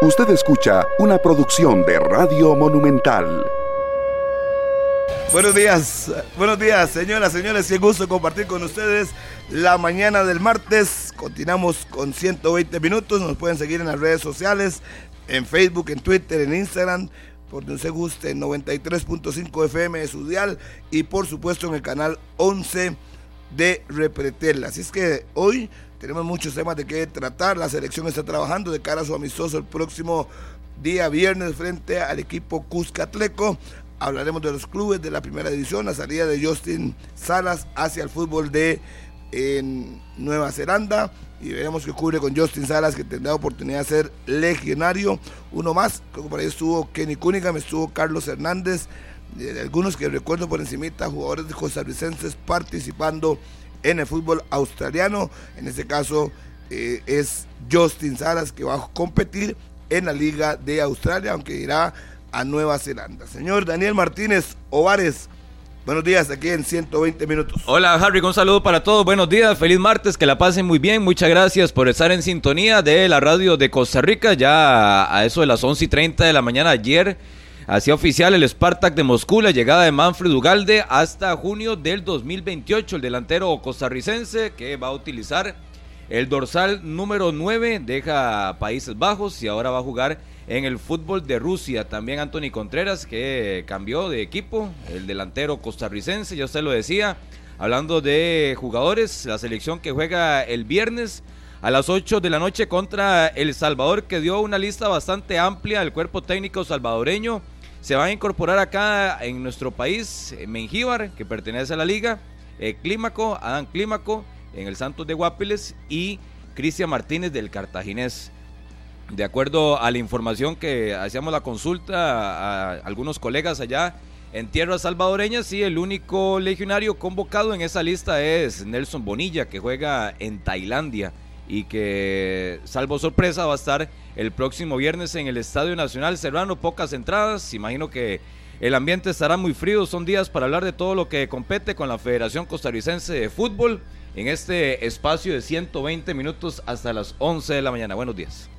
Usted escucha una producción de Radio Monumental. Buenos días, buenos días, señoras, señores. Qué gusto compartir con ustedes la mañana del martes. Continuamos con 120 minutos. Nos pueden seguir en las redes sociales, en Facebook, en Twitter, en Instagram, por donde se guste, 93.5 FM de su dial y por supuesto en el canal 11 de Repretel. Así es que hoy tenemos muchos temas de que tratar. La selección está trabajando de cara a su amistoso el próximo día viernes frente al equipo Cuscatleco. Hablaremos de los clubes de la primera división, la salida de Justin Salas hacia el fútbol de Nueva Zelanda y veremos qué ocurre con Justin Salas que tendrá oportunidad de ser legionario. Uno más, creo que por ahí estuvo Kenny Cunningham, estuvo Carlos Hernández, de algunos que recuerdo por encimita, jugadores costarricenses participando en el fútbol australiano. En este caso eh, es Justin Salas que va a competir en la Liga de Australia, aunque irá a Nueva Zelanda. Señor Daniel Martínez Ovares, buenos días aquí en 120 minutos. Hola Harry, un saludo para todos, buenos días, feliz martes, que la pasen muy bien, muchas gracias por estar en sintonía de la radio de Costa Rica, ya a eso de las 11 y 30 de la mañana ayer. Hacía oficial el Spartak de Moscú la llegada de Manfred Ugalde hasta junio del 2028, el delantero costarricense que va a utilizar el dorsal número 9, deja Países Bajos y ahora va a jugar en el fútbol de Rusia. También Anthony Contreras, que cambió de equipo, el delantero costarricense, ya usted lo decía. Hablando de jugadores, la selección que juega el viernes a las 8 de la noche contra El Salvador, que dio una lista bastante amplia al cuerpo técnico salvadoreño. Se va a incorporar acá en nuestro país Mengíbar, que pertenece a la liga, eh, Clímaco, Adán Clímaco, en el Santos de Guapiles, y Cristian Martínez del Cartaginés. De acuerdo a la información que hacíamos la consulta a algunos colegas allá en tierras salvadoreñas, sí, el único legionario convocado en esa lista es Nelson Bonilla, que juega en Tailandia y que, salvo sorpresa, va a estar el próximo viernes en el Estadio Nacional Serrano, pocas entradas, imagino que el ambiente estará muy frío, son días para hablar de todo lo que compete con la Federación Costarricense de Fútbol en este espacio de 120 minutos hasta las 11 de la mañana. Buenos días.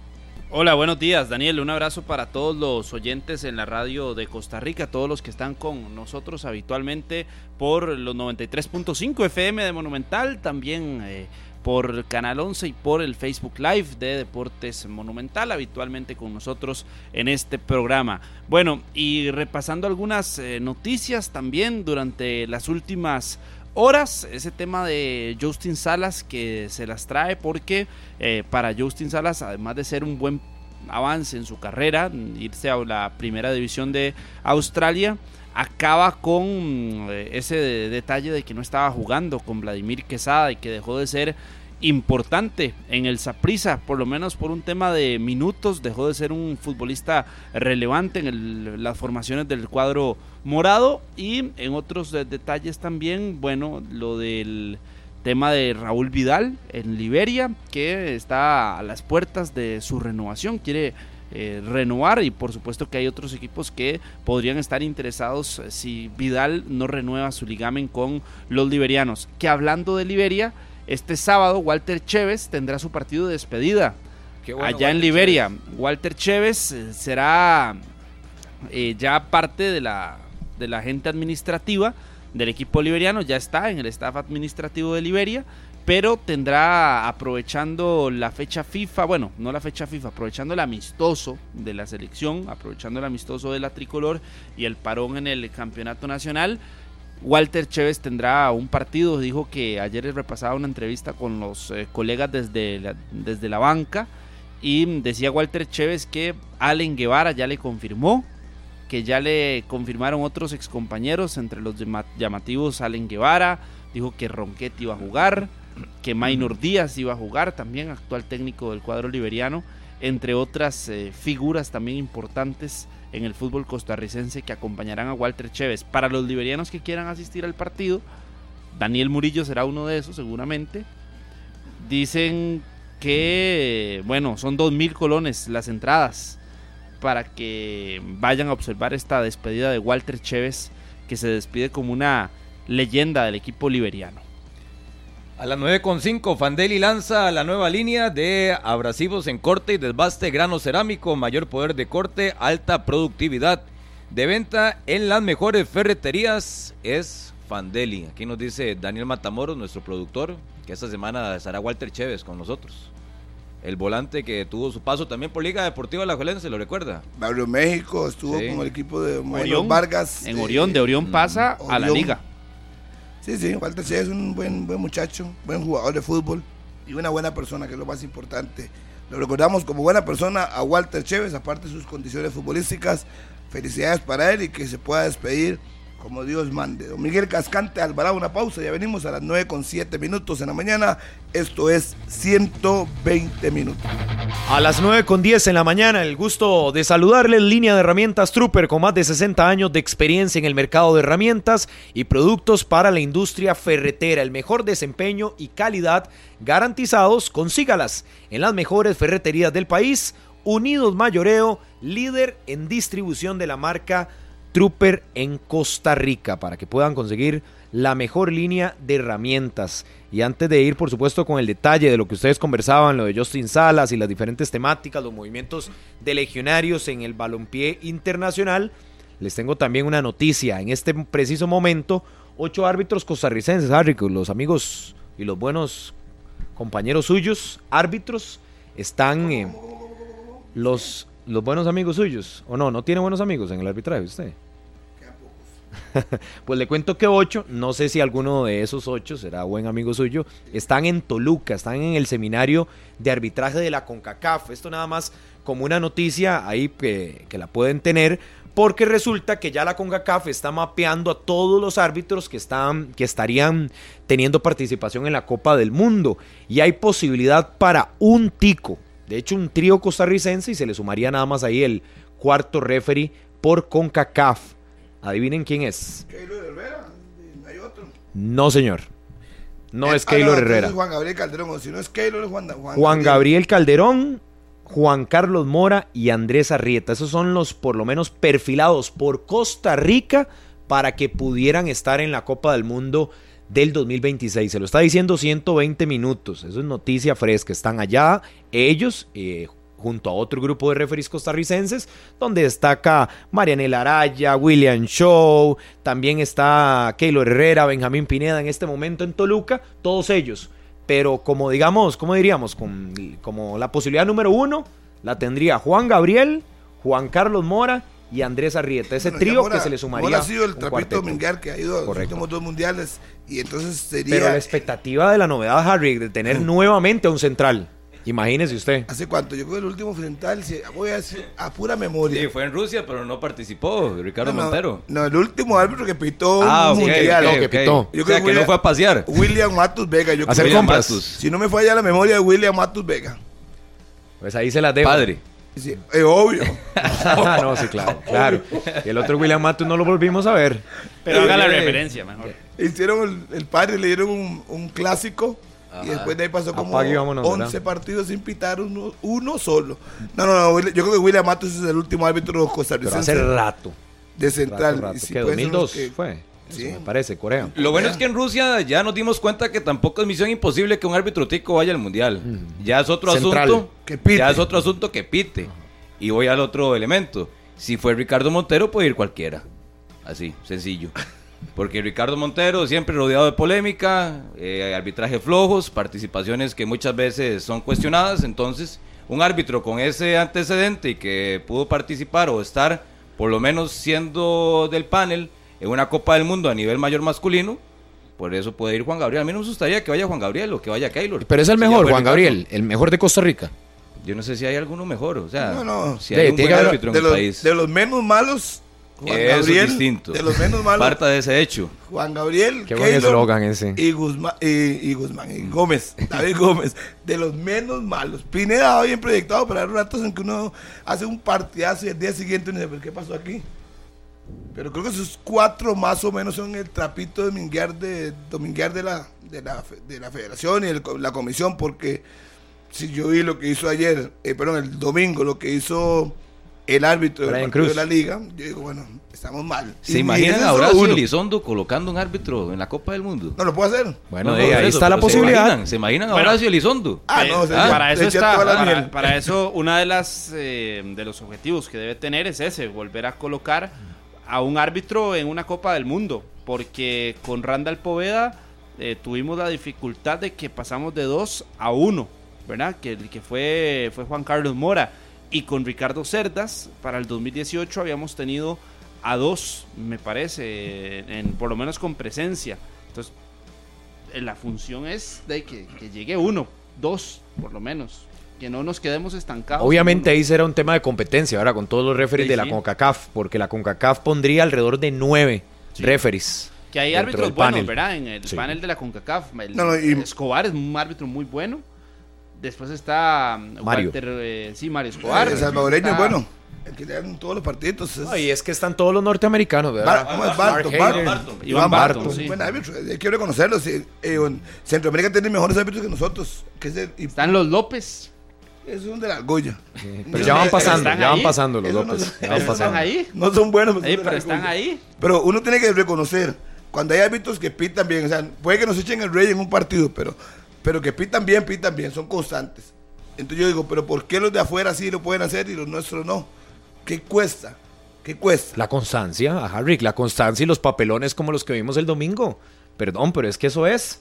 Hola, buenos días, Daniel. Un abrazo para todos los oyentes en la radio de Costa Rica, todos los que están con nosotros habitualmente por los 93.5 FM de Monumental, también eh, por Canal 11 y por el Facebook Live de Deportes Monumental, habitualmente con nosotros en este programa. Bueno, y repasando algunas eh, noticias también durante las últimas horas. Ese tema de Justin Salas que se las trae porque eh, para Justin Salas, además de ser un buen avance en su carrera, irse a la primera división de Australia, acaba con eh, ese detalle de que no estaba jugando con Vladimir Quesada y que dejó de ser importante en el Saprissa, por lo menos por un tema de minutos, dejó de ser un futbolista relevante en las formaciones del cuadro morado. Y en otros detalles también, bueno, lo del tema de Raúl Vidal en Liberia, que está a las puertas de su renovación, quiere eh, renovar y por supuesto que hay otros equipos que podrían estar interesados si Vidal no renueva su ligamen con los liberianos. Que hablando de Liberia, este sábado Walter Chévez tendrá su partido de despedida allá en Liberia. Walter Chévez eh, será eh, ya parte de la, de la gente administrativa del equipo liberiano, ya está en el staff administrativo de Liberia, pero tendrá aprovechando la fecha FIFA, bueno, no la fecha FIFA, aprovechando el amistoso de la selección, aprovechando el amistoso de la tricolor y el parón en el campeonato nacional, Walter Chévez tendrá un partido, dijo que ayer repasaba una entrevista con los eh, colegas desde la, desde la banca y decía Walter Chévez que Allen Guevara ya le confirmó, que ya le confirmaron otros excompañeros, entre los llamativos Allen Guevara, dijo que Ronquetti iba a jugar, que Maynor Díaz iba a jugar, también actual técnico del cuadro liberiano, entre otras eh, figuras también importantes en el fútbol costarricense que acompañarán a Walter Chévez. Para los liberianos que quieran asistir al partido, Daniel Murillo será uno de esos seguramente. Dicen que, bueno, son dos mil colones las entradas para que vayan a observar esta despedida de Walter Chévez, que se despide como una leyenda del equipo liberiano. A las 9.5, Fandeli lanza la nueva línea de abrasivos en corte y desbaste grano cerámico, mayor poder de corte, alta productividad. De venta en las mejores ferreterías es Fandeli. Aquí nos dice Daniel Matamoros, nuestro productor, que esta semana estará Walter Chévez con nosotros. El volante que tuvo su paso también por Liga Deportiva La ¿se lo recuerda? Barrio México, estuvo Sí. con el equipo de Orión, Vargas. En eh, Orión, de Orión pasa a la liga. Sí, sí, Walter Chévez es un buen, buen muchacho, buen jugador de fútbol y una buena persona, que es lo más importante. Lo recordamos como buena persona a Walter Chévez, aparte de sus condiciones futbolísticas. Felicidades para él y que se pueda despedir como Dios mande. Don Miguel Cascante Alvarado, una pausa, ya venimos a las 9 con 7 minutos en la mañana. Esto es 120 minutos. A las 9 con 10 en la mañana, el gusto de saludarle en línea de herramientas Trooper con más de 60 años de experiencia en el mercado de herramientas y productos para la industria ferretera. El mejor desempeño y calidad garantizados, consígalas en las mejores ferreterías del país. Unidos Mayoreo, líder en distribución de la marca Trooper en Costa Rica para que puedan conseguir la mejor línea de herramientas. Y antes de ir, por supuesto, con el detalle de lo que ustedes conversaban, lo de Justin Salas y las diferentes temáticas, los movimientos de legionarios en el balompié internacional, les tengo también una noticia. En este preciso momento, ocho árbitros costarricenses, los amigos y los buenos compañeros suyos, árbitros, están eh, los, los buenos amigos suyos. ¿O no? ¿No tiene buenos amigos en el arbitraje usted? Pues le cuento que ocho, no sé si alguno de esos ocho será buen amigo suyo, están en Toluca, están en el seminario de arbitraje de la CONCACAF. Esto nada más como una noticia ahí que, que la pueden tener, porque resulta que ya la CONCACAF está mapeando a todos los árbitros que, están, que estarían teniendo participación en la Copa del Mundo. Y hay posibilidad para un tico, de hecho un trío costarricense y se le sumaría nada más ahí el cuarto referee por CONCACAF. Adivinen quién es. Keylor Herrera, no hay otro. No, señor. No Eh, es ah, Keylor entonces Herrera. Juan Gabriel Calderón, o si no es Keylor, es Juan, Juan Gabriel Calderón, Juan Carlos Mora y Andrés Arrieta. Esos son los por lo menos perfilados por Costa Rica para que pudieran estar en la Copa del Mundo del 2026. Se lo está diciendo 120 minutos. Eso es noticia fresca. Están allá ellos. eh, junto a otro grupo de referees costarricenses, donde destaca Marianela Araya, William Shaw, también está Keylor Herrera, Benjamín Pineda en este momento en Toluca, todos ellos. Pero como digamos, como diríamos, con, como la posibilidad número uno, la tendría Juan Gabriel, Juan Carlos Mora y Andrés Arrieta. Ese Bueno, trío que se le sumaría. Ha sido el trapito que ha ido a los Correcto. últimos dos mundiales y entonces sería Pero la expectativa de la novedad, Harry, de tener nuevamente a un central. Imagínese usted. ¿Hace cuánto? Yo creo que el último frontal, voy a decir a pura memoria. Sí, fue en Rusia, pero no participó Ricardo no, no, Montero. No, el último árbitro que pitó Ah, un mundial. ok, que ok. pitó. Yo o creo sea, que que no William- fue a pasear. William Matus Vega. Yo creo Hacer que- William compras. Matus. Si no me falla la memoria de William Matus Vega. Pues ahí se la debo. Padre. Sí, es obvio. Ah, no, sí, claro, claro. Y el otro William Matus no lo volvimos a ver. Pero haga la Eh, referencia mejor. Hicieron el, el padre, le dieron un, un clásico. Y después de ahí pasó como Apague y vámonos, 11 ¿verdad? partidos sin pitar uno, uno solo. No, no, no. Yo creo que William Matus es el último árbitro Pero costarricense hace rato. de central. rato, rato. Y sí, ¿Qué, pueden ser los 2002 que- fue? Sí. Eso me parece, Corea. Lo bueno es que en Rusia ya nos dimos cuenta que tampoco es misión imposible que un árbitro tico vaya al mundial. Ya es otro Central. asunto. Que pite. Ya es otro asunto que pite. Y voy al otro elemento. Si fue Ricardo Montero, puede ir cualquiera. Así, sencillo. Porque Ricardo Montero siempre rodeado de polémica, eh, arbitraje flojos, participaciones que muchas veces son cuestionadas. Entonces, un árbitro con ese antecedente y que pudo participar o estar, por lo menos siendo del panel, en una Copa del Mundo a nivel mayor masculino, por eso puede ir Juan Gabriel. A mí no me gustaría que vaya Juan Gabriel o que vaya Keylor. Pero es el mejor, Juan Ricardo. Gabriel, el mejor de Costa Rica. Yo no sé si hay alguno mejor, o sea, No, no. si De- hay un buen árbitro en de, el los, país. de los menos malos, Juan Eso Gabriel. es distinto. De los menos malos, Parta de ese hecho. Juan Gabriel. Qué buen eslogan ese. Y Guzmán, y, y Guzmán, y Gómez, David Gómez, de los menos malos. Pineda va bien proyectado, pero hay ratos en que uno hace un partidazo y el día siguiente uno dice, ¿pero qué pasó aquí? Pero creo que esos cuatro más o menos son el trapito de dominguear de, dominguear de, la, de, la, de la federación y el- la comisión, porque si yo vi lo que hizo ayer, eh, perdón, el domingo, lo que hizo el árbitro del Brian partido Cruz. de la liga, yo digo, bueno, estamos mal. ¿Se Y- imaginan ese a. Elizondo colocando un árbitro en la Copa del Mundo? No lo puedo hacer. Bueno, No, eh, ahí eso, está la pero ¿se posibilidad. imaginan? ¿Se imaginan a Bueno. Horacio Elizondo? Ah, Eh, no, se- para, se eso está, para, para eso una de las eh, de los objetivos que debe tener es ese, volver a colocar a un árbitro en una Copa del Mundo, porque con Randall Poveda eh, tuvimos la dificultad de que pasamos de 2 a 1, ¿verdad? Que que fue fue Juan Carlos Mora y con Ricardo Cerdas para el 2018 habíamos tenido a dos, me parece, en, por lo menos con presencia. Entonces, eh, la función es de que llegue uno, dos, por lo menos. Que no nos quedemos estancados. Obviamente en ahí será un tema de competencia, ahora con todos los referees Sí, de la sí. CONCACAF, porque la CONCACAF pondría alrededor de nueve Sí. referees. Que hay árbitros buenos, panel. ¿verdad? En el Sí. panel de la CONCACAF. El- No, no, y- Escobar es un árbitro muy bueno. Después está Mario. Walter, eh, sí, Mario Escobar. el salvadoreño es bueno. El que le dan todos los partidos. Es Ay, es que están todos los norteamericanos, Bar- ¿verdad? ¿cómo es? Mark Barton, Hader. Barton. Iván Barton, sí. Buen árbitro, hay que reconocerlo. sí. Eh, en Centroamérica tiene mejores árbitros que nosotros. Que es, el- y- Están los López. Es un de la Goya. Pero ya van pasando, ya van pasando los no López. ya van están pasando. ahí. No son buenos, pero están Goya. ahí. Pero uno tiene que reconocer, cuando hay árbitros que pitan bien, o sea, puede que nos echen el rey en un partido, pero, pero que pitan bien, pitan bien, son constantes. Entonces yo digo, pero ¿por qué los de afuera sí lo pueden hacer y los nuestros no? ¿Qué cuesta? ¿Qué cuesta? La constancia, ajá, Rick, la constancia y los papelones como los que vimos el domingo. Perdón, pero es que eso es.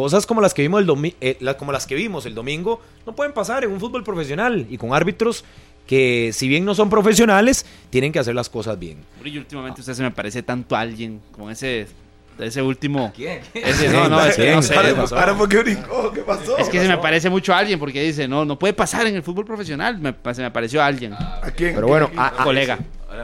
Cosas como las que vimos el domi- eh, la- como las que vimos el domingo no pueden pasar en un fútbol profesional y con árbitros que si bien no son profesionales, tienen que hacer las cosas bien. Y últimamente usted se me parece tanto a alguien con ese, ese último. ¿Quién? Ese, no, no, es que ¿Quién? no sé. ¿Qué Ahora, pasó? ahora, ¿por qué brincó? ¿Qué pasó? Es que se me parece mucho a alguien porque dice, no, no puede pasar en el fútbol profesional. Me, se me pareció a alguien. ¿A quién? Pero bueno, ¿A a- a- colega.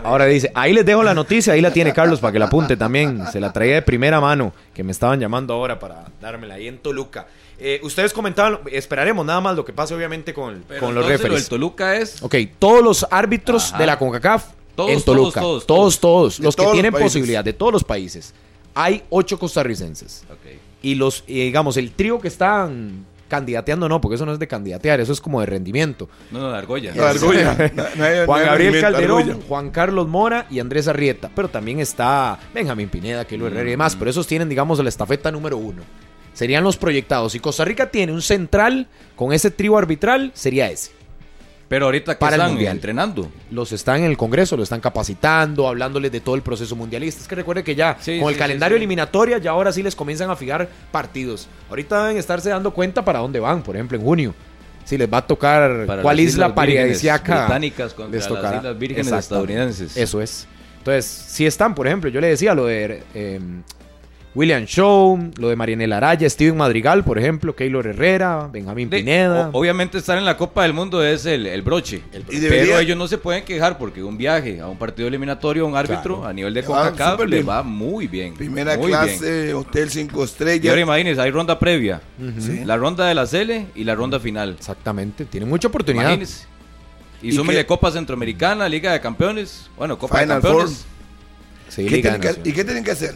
Ahora dice, ahí les dejo la noticia, ahí la tiene Carlos para que la apunte también. Se la traía de primera mano, que me estaban llamando ahora para dármela ahí en Toluca. Eh, ustedes comentaban, esperaremos nada más lo que pase obviamente con, Pero con los lo referees. del Toluca es... Ok, todos los árbitros Ajá. de la CONCACAF Todos, en Toluca. todos, Todos, todos, todos. Los que todos los tienen países. posibilidad, de todos los países. Hay ocho costarricenses. Ok. Y los, y digamos, el trío que están candidateando, no, porque eso no es de candidatear, eso es como de rendimiento. No, no, de Argolla. No, no Juan Gabriel Calderón, Argolla. Juan Carlos Mora y Andrés Arrieta. Pero también está Benjamín Pineda, Kelo Herrera y demás. Pero esos tienen, digamos, la estafeta número uno. Serían los proyectados. Si Costa Rica tiene un central con ese trío arbitral, sería ese. Pero ahorita que Para el están Mundial. entrenando. Los están en el Congreso, lo están capacitando, hablándoles de todo el proceso mundialista. Es que recuerde que ya Sí, con el calendario sí, eliminatoria ya ahora sí les comienzan a fijar partidos. Ahorita deben estarse dando cuenta para dónde van, por ejemplo, en junio. Si les va a tocar Para cuál las isla paradisíaca británicas contra les las tocará. Islas Vírgenes estadounidenses. Eso es. Entonces, si están, por ejemplo, yo le decía lo de eh, William Shaw, lo de Marianela Araya, Steven Madrigal, por ejemplo, Keylor Herrera, Benjamín De- Pineda. o- obviamente estar en la Copa del Mundo es el, el broche. Pero ellos no se pueden quejar porque un viaje a un partido eliminatorio, a un árbitro Claro. a nivel de CONCACAF le va muy bien. Primera muy bien. clase, hotel cinco Y ahora estrellas. imagínense, hay ronda previa. Sí. La ronda de la Cele y la ronda final. Exactamente, tiene mucha oportunidad. Imagínense. Y, ¿Y súmele qué? Copa Centroamericana, Liga de Campeones. Bueno, Copa Final de Campeones. Sí, ¿Qué Liga tienen de que- Naciones. ¿Y qué tienen que hacer?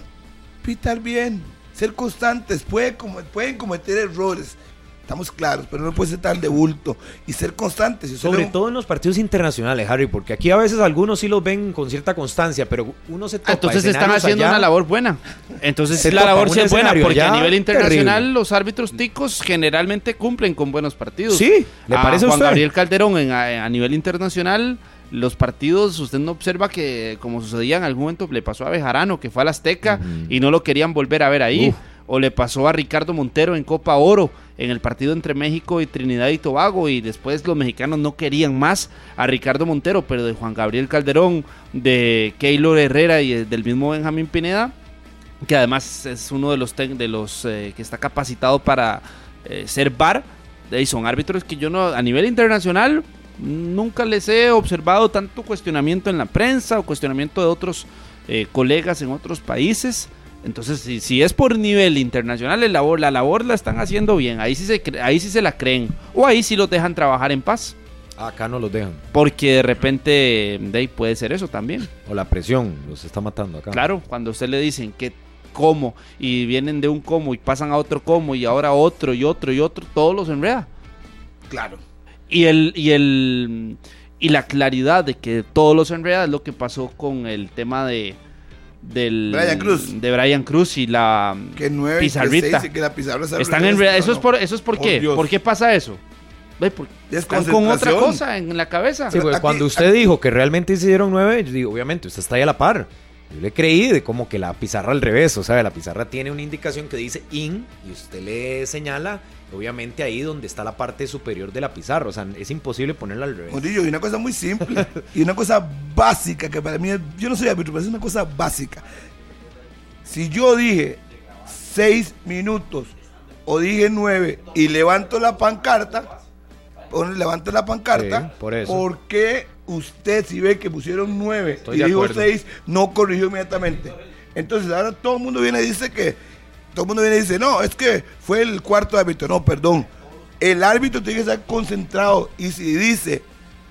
Pitar bien, ser constantes. Puede pueden cometer errores, estamos claros, pero no puede ser tan de bulto. Y ser constantes. Sobre todo en los partidos internacionales, Harry, porque aquí a veces algunos sí los ven con cierta constancia, pero uno se topa Ah, Entonces están haciendo allá. una labor buena. Entonces Se la labor sí es buena porque a nivel internacional terrible. los árbitros ticos generalmente cumplen con buenos partidos. Sí, ¿le a parece a Juan usted? Gabriel Calderón en- a, a nivel internacional los partidos usted no observa que como sucedía en algún momento le pasó a Bejarano que fue al Azteca y no lo querían volver a ver ahí Uf. o le pasó a Ricardo Montero en Copa Oro en el partido entre México y Trinidad y Tobago y después los mexicanos no querían más a Ricardo Montero pero de Juan Gabriel Calderón de Keylor Herrera y del mismo Benjamín Pineda que además es uno de los de los eh, que está capacitado para eh, ser VAR. Son árbitros que yo no a nivel internacional nunca les he observado tanto cuestionamiento en la prensa o cuestionamiento de otros eh, colegas en otros países. Entonces, si, si es por nivel internacional, el labor, la labor la están haciendo bien. Ahí sí, se, ahí sí se la creen. O ahí sí los dejan trabajar en paz. Acá no los dejan. Porque de repente de ahí puede ser eso también. O la presión los está matando acá. Claro, cuando a usted le dicen que cómo y vienen de un cómo y pasan a otro cómo y ahora otro y otro y otro, todos los enreda. Claro. Y el y el y la claridad de que todos los enreda es lo que pasó con el tema de del Brian Cruz. de Brian Cruz y la Que nueve, pizarrita. que seis y que la pizarra está están. Eso No, es por eso es por Por qué? Dios. ¿Por qué pasa eso? Por- Están con otra cosa en la cabeza. Sí, porque aquí- cuando usted dijo que realmente se dieron nueve, yo digo, obviamente, usted está ahí a la par. Yo le creí de como que la pizarra al revés, o sea, la pizarra tiene una indicación que dice in y usted le señala, obviamente ahí donde está la parte superior de la pizarra, o sea, es imposible ponerla al revés. Y una cosa muy simple, y una cosa básica que para mí, es- yo no soy árbitro, pero es una cosa básica. Si yo dije seis minutos o dije nueve y levanto la pancarta, o levanto la pancarta, Sí, por eso. ¿por qué usted si ve que pusieron nueve Estoy y dijo acuerdo. seis, no corrigió inmediatamente? Entonces ahora todo el mundo viene y dice que, todo el mundo viene y dice, no, es que fue el cuarto árbitro, no, perdón. El árbitro tiene que estar concentrado y si dice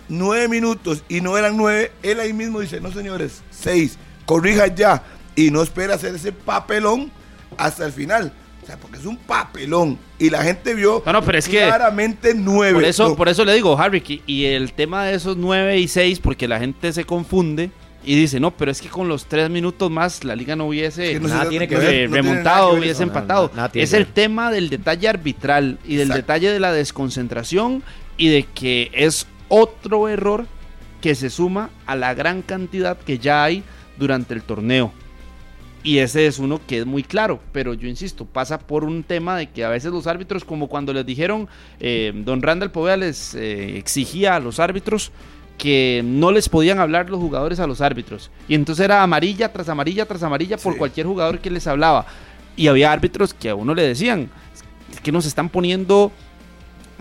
nueve minutos y no eran nueve, él ahí mismo dice, no señores, seis, corrija ya y no espera hacer ese papelón hasta el final. O sea, porque es un papelón y la gente vio No, no, pero es que- claramente nueve. Por eso, No, por eso le digo, Harry, y el tema de esos 9 y 6, porque la gente se confunde y dice, no, pero es que con los 3 minutos más la liga no hubiese que no nada se- tiene que no ver, se- no tiene remontado, hubiese empatado. no, es el tema del detalle arbitral y del Exacto. detalle de la desconcentración y de que es otro error que se suma a la gran cantidad que ya hay durante el torneo. Y ese es uno que es muy claro, pero yo insisto, pasa por un tema de que a veces los árbitros, como cuando les dijeron, eh, don Randall Povea les eh, exigía a los árbitros que no les podían hablar los jugadores a los árbitros. Y entonces era amarilla tras amarilla tras amarilla por Sí. cualquier jugador que les hablaba. Y había árbitros que a uno le decían "Es que nos están poniendo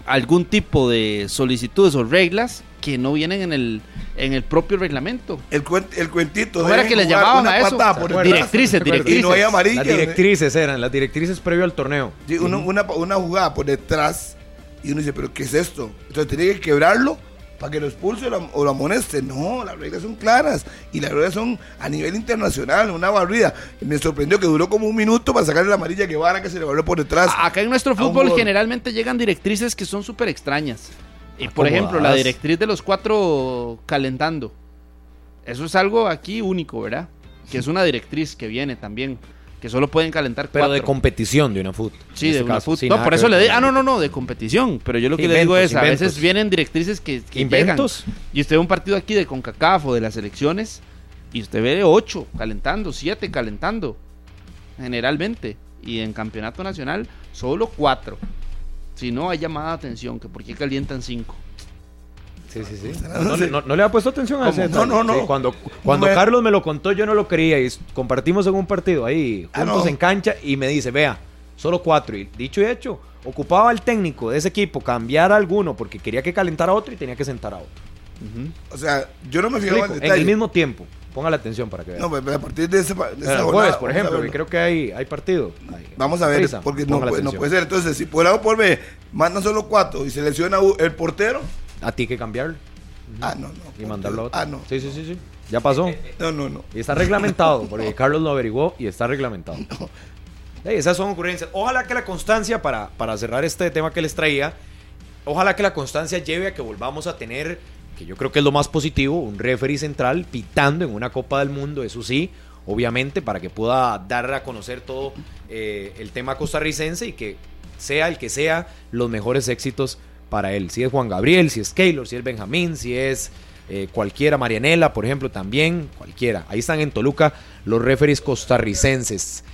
algún tipo de solicitudes o reglas que no vienen en el, en el propio reglamento. El, cuen- el cuentito. ¿Cómo era que le llamaban una a eso? por. Directrices, directrices. Y no hay amarilla. Las directrices eran, las directrices previo al torneo. Sí, uno- una, una jugada por detrás y uno dice, pero ¿qué es esto? Entonces tiene que quebrarlo para que lo expulse o lo, o lo amoneste. No, las reglas son claras y las reglas son a nivel internacional, una barrida. Me sorprendió que duró como un minuto para sacarle la amarilla que Guevara que se le volvió por detrás. Acá en nuestro fútbol generalmente llegan directrices que son súper extrañas. Y por ejemplo, la directriz de los cuatro calentando. Eso es algo aquí único, ¿verdad? Que es una directriz que viene también. Que solo pueden calentar Pero cuatro. de competición de una fut. Sí, en de este una fut- sin No, por eso le digo. Ah, no, no, no, de competición. Pero yo lo que le digo Inventos, es: a veces vienen directrices que, que Inventos. llegan. Y usted ve un partido aquí de CONCACAF o de las elecciones. Y usted ve ocho calentando, siete calentando. Generalmente. Y en campeonato nacional, solo cuatro. Si no, hay llamada de atención. Que por qué calientan cinco. Sí, sí, sí. No le- no- no le ha puesto atención a ese No, no, no. Sí, cuando cuando Me- Carlos me lo contó, yo no lo creía. Y compartimos en un partido ahí, Ah, juntos en cancha, y me dice, vea, solo cuatro. Y dicho y hecho, ocupaba el técnico de ese equipo cambiar a alguno porque quería que calentara a otro y tenía que sentar a otro. O sea, yo no me fijaba en detalle. el mismo tiempo. Ponga la atención para que vea. No, pero a partir de ese de esa jueves, por ejemplo, que creo que hay, hay partido. Hay- Vamos a ver, prisa, porque no, no puede ser. Entonces, si por A o por B mandan solo cuatro y selecciona el portero, A ti que cambiarlo ah, no, no. y mandarlo a otro. Ah, no. Sí, sí, sí, sí. Ya pasó. No, no, no. Y está reglamentado, porque Carlos lo averiguó y está reglamentado. Ey, esas son ocurrencias. Ojalá que la constancia, para, para cerrar este tema que les traía, ojalá que la constancia lleve a que volvamos a tener, que yo creo que es lo más positivo, un referee central pitando en una Copa del Mundo, eso sí, obviamente, para que pueda dar a conocer todo eh, el tema costarricense y que sea el que sea los mejores éxitos para él. Si es Juan Gabriel, si es Keylor, si es Benjamín, si es eh, cualquiera, Marianela, por ejemplo, también, cualquiera. Ahí están en Toluca los referees costarricenses.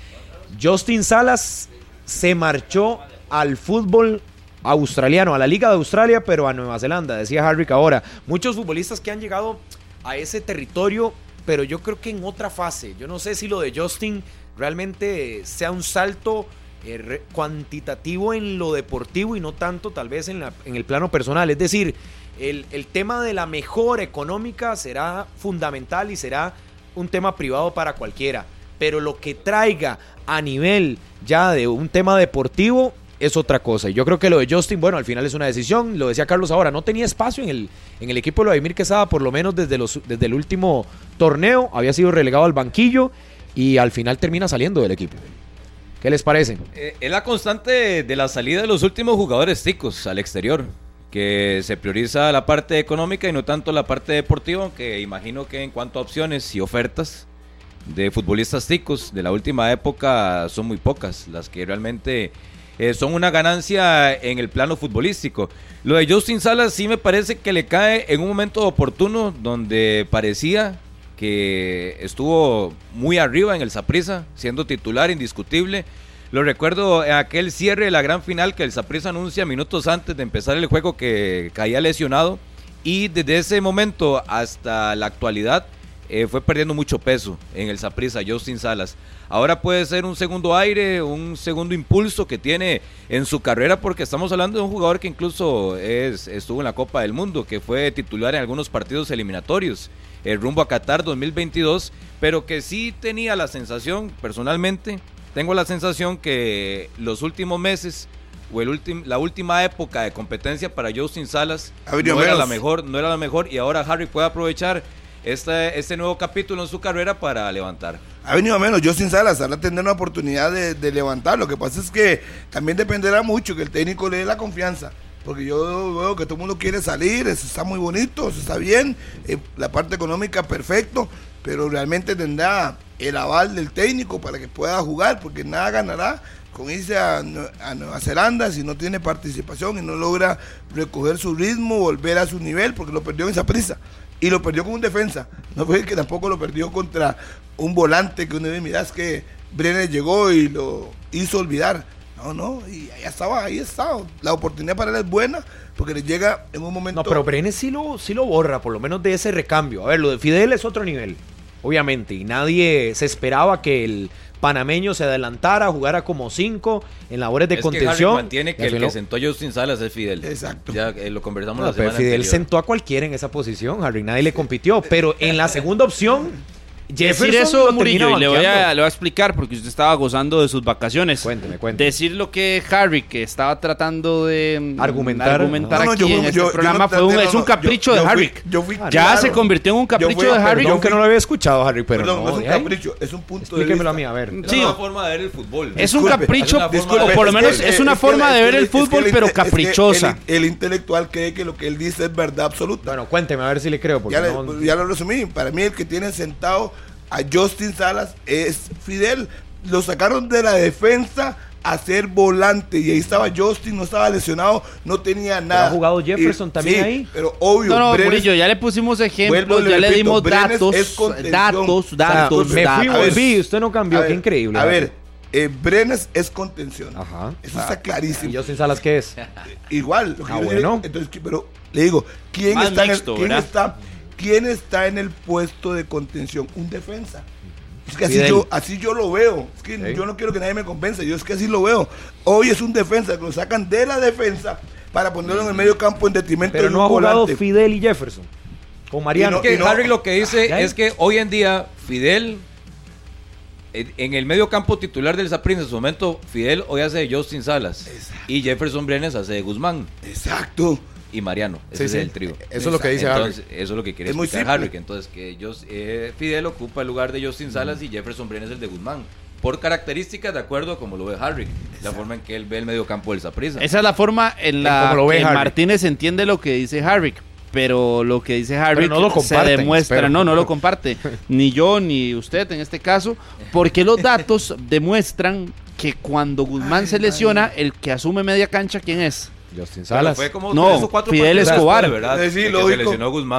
Justin Salas se marchó al fútbol australiano, a la Liga de Australia, pero a Nueva Zelanda, decía Harvick ahora. Muchos futbolistas que han llegado a ese territorio, pero yo creo que en otra fase. Yo no sé si lo de Justin realmente sea un salto eh, cuantitativo en lo deportivo y no tanto tal vez en, la- en el plano personal. Es decir, el, el tema de la mejora económica será fundamental y será un tema privado para cualquiera. Pero lo que traiga a nivel ya de un tema deportivo es otra cosa. Y yo creo que lo de Justin, bueno, al final es una decisión. Lo decía Carlos ahora, no tenía espacio en el, en el equipo de Vladimir Quesada, por lo menos desde, los, desde el último torneo. Había sido relegado al banquillo y al final termina saliendo del equipo. ¿Qué les parece? Eh, es la constante de la salida de los últimos jugadores ticos al exterior. que se prioriza la parte económica y no tanto la parte deportiva, aunque imagino que en cuanto a opciones y ofertas de futbolistas ticos de la última época son muy pocas las que realmente eh, son una ganancia en el plano futbolístico. Lo de Justin Salas sí me parece que le cae en un momento oportuno donde parecía que estuvo muy arriba en el Saprissa, siendo titular indiscutible. Lo recuerdo aquel cierre de la gran final que el Saprissa anuncia minutos antes de empezar el juego que caía lesionado y desde ese momento hasta la actualidad eh, fue perdiendo mucho peso en el Saprissa, Justin Salas. Ahora puede ser un segundo aire, un segundo impulso que tiene en su carrera, porque estamos hablando de un jugador que incluso es, estuvo en la Copa del Mundo, que fue titular en algunos partidos eliminatorios, el rumbo a Qatar 2022, pero que sí tenía la sensación, personalmente, tengo la sensación que los últimos meses o el la última época de competencia para Justin Salas no era la mejor, no era la mejor y ahora Harry puede aprovechar este, este nuevo capítulo en su carrera para levantar. Ha venido a menos, Justin Salas ahora tendrá una oportunidad de, levantar. Lo que pasa es que también dependerá mucho que el técnico le dé la confianza. Porque yo veo que todo el mundo quiere salir, eso está muy bonito, eso está bien, eh, la parte económica perfecto, pero realmente tendrá el aval del técnico para que pueda jugar, porque nada ganará con irse a, a, Nueva Zelanda si no tiene participación y no logra recoger su ritmo, volver a su nivel, porque lo perdió en esa prisa y lo perdió con un defensa. No fue que tampoco lo perdió contra un volante que uno ve, mirás que Brenner llegó y lo hizo olvidar. No, no, y ahí estaba, ahí estaba. La oportunidad para él es buena porque le llega en un momento. No, pero Brenner sí lo, sí lo borra, por lo menos de ese recambio. A ver, lo de Fidel es otro nivel, obviamente, y nadie se esperaba que el panameño se adelantara, jugara como cinco en labores de contención. Que que el que sentó a Justin Salas es Fidel. Exacto. Ya eh, lo conversamos la semana Fidel sentó a cualquiera en esa posición, Harry. Nadie le compitió. Pero en la segunda opción Decir eso, Murillo, y le voy, a, le voy a explicar porque usted estaba gozando de sus vacaciones. Cuénteme, cuénteme. Decir lo que Harry, que estaba tratando de mm, argumentar, argumentar aquí en este programa, fue un, es un capricho de Harry. ya se convirtió en un capricho de Harry. Yo que no lo había escuchado, Harry, pero no, es un capricho, es un punto de vista. a mí, a ver. Es una forma de ver el fútbol. Es un capricho, o por lo menos es una forma de ver el fútbol, pero caprichosa. El intelectual cree que lo que él dice es verdad absoluta. Bueno, cuénteme, a ver si le creo. Ya lo resumí. Para mí, el que tiene sentado a Justin Salas es Fidel. Lo sacaron de la defensa a ser volante y ahí estaba Justin, no estaba lesionado, no tenía nada. ¿Ha jugado Jefferson también ahí? Pero obvio. No, no, Murillo, ya le pusimos ejemplos, ya le dimos datos, datos, datos, Me fui, volví, usted no cambió, qué increíble. A ver, eh, Brenes es contención. Ajá. Eso está clarísimo. ¿Y Justin Salas qué es? Igual. Lo que ah, bueno. entonces, pero le digo, ¿quién, está, en el, ¿quién está ¿quién está en el puesto de contención? Un defensa. Es que así yo, así yo lo veo. Es que yo no quiero que nadie me convence. Yo es que así lo veo. Hoy es un defensa que lo sacan de la defensa para ponerlo en el medio campo en detrimento Pero no ha jugado Fidel y Jefferson. O Mariano. que Harry lo que dice es que hoy en día Fidel en el medio campo titular del Saprissa en su momento, Fidel hoy hace de Justin Salas y Jefferson Brenes hace de Guzmán. Exacto y Mariano. Ese es el trío. Eso es lo que dice entonces, Eso es lo que quiere es explicar Harry. entonces, que ellos, eh, Fidel ocupa el lugar de Justin Salas y Jefferson Brenes el de Guzmán. Por características, de acuerdo a como lo ve Harry. La forma en que él ve el medio campo del Saprissa. Esa es la forma en la que Martínez entiende lo que dice Harry pero lo que dice Harry no lo se demuestra, no, no lo comparte, ni yo ni usted en este caso, porque los datos demuestran que cuando Guzmán se lesiona, el que asume media cancha, ¿quién es? Justin Salas. Fue como no, Fidel Escobar. ¿verdad? Sí, lógico,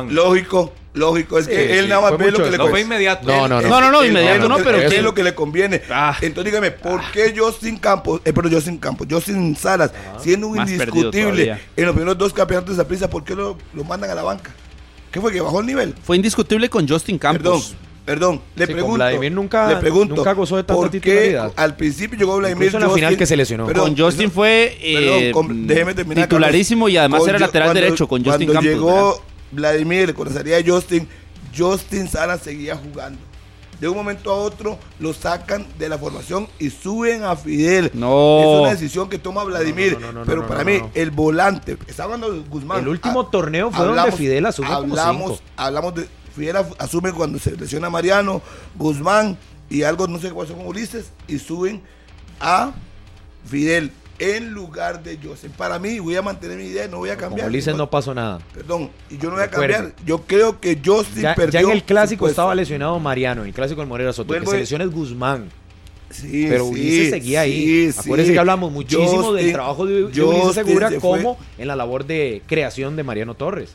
Lógico, lógico. Es que él nada más ve lo que le conviene. No fue inmediato. No, no, no. No, no, no inmediato no, pero ¿qué es lo que le conviene? Ah. Entonces dígame, ¿por qué Justin Campos, eh, pero Justin Campos, Justin Salas, siendo un indiscutible en los primeros dos campeonatos de prisa, ¿por qué lo, lo mandan a la banca? ¿Qué fue? ¿Que bajó el nivel? Fue indiscutible con Justin Campos. Perdón. Perdón, le pregunto. Vladimir nunca, le pregunto, nunca gozó de tanta ¿por qué al principio llegó Vladimir en la final que se lesionó. con Justin fue eh, titularísimo y además era lateral derecho con Justin Cuando llegó Vladimir con la salida de Justin, Justin Sara seguía jugando. De un momento a otro lo sacan de la formación y suben a Fidel. No. Es una decisión que toma Vladimir. pero para mí, el volante, está hablando de Guzmán. El último ah, torneo fue donde Fidel asumió hablamos, como hablamos de Fidel asume cuando se lesiona Mariano, Guzmán y algo, no sé cuáles son Ulises, y suben a Fidel. en lugar de Joseph. Para mí, voy a mantener mi idea, no voy a cambiar. Como Ulises no pasó nada. Perdón, y yo no voy a cambiar. Yo creo que Justin Ya, perdió. ya en el clásico estaba lesionado Mariano, en el clásico del Morera Soto. Vuelvo que se lesiona es Guzmán. Sí, Pero sí, Ulises seguía ahí. sí, Acuérdense que hablamos muchísimo del trabajo de, de Ulises Segura se como en la labor de creación de Mariano Torres.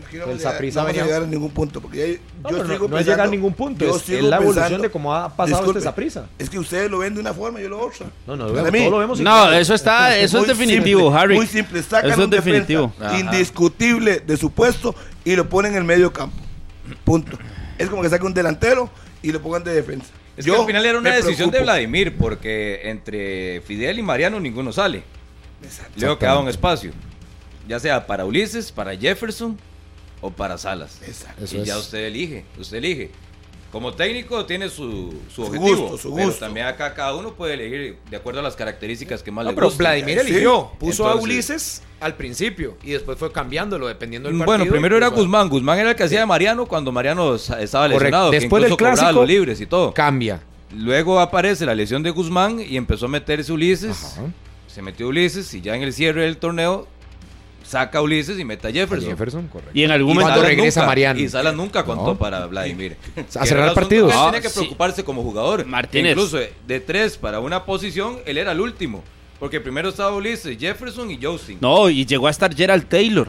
No El vamos, a llegar, Saprissa no vamos a venía- llegar a ningún punto. Porque ya- No, yo no- sigo no es llegar a pensando- ningún punto, es- la evolución pensando- de cómo ha pasado Disculpe, este Saprissa. Es que ustedes lo ven de una forma y yo lo otra. No, no, Para todo mí, lo vemos No, eso está, eso es Muy definitivo, simple, Harry. Muy simple, sacan Eso es definitivo. Indiscutible de su puesto y lo ponen en el medio campo. Punto. Es como que saque un delantero y lo pongan de defensa. Es Yo que al final era una decisión de. Vladimir, porque entre Fidel y Mariano ninguno sale. Exacto. Luego quedaba un espacio, ya sea para Ulises, para Jefferson o para Salas. Exacto. Eso y ya es. usted elige, usted elige. Como técnico tiene su, su Su objetivo, gusto, su pero gusto. también acá cada uno puede elegir de acuerdo a las características que más No, le pero. Vladimir Sí. eligió, puso a Ulises al principio y después fue cambiándolo dependiendo del partido. Bueno, primero era Guzmán. Guzmán era el que hacía de Mariano cuando Mariano estaba Correcto. lesionado. que Después del incluso cobraba clásico, los libres y todo. Cambia. Luego aparece la lesión de Guzmán y empezó a meterse Ulises. Ajá. Se metió Ulises y ya en el cierre del torneo saca a Ulises y mete a Jefferson. Jefferson, correcto. Y en algún momento regresa nunca- Mariano. Y Salas nunca contó No. para Vladimir. Era cerrar partidos. él Ah, tenía que sí. preocuparse como jugador. Martínez. Incluso de tres para una posición, él era el último. Porque primero estaba Ulises, Jefferson y Justin. No, y llegó a estar Gerald Taylor.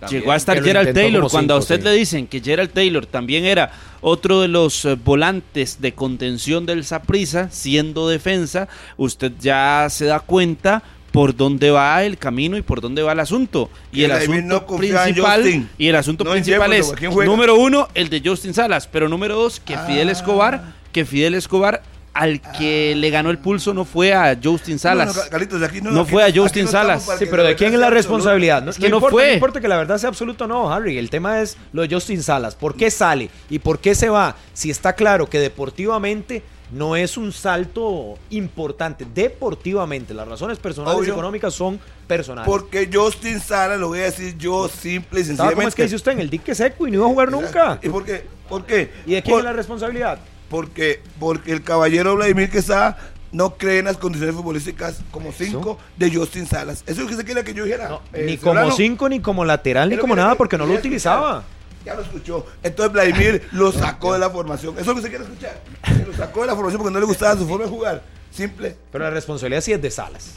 También. Llegó a estar Gerald Taylor. Cuando a usted sí. le dicen que Gerald Taylor también era otro de los eh, volantes de contención del Saprissa, siendo defensa, usted ya se da cuenta por dónde va el camino y por dónde va el asunto. Y el asunto no principal y el asunto No principal es número uno el de Justin Salas, pero número dos que Fidel Ah. Escobar, que Fidel Escobar al que le ganó el pulso no fue a Justin Salas. No, no, Carlitos, aquí no, No aquí- fue a Justin Salas. Sí, pero ¿de quién es la responsabilidad? No, Es que no importa, fue. No importa que la verdad sea absoluta o no, Harry. El tema es lo de Justin Salas. ¿Por qué sale? ¿Y por qué se va? Si está claro que deportivamente no es un salto importante. Deportivamente, las razones personales y Obvio. económicas son personales. Porque Justin Sala, lo voy a decir yo simple y ¿Sabe cómo es que sencillamente. dice usted? En el dique seco y no iba a jugar nunca. ¿Y por qué? ¿Por qué? ¿Y de quién Por- es la responsabilidad? porque, porque el caballero Vladimir Quesada no cree en las condiciones futbolísticas como cinco de Justin Salas. Eso es lo que se quiere que yo dijera. No, eh, ni como cinco, ni como lateral, ni como nada, que porque no lo utilizaba. escuchar. Ya lo escuchó. Entonces Vladimir lo sacó de la formación. Eso es lo que se quiere escuchar. Que Lo sacó de la formación porque no le gustaba su forma de jugar. Simple. Pero la responsabilidad sí es de Salas.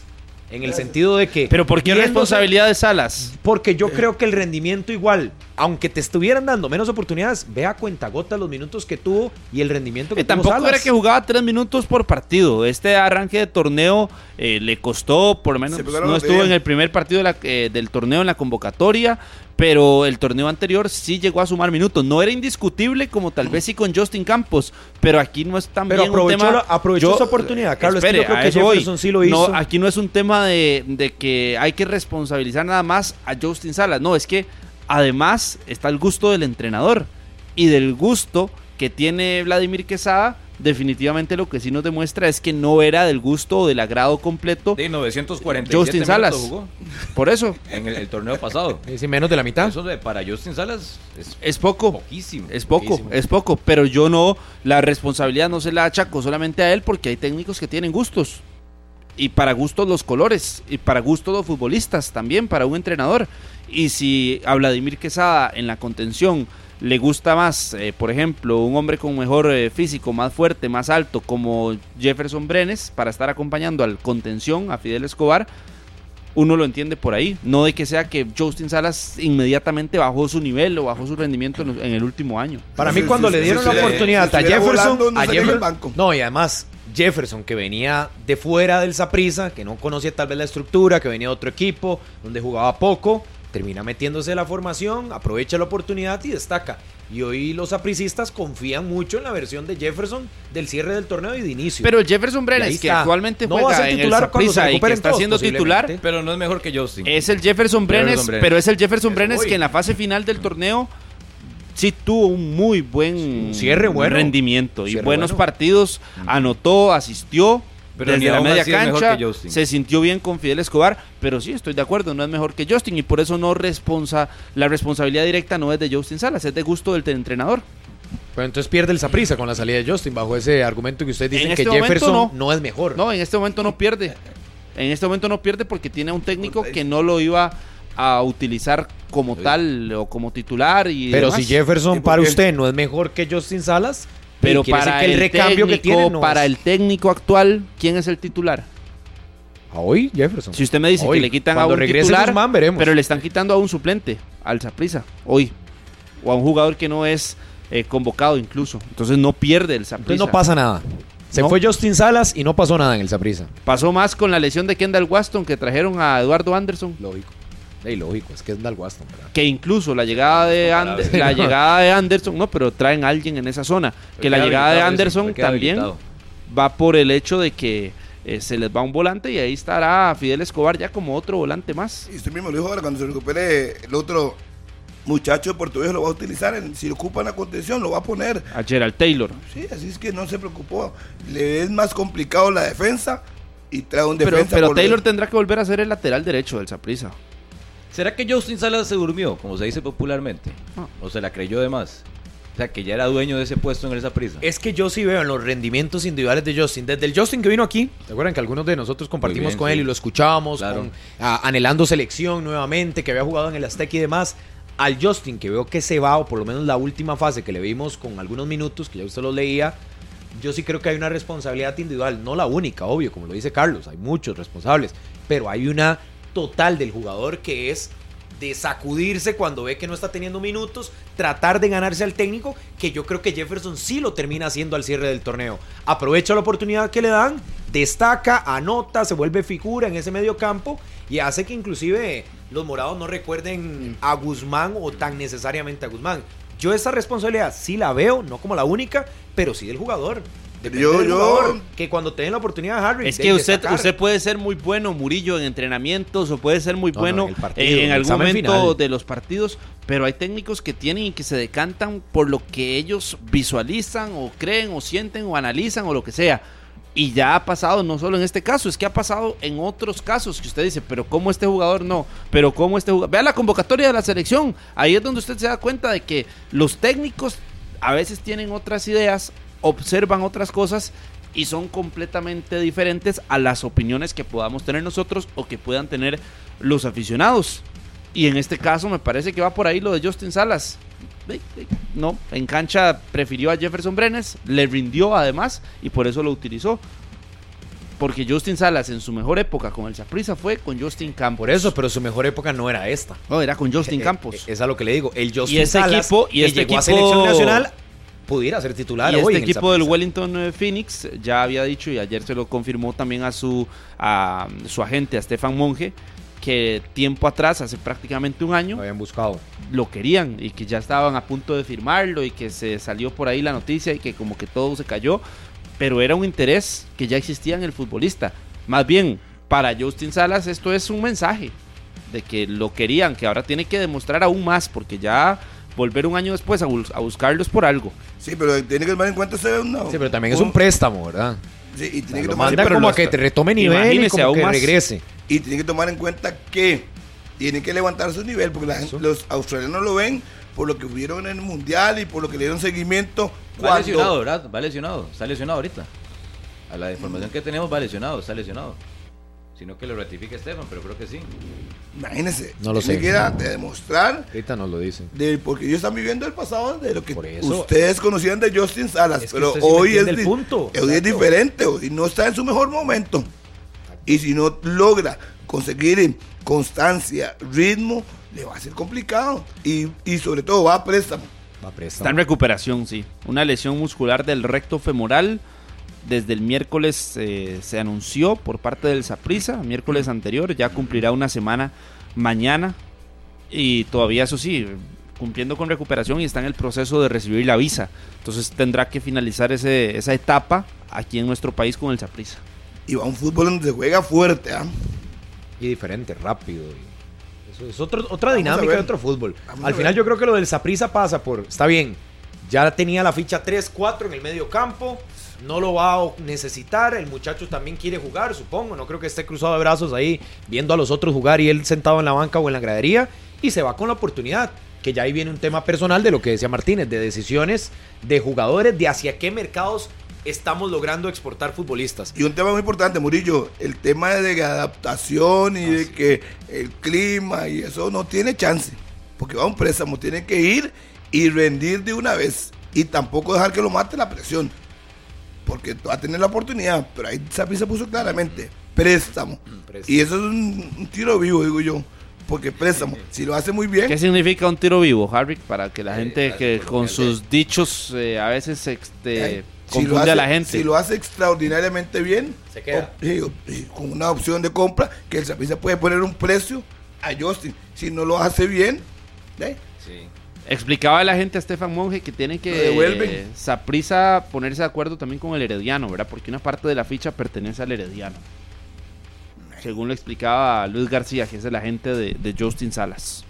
En el sentido de que. Pero ¿por qué responsabilidad de Salas? Porque yo creo que el rendimiento igual, aunque te estuvieran dando menos oportunidades, vea cuenta gota los minutos que tuvo y el rendimiento que Eh, tuvo tampoco Salas. era que jugaba tres minutos por partido. Este arranque de torneo eh, le costó, por lo menos Se no estuvo en el primer partido de la- eh, del torneo en la convocatoria, pero el torneo anterior sí llegó a sumar minutos. No era indiscutible como tal vez sí con Justin Campos, pero aquí no es tan Pero bien un aprovechó tema- la- aprovechó esa oportunidad, Carlos, es que yo creo que. Jefferson sí lo No, hizo. aquí no es un tema de, de que hay que responsabilizar nada más a Justin Salas. No, es que además está el gusto del entrenador y del gusto que tiene Vladimir Quesada. Definitivamente lo que sí nos demuestra es que no era del gusto o del agrado completo De 947 Justin Salas. jugó Por eso en el, el torneo pasado. Es decir, menos de la mitad. Eso de, para Justin Salas es es poco. poquísimo. Es poco, poquísimo. es poco, pero yo no, la responsabilidad no se la achaco solamente a él porque hay técnicos que tienen gustos. Y para gustos los colores, y para gustos los futbolistas también, para un entrenador. Y si a Vladimir Quesada en la contención le gusta más, eh, por ejemplo, un hombre con mejor eh, físico, más fuerte, más alto, como Jefferson Brenes, para estar acompañando al contención, a Fidel Escobar, uno lo entiende por ahí. No de que sea que Justin Salas inmediatamente bajó su nivel o bajó su rendimiento en, el último año. Para mí, cuando le dieron la oportunidad a Jefferson, volando, no a Jefferson- banco. no, y además Jefferson, que venía de fuera del Saprissa, que no conocía tal vez la estructura, que venía de otro equipo, donde jugaba poco, termina metiéndose en la formación, aprovecha la oportunidad y destaca. Y hoy los sapricistas confían mucho en la versión de Jefferson del cierre del torneo y de inicio. Pero Jefferson Y ahí Brenes, que está. actualmente No va a juega ser en el titular se y que está todos, siendo titular. Pero no es mejor que Justin. es el Jefferson Brenes, Jefferson Brenes. pero es el Jefferson Brenes que en la fase final del torneo sí tuvo un muy buen Un cierre bueno. rendimiento y buenos bueno. partidos, anotó, asistió. Pero ni desde la media cancha se sintió bien con Fidel Escobar, pero sí estoy de acuerdo, no es mejor que Justin y por eso no responsa, la responsabilidad directa no es de Justin Salas, es de gusto del entrenador. Pero entonces pierde el Saprissa con la salida de Justin, bajo ese argumento que ustedes dicen En que este Jefferson no. no. es mejor. No, en este momento no pierde. En este momento no pierde porque tiene un técnico que no lo iba a utilizar como tal o como titular. Y Pero demás. si Jefferson ¿Y por para usted no es mejor que Justin Salas, Pero para que el, el recambio que técnico, tiene no para es- el técnico actual, ¿quién es el titular? ¿A hoy Jefferson. Si usted me dice Hoy, que le quitan a un titular, Guzmán, veremos. pero le están quitando a un suplente, al Saprisa, hoy. O a un jugador que no es eh, convocado incluso. Entonces no pierde el Entonces Saprisa. no pasa nada. Se No. fue Justin Salas y no pasó nada en el Saprissa. Pasó más con la lesión de Kendall Waston que trajeron a Eduardo Anderson. Lógico. Ey, lógico, es que es Dal Waston, ¿verdad? Que incluso la llegada de Ander- la llegada de Anderson, no, pero traen a alguien en esa zona. Que la llegada de Anderson también habilitado. va por el hecho de que eh, se les va un volante y ahí estará Fidel Escobar ya como otro volante más. Y usted mismo lo dijo ahora, cuando se recupere el otro muchacho portugués lo va a utilizar. en- si ocupa la contención, lo va a poner. A Gerald Taylor. Sí, así es que no se preocupó. Le es más complicado la defensa y trae un defensa. pero Taylor tendrá que volver a ser el lateral derecho del Saprissa. ¿Será que Justin Salas se durmió, como se dice popularmente? ¿O se la creyó de más? O sea, que ya era dueño de ese puesto en esa prisa. Es que yo sí veo en los rendimientos individuales de Justin, desde el Justin que vino aquí, ¿se acuerdan que algunos de nosotros compartimos bien, con sí. él y lo escuchábamos, Claro. con- a- anhelando selección nuevamente, que había jugado en el Azteca y demás, al Justin que veo que se va, o por lo menos la última fase que le vimos con algunos minutos, que ya usted lo leía, yo sí creo que hay una responsabilidad individual, no la única, obvio, como lo dice Carlos, hay muchos responsables, pero hay una total del jugador que es de sacudirse cuando ve que no está teniendo minutos, tratar de ganarse al técnico, que yo creo que Jefferson sí lo termina haciendo al cierre del torneo. Aprovecha la oportunidad que le dan, destaca, anota, se vuelve figura en ese medio campo y hace que inclusive los morados no recuerden a Guzmán o tan necesariamente a Guzmán. Yo esa responsabilidad sí la veo, no como la única, pero sí del jugador. Depende Yo- yo- jugador, que cuando te den la oportunidad, Harry, Es que usted, destacar. usted puede ser muy bueno, Murillo, en entrenamientos, o puede ser muy No, no, bueno en partido, algún momento final. de los partidos, pero hay técnicos que tienen y que se decantan por lo que ellos visualizan, o creen, o sienten, o analizan, o lo que sea. Y ya ha pasado, no solo en este caso, es que ha pasado en otros casos que usted dice, pero ¿cómo este jugador no? Pero ¿cómo este jugador? Vea la convocatoria de la selección. Ahí es donde usted se da cuenta de que los técnicos a veces tienen otras ideas, observan otras cosas y son completamente diferentes a las opiniones que podamos tener nosotros o que puedan tener los aficionados. Y en este caso me parece que va por ahí lo de Justin Salas. No, en cancha prefirió a Jefferson Brenes, le rindió además y por eso lo utilizó. Porque Justin Salas en su mejor época con el Saprissa fue con Justin Campos. Por eso, pero su mejor época no era esta. No, era con Justin Eh, Campos. eh, Es a lo que le digo. El Justin Y este Salas, equipo- y que este llegó a equipo- selección nacional, pudiera ser titular y hoy este en equipo del. Wellington eh, Phoenix ya había dicho y ayer se lo confirmó también a su, a su agente, a Stefan Monge, que tiempo atrás, hace prácticamente un año, Lo habían buscado. lo querían y que ya estaban a punto de firmarlo y que se salió por ahí la noticia y que como que todo se cayó, pero era un interés que ya existía en el futbolista. Más bien, para Justin Salas esto es un mensaje de que lo querían, que ahora tiene que demostrar aún más porque ya volver un año después a, bus- a buscarlos por algo. Sí, pero tiene que tomar en cuenta ese no, Sí, pero también es un préstamo, ¿verdad? Sí, y tiene que tomar manda pero como a que te retome nivel y como aún que más. regrese. Y tiene que tomar en cuenta que tiene que levantar su nivel, porque la gente- los australianos lo ven por lo que vieron en el mundial y por lo que le dieron seguimiento. Va lesionado, ¿verdad? Va lesionado. Está lesionado ahorita. A la información que tenemos va lesionado, está lesionado. Sino que lo ratifique Estefan, pero creo que sí. imagínense, No lo sé. que ir a demostrar Ahorita nos lo dicen. de, porque ellos están viviendo el pasado de lo que Por eso- ustedes conocían de Justin Salas, Es que pero sí hoy es, el punto. hoy es diferente, hoy no está en su mejor momento. Y si no logra conseguir constancia, ritmo, le va a ser complicado. Y, y sobre todo va a préstamo. Va a Está en recuperación, sí. Una lesión muscular del recto femoral. Desde el miércoles eh, se anunció por parte del Saprisa, miércoles anterior, ya cumplirá una semana mañana. Y todavía, eso sí, cumpliendo con recuperación y está en el proceso de recibir la visa. Entonces tendrá que finalizar ese, esa etapa aquí en nuestro país con el Saprisa. Y va a un fútbol donde se juega fuerte. ¿ah? Y diferente, rápido. Eso es otro- otra Vamos dinámica de otro fútbol. Vamos Al final yo creo que lo del Saprisa pasa por... Está bien, ya tenía la ficha 3-4 en el medio campo. No lo va a necesitar. El muchacho también quiere jugar, supongo. No creo que esté cruzado de brazos ahí viendo a los otros jugar y él sentado en la banca o en la gradería. Y se va con la oportunidad. Que ya ahí viene un tema personal de lo que decía Martínez, de decisiones de jugadores, de hacia qué mercados estamos logrando exportar futbolistas. Y un tema muy importante, Murillo, el tema de adaptación y de que el clima y eso no tiene chance. Porque va a un préstamo, tiene que ir y rendir de una vez. Y tampoco dejar que lo mate la presión. Porque va a tener la oportunidad. Pero ahí Sapi se puso claramente. Préstamo. préstamo. Y eso es un, un tiro vivo, digo yo. Porque préstamo, si lo hace muy bien, ¿Qué significa un tiro vivo, Harry? Para que la gente así que con sus dichos eh, a veces este, Ay, si hace- a la gente. Si lo hace extraordinariamente bien, Se queda. o- con una opción de compra, que el Saprissa puede poner un precio a Justin. Si no lo hace bien, ¿eh? Sí. Explicaba a la gente a Stefan Monge que tiene que devuelven. eh, ponerse de acuerdo también con el Herediano, ¿verdad? Porque una parte de la ficha pertenece al Herediano. Según lo explicaba Luis García, que es el agente de, de Justin Salas.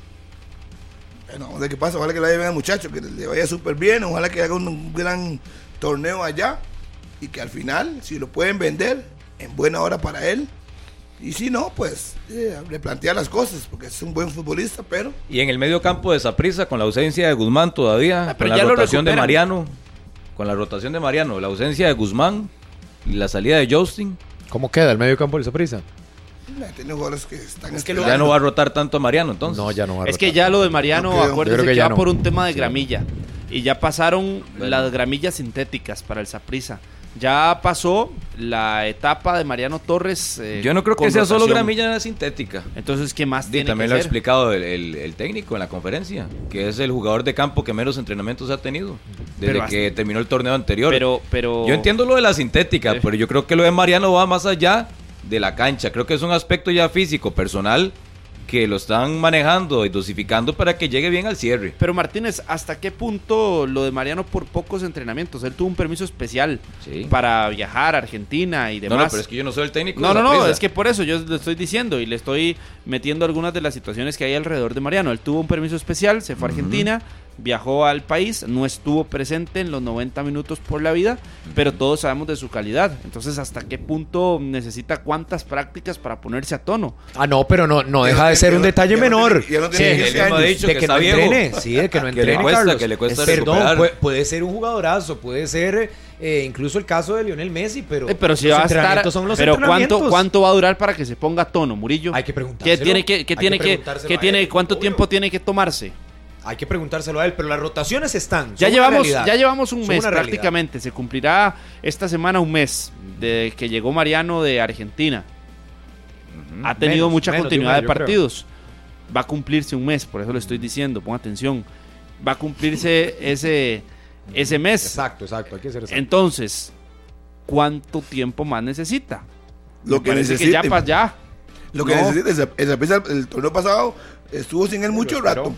Bueno, vamos a ver qué pasa. Ojalá que le vaya bien al muchacho, que le vaya súper bien. Ojalá que haga un, un gran torneo allá. Y que al final, si lo pueden vender, en buena hora para él. Y si no, pues eh, replantear las cosas, porque es un buen futbolista, pero Y en el medio campo de Saprissa, con la ausencia de Guzmán todavía, Ah, con la rotación de. Mariano, con la rotación de Mariano, la ausencia de Guzmán y la salida de Justin, ¿Cómo queda el medio campo del Saprissa? tiene jugadores que están Es que lo- ya no va a rotar tanto a Mariano entonces. No, ya no va a Es que rotar. ya lo de Mariano, No acuérdense que que, ya va no. por un tema de Sí. gramilla. Y ya pasaron Bueno. las gramillas sintéticas para el Saprissa. Ya pasó la etapa de Mariano Torres. eh, Yo no creo que sea solo gramilla sintética. Entonces, ¿qué más tiene también que lo ha explicado el, el- el técnico en la conferencia, que es el jugador de campo que menos entrenamientos ha tenido desde Pero que terminó el torneo anterior. Pero, pero... Yo entiendo lo de la sintética, Sí. pero yo creo que lo de Mariano va más allá de la cancha. Creo que es un aspecto ya físico, personal, que lo están manejando y dosificando para que llegue bien al cierre. Pero Martínez, ¿hasta qué punto lo de Mariano por pocos entrenamientos? Él tuvo un permiso especial Sí. para viajar a Argentina y No, demás. no, pero es que yo no soy el técnico. No, de no, no, es que por eso yo le estoy diciendo y le estoy metiendo algunas de las situaciones que hay alrededor de Mariano. Él tuvo un permiso especial, se fue a Argentina, viajó al país, no estuvo presente en los 90 minutos por la vida, pero todos sabemos de su calidad. Entonces, ¿hasta qué punto necesita cuántas prácticas para ponerse a tono? Ah, no, pero no, no deja de ser un detalle menor. tiene- ya no Sí, tiene él 15 mismo ha años. dicho de que que, no entrene, sí, de que no Que le entrene, cuesta, Carlos. que le cuesta Es- Perdón, puede, puede ser un jugadorazo, puede ser eh, incluso el caso de Lionel Messi, pero, Eh, pero si los va a estar, entrenamientos son los pero ¿cuánto. ¿cuánto va a durar para que se ponga a tono, Murillo? Hay que preguntárselo. ¿Qué tiene que, qué que tiene que, qué tiene, él, cuánto obvio. tiempo tiene que tomarse? Hay que preguntárselo a él, pero las rotaciones están. Ya llevamos, ya llevamos un Son mes prácticamente. Se cumplirá esta semana un mes de que llegó Mariano de Argentina. Ha tenido Menos, mucha menos de un continuidad mes, de creo. partidos. Va a cumplirse un mes, por eso le estoy diciendo, ponga atención. Va a cumplirse ese, ese mes. Exacto, exacto, hay que ser exacto. Entonces, ¿cuánto tiempo más necesita? Lo Me que parece necesite. ya, ya. Lo que No. necesita es el, torneo pasado estuvo sin él mucho rato.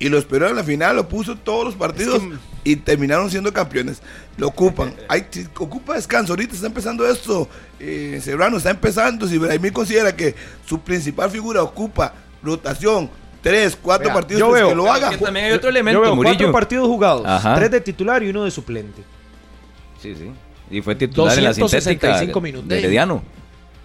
Y lo esperó en la final, lo puso todos los partidos Es que- y terminaron siendo campeones. Lo ocupan. Hay, si ocupa descanso. Ahorita está empezando esto. Eh, Serrano está empezando. Si Brahimi considera que su principal figura ocupa rotación, tres, cuatro partidos, yo pues veo- que lo haga. que también hay otro Yo elemento, veo Murillo. cuatro partidos jugados, Ajá. tres de titular y uno de suplente. Sí, sí. Y fue titular en la sintética 265 minutos. de Herediano.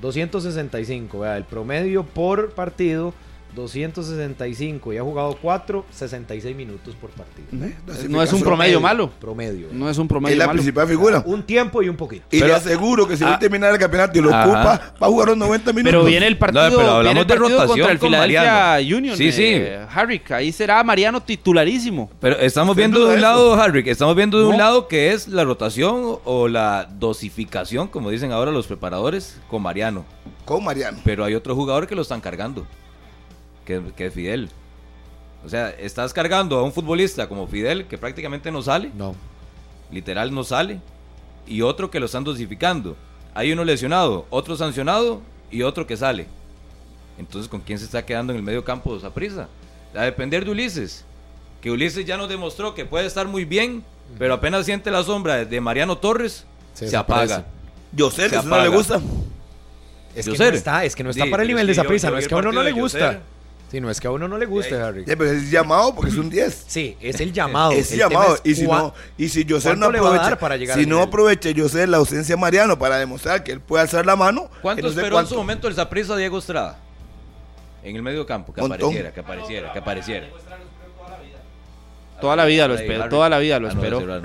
265, vea, el promedio por partido, 265. Y ha jugado 4, 66 minutos por partido. Eh, No es un promedio malo. Promedio. No es un Es promedio la malo. principal figura. Un tiempo y un poquito. Y le Pero- aseguro que si va Ah. a terminar el campeonato y lo Ajá. ocupa, va a jugar los 90 minutos. Pero viene el partido, No, pero hablamos viene el de rotación contra el con Philadelphia Mariano. Union. Sí, sí. eh, Harrick, ahí será Mariano titularísimo. Pero estamos viendo de un lado, Harry, estamos viendo de un lado que es la rotación o la dosificación, como dicen ahora los preparadores, con Mariano. Con Mariano. Pero hay otro jugador que lo están cargando, que, que es Fidel. O sea, estás cargando a un futbolista como Fidel, que prácticamente no sale, No. literal no sale, y otro que lo están dosificando. Hay uno lesionado, otro sancionado y otro que sale. Entonces, ¿con quién se está quedando en el medio campo de prisa? A depender de Ulises. Que Ulises ya nos demostró que puede estar muy bien, pero apenas siente la sombra de Mariano Torres, Se se, apaga. José, Se eso no le gusta. Es que Yoser. no está, es que no está Sí, para el nivel de es que esa yo- prisa, yo no es que a uno no le gusta. Sí, no es que a uno no le guste, Harry. Ya, pero es llamado porque es un 10. Sí, es el llamado. Es El llamado. es Y si no, y si José no ¿cuánto aprovecha, dar para llegar si no aprovecha José la ausencia de Mariano para demostrar que él puede alzar la mano, ¿Cuánto que no sé esperó en su momento el Zaprisa Diego Estrada? En el medio campo, que Montón. apareciera, que apareciera, que apareciera. Toda la vida lo esperó, toda la vida lo Ah, no, esperó.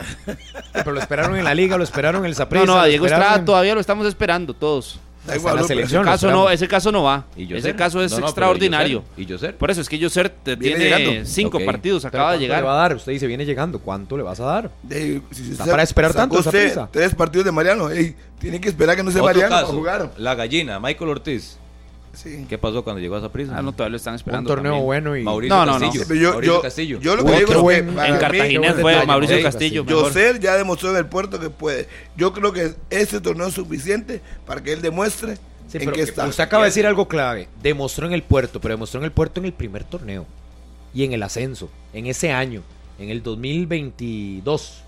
Pero lo esperaron en la liga, lo esperaron en el Saprissa. No, no, a Diego Estrada en- todavía lo estamos esperando todos. Da igual, la selección. Ese caso, no, ese caso no va. Ese caso es No, no, pero extraordinario. ¿Y Yoser? Por eso es que Yoser te Viene tiene llegando. cinco partidos, Pero acaba de ¿cuánto llegar. le va a dar? Usted dice, viene llegando. ¿Cuánto le vas a dar? De- si se Está para esperar tanto esa usted prisa. Tres partidos de Mariano. Ey, tiene que esperar que no sea Otro Mariano para caso, jugar. La gallina, Michael Ortiz. Sí. ¿Qué pasó cuando llegó a esa prisa? Ah, no, todavía lo están Un esperando. torneo también. bueno y... Mauricio No, no, no. Castillo. Yo, Mauricio yo, Castillo. yo lo que digo En Cartagena fue detalle, Mauricio Mauricio Castillo. Yoser ya demostró en el puerto que puede. Yo creo que este torneo es suficiente para que él demuestre Sí, en pero qué está. usted acaba de decir algo clave. Demostró en el puerto, pero demostró en el puerto en el primer torneo. Y en el ascenso. En ese año. En el 2022.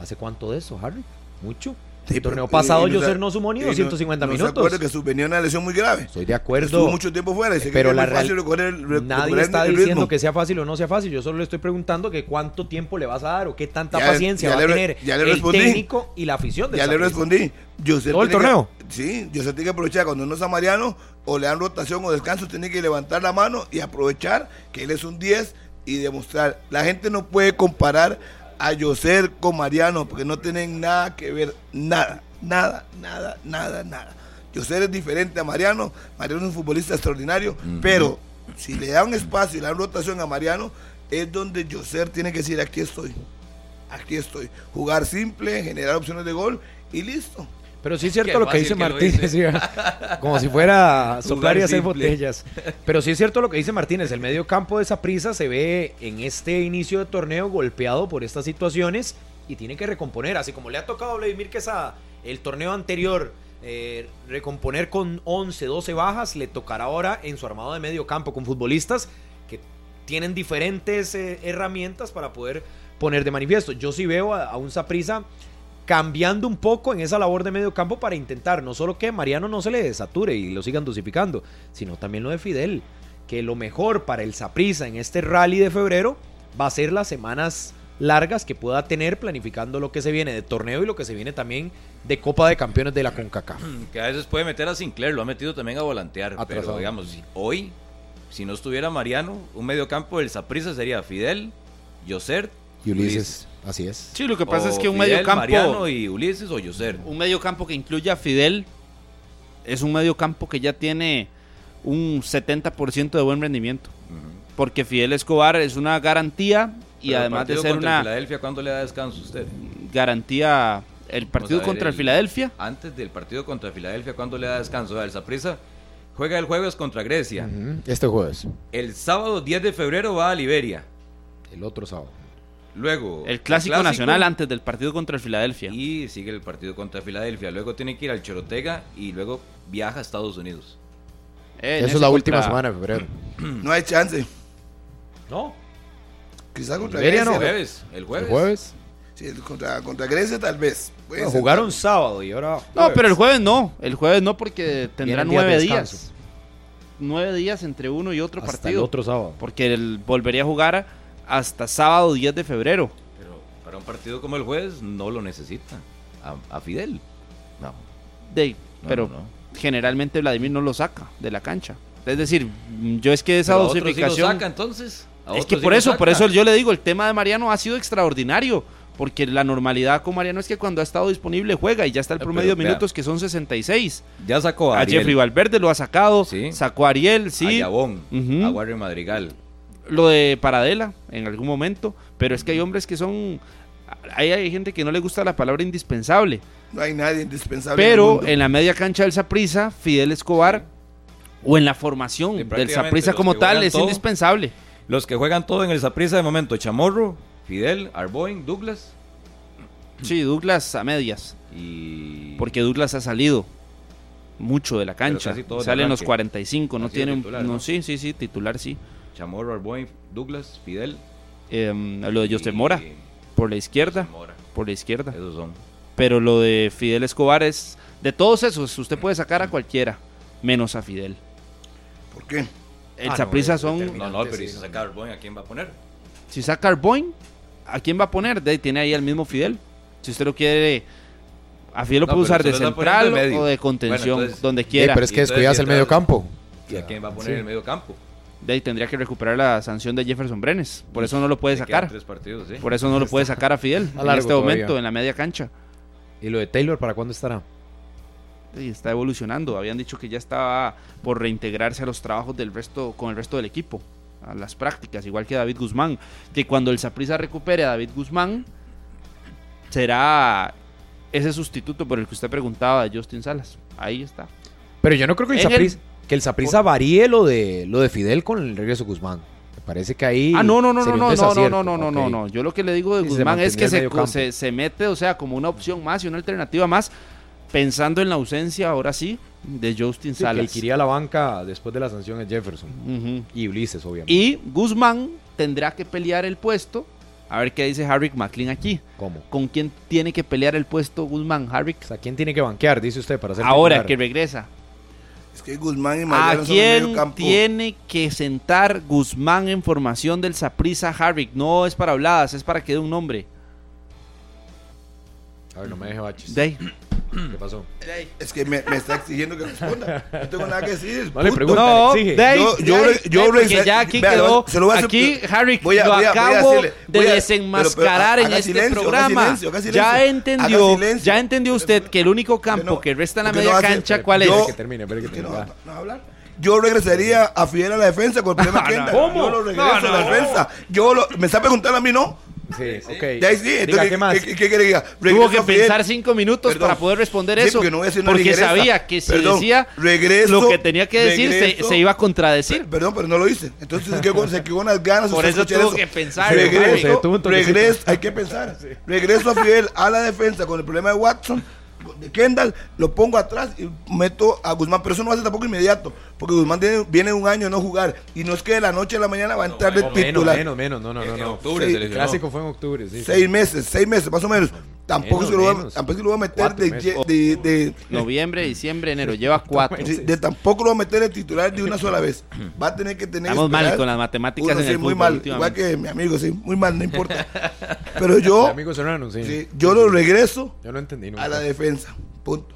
¿Hace cuánto de eso, Harry? Mucho. Sí, el torneo pasado y no se- no sumó ni y no- 250 no se minutos. acuerda que su- venía una lesión muy grave. Estoy de Estuvo acuerdo. mucho tiempo fuera. que Pero es la real- recuperar el- re- Nadie recuperar está el diciendo ritmo. que sea fácil o no sea fácil. Yo solo le estoy preguntando que cuánto tiempo le vas a dar o qué tanta Ya- paciencia ya va le a tener ya le el técnico y la afición de Ya le respondí. Yoser ¿Todo el tiene que- torneo? sí, Yoser tiene que aprovechar cuando no está Mariano o le dan rotación o descanso, tiene que levantar la mano y aprovechar que él es un 10 y demostrar. La gente no puede comparar a Yoser con Mariano porque no tienen nada que ver, nada, nada, nada, nada, nada. Yoser es diferente a Mariano, Mariano es un futbolista extraordinario, pero si le dan espacio y le dan rotación a Mariano, es donde Yoser tiene que decir, aquí estoy, aquí estoy. Jugar simple, generar opciones de gol y listo. Pero sí es cierto lo que dice Martínez, como si fuera soplar y hacer simple. botellas. Pero sí es cierto lo que dice Martínez, el medio campo de esa prisa se ve en este inicio de torneo golpeado por estas situaciones y tiene que recomponer, así como le ha tocado a Vladimir Quesada el torneo anterior, eh, recomponer con 11, 12 bajas, le tocará ahora en su armado de medio campo con futbolistas que tienen diferentes eh, herramientas para poder poner de manifiesto. Yo sí veo a, a un Saprisa cambiando un poco en esa labor de medio campo para intentar no solo que Mariano no se le desature y lo sigan dosificando, sino también lo de Fidel, que lo mejor para el Saprisa en este rally de febrero va a ser las semanas largas que pueda tener planificando lo que se viene de torneo y lo que se viene también de Copa de Campeones de la CONCACAF. Que a veces puede meter a Sinclair, lo ha metido también a volantear. Atrasado. Pero digamos, hoy, si no estuviera Mariano, un mediocampo del Saprissa sería Fidel, Yoser así es. Sí, lo que pasa O es que un Fidel, medio campo, Mariano y Ulises o Yoser. un medio campo que incluya a Fidel, es un medio campo que ya tiene un 70% de buen rendimiento. Porque Fidel Escobar es una garantía y Pero el además de ser contra el una Filadelfia, ¿cuándo le da descanso a usted? garantía, el partido ver contra el Filadelfia, Antes del partido contra Filadelfia, ¿cuándo le da descanso? El Saprissa juega el jueves contra Grecia. Este jueves, El sábado 10 de febrero va a Liberia. el otro sábado. Luego el clásico, nacional antes del partido contra el Filadelfia. Y sigue el partido contra Filadelfia. Luego tiene que ir al Chorotega y luego viaja a Estados Unidos. Eh, en ese contra- de febrero. No hay chance. ¿No? Quizás contra Grecia. El jueves. El jueves. jueves? Sí, contra, contra Grecia tal vez. Ser. jugaron sábado y ahora... No, pero el jueves no, el jueves no porque tendrá de nueve días. Nueve días entre uno y otro Hasta partido. el otro sábado. Porque él volvería a jugar hasta sábado 10 de febrero. Pero para un partido como el jueves no lo necesita. A, a Fidel. No. De, no, pero no, no. generalmente Vladimir no lo saca de la cancha. Es decir, yo es que esa Pero a otros sí lo dosificación... saca, entonces. A es que por eso, por eso yo le digo, el tema de Mariano ha sido extraordinario. Porque la normalidad con Mariano es que cuando ha estado disponible juega y ya está el Pero, promedio de vea. minutos que son 66. Ya sacó a, A Jeffrey Valverde lo ha sacado, Sí. sacó a Ariel, a sí. Yabón, Ujú. a Warren Madrigal. Lo de Paradela en algún momento, pero es que hay hombres que son hay, hay gente que no le gusta la palabra indispensable, No hay nadie indispensable. en el pero mundo. en la media cancha del Saprissa, Fidel Escobar o en la formación Sí, del los como tal es todo. indispensable. Los que juegan todo en el Saprissa de momento, Chamorro, Fidel, Arboin, Douglas Sí, Douglas a medias, y... porque Douglas ha salido mucho de la cancha, sale en los arranque. 45, no tiene un- no, ¿no? sí, sí, sí, titular sí. Chamorro, Arboin, Douglas, Fidel. Em, lo de José y- Mora por la izquierda, Mora. por la izquierda. Esos son. Pero lo de Fidel Escobar es. De todos esos, usted puede sacar a cualquiera, menos a Fidel. ¿Por qué? El Ah, no, Saprissa es son. No, no, pero sí, ¿y si no. saca Arboin, ¿a quién va a poner? Si saca Arboin, ¿a quién va a poner? De, tiene ahí al mismo Fidel. Si usted lo quiere. A Fidel lo No, puede usar de central o de contención, Bueno, entonces- donde Sí, quiera. pero es que descuidas ¿y el medio campo. ¿Y a quién va a poner Sí. el medio campo? De ahí tendría que recuperar la sanción de Jefferson Brenes. Por eso no lo puede sacar. tres partidos, sí. Por eso no lo puede sacar a Fidel Está en este momento, todavía. en la media cancha. ¿Y lo de Taylor para cuándo estará? Y está evolucionando. Habían dicho que ya estaba por reintegrarse a los trabajos del resto, con el resto del equipo, a las prácticas, igual que David Guzmán. Que cuando el Saprissa recupere a David Guzmán, será ese sustituto por el que usted preguntaba de Justin Salas. Ahí está. Pero yo no creo que el Saprissa que el Saprissa varíe lo de lo de Fidel con el regreso de Guzmán. Me parece que ahí Ah, no, no, no, no, no, no, no, no, no, no, no. Yo lo que le digo de Guzmán es que se, se, se mete, o sea, como una opción más y una alternativa más, pensando en la ausencia, ahora sí, de Justin Sí, Salas. que iría a la banca después de la sanción es Jefferson y Ulises, obviamente. Y Guzmán tendrá que pelear el puesto. A ver qué dice Harry McLean aquí. ¿Cómo? ¿Con quién tiene que pelear el puesto Guzmán, Harry? O sea, ¿quién tiene que banquear, dice usted, para ser Ahora que regresa. Es que Guzmán y ¿A Mariano son medio quién campo. tiene que sentar Guzmán en formación del Saprissa Harry? No es para habladas, es para que dé un nombre. A ver, no me deje baches. De ahí. ¿Qué pasó? Es que me, me está exigiendo que responda. No tengo nada que decir. No le punto. pregunta, No, exige. Yo- yo yo porque ya aquí vea, quedó. se lo voy a hacer- aquí, Harry, voy a- lo voy a- voy a acabo decirle, de voy a- desenmascarar pero- pero en este silencio, haga programa. silencio, haga silencio. ya entendió, ya entendió usted que el único campo no? que resta en la ¿Por qué no media hace- cancha, ¿cuál es? Yo- que termine, que ¿Por qué no, termine. no, no hablar? Yo regresaría a Fidel a la defensa con el problema No, que no. Yo lo regreso No, a la no. defensa. Yo lo, me está preguntando a mí, ¿no? Sí, ok. De ahí sí. Diga, ¿qué más? ¿qué, qué diga? Tuvo que pensar cinco minutos Perdón. para poder responder Sí, eso. porque no voy a decir una porque ligereza. sabía que si Perdón, decía regreso, lo que tenía que decir se, iba a contradecir. Per- Perdón, pero no lo hice. Entonces se quedó, se quedó unas ganas. Por eso tuvo que pensar, regreso, hay que pensar. Regreso a Fidel a la defensa con el problema de Watson, de Kendall, lo pongo atrás y meto a Guzmán. Pero eso no va a ser tampoco inmediato, porque Guzmán tiene- viene un año de no jugar. Y no es que de la noche a la mañana va a entrar de No, menos, titular. menos, menos, no, no, no. En no. octubre Sí, se El clásico fue en octubre, sí. sí. Seis meses, seis meses más o menos. Tampoco, Menos, que lo voy a, menos. tampoco que lo voy a meter de, de- de- Noviembre, diciembre, enero. Lleva cuatro. de- de- tampoco lo voy a meter de titular de una sola vez. Va a tener que tener. Estamos mal con las matemáticas uno, en sí, el muy fútbol mal. Igual que mi amigo, sí, muy mal, no importa. Pero yo, Amigos hermanos, sí. sí, yo lo regreso Yo no entendí nunca. a la defensa. Punto.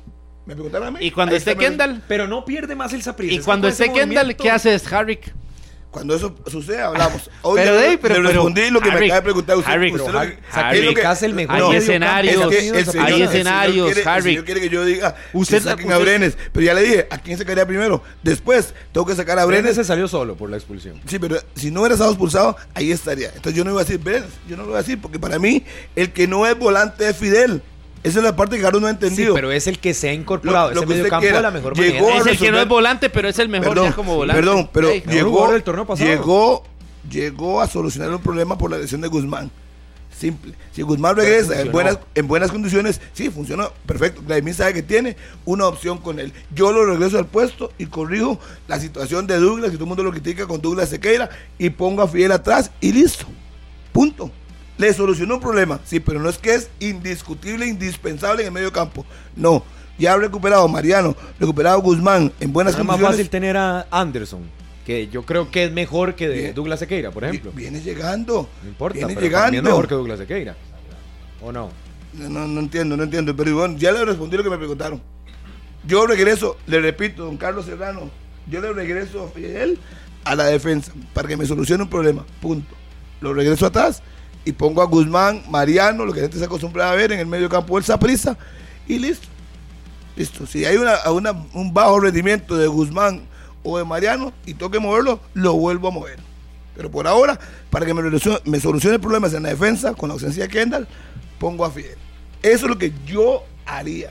¿Me preguntaron a mí? Y cuando Ahí esté está Kendall, Pero no pierde más el Saprissa. y cuando esté Kendall, ¿qué haces, Harry? Cuando eso suceda, hablamos. Pero, le- pero- respondí lo que Harry, me acaba de preguntar usted. Harry, usted lo Harry, que- Harry, lo que- Sacas el mejor Hay No, escenarios, es que el señor, hay Saprissa. el señor escenarios, quiere- el Harry. señor quiere que yo diga Usted- que saquen usted- a Brenes. Pero ya le dije, ¿a quién sacaría primero? Después, tengo que sacar a Brenes Brenes. se salió solo por la expulsión. Sí, pero si no hubiera estado expulsado, ahí estaría. Entonces yo no iba a decir Brenes. Yo no lo voy a decir porque para mí, el que no es volante es Fidel. Esa es la parte que Carlos no ha Sí, entendido. pero es el que se ha incorporado Lo- lo ese que medio campo de la mejor Llegó manera. Es el que no es volante, pero es el mejor perdón, ya como volante. Perdón, pero llegó, torneo pasado. llegó, llegó a solucionar un problema por la lesión de Guzmán. Simple. Si Guzmán regresa en buenas, en buenas condiciones, sí, funcionó perfecto. Vladimir sabe que tiene una opción con él. Yo lo regreso al puesto y corrijo la situación de Douglas, que todo el mundo lo critica con Douglas Sequeira, y pongo a Fidel atrás y listo. Punto. Le solucionó un problema, sí, pero no es que es indiscutible, indispensable en el medio campo. No. Ya ha recuperado Mariano, recuperado Guzmán en buenas Es más condiciones. fácil tener a Anderson, que yo creo que es mejor que de. Douglas Sequeira, por ejemplo. Viene llegando. No importa, Viene pero llegando. es mejor que Douglas Sequeira. ¿O no? No, no, no entiendo, no entiendo. Pero bueno, ya le respondí lo que me preguntaron. Yo regreso, le repito, don Carlos Serrano, yo le regreso a Fidel a la defensa para que me solucione un problema. Punto. Lo regreso atrás y pongo a Guzmán, Mariano, lo que la gente se acostumbra a ver en el medio campo del Saprissa y listo. Listo. Si hay una, una- un bajo rendimiento de Guzmán o de Mariano y tengo que moverlo, lo vuelvo a mover. Pero por ahora, para que me, resolu- me solucione problemas en la defensa con la ausencia de Kendall, pongo a Fidel. Eso es lo que yo haría.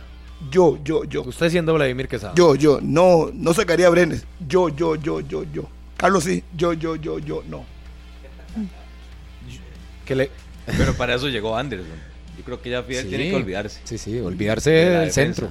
Yo, yo, yo. Usted siendo Vladimir Quesada. Yo, yo. No, no sacaría a Brenes. Yo, yo, yo, yo, yo. Carlos sí. Yo, yo, yo, yo, no. Que le... Pero para eso llegó Anderson. Yo creo que ya Fidel Sí. tiene que olvidarse. Sí, sí, olvidarse De del defensa. centro.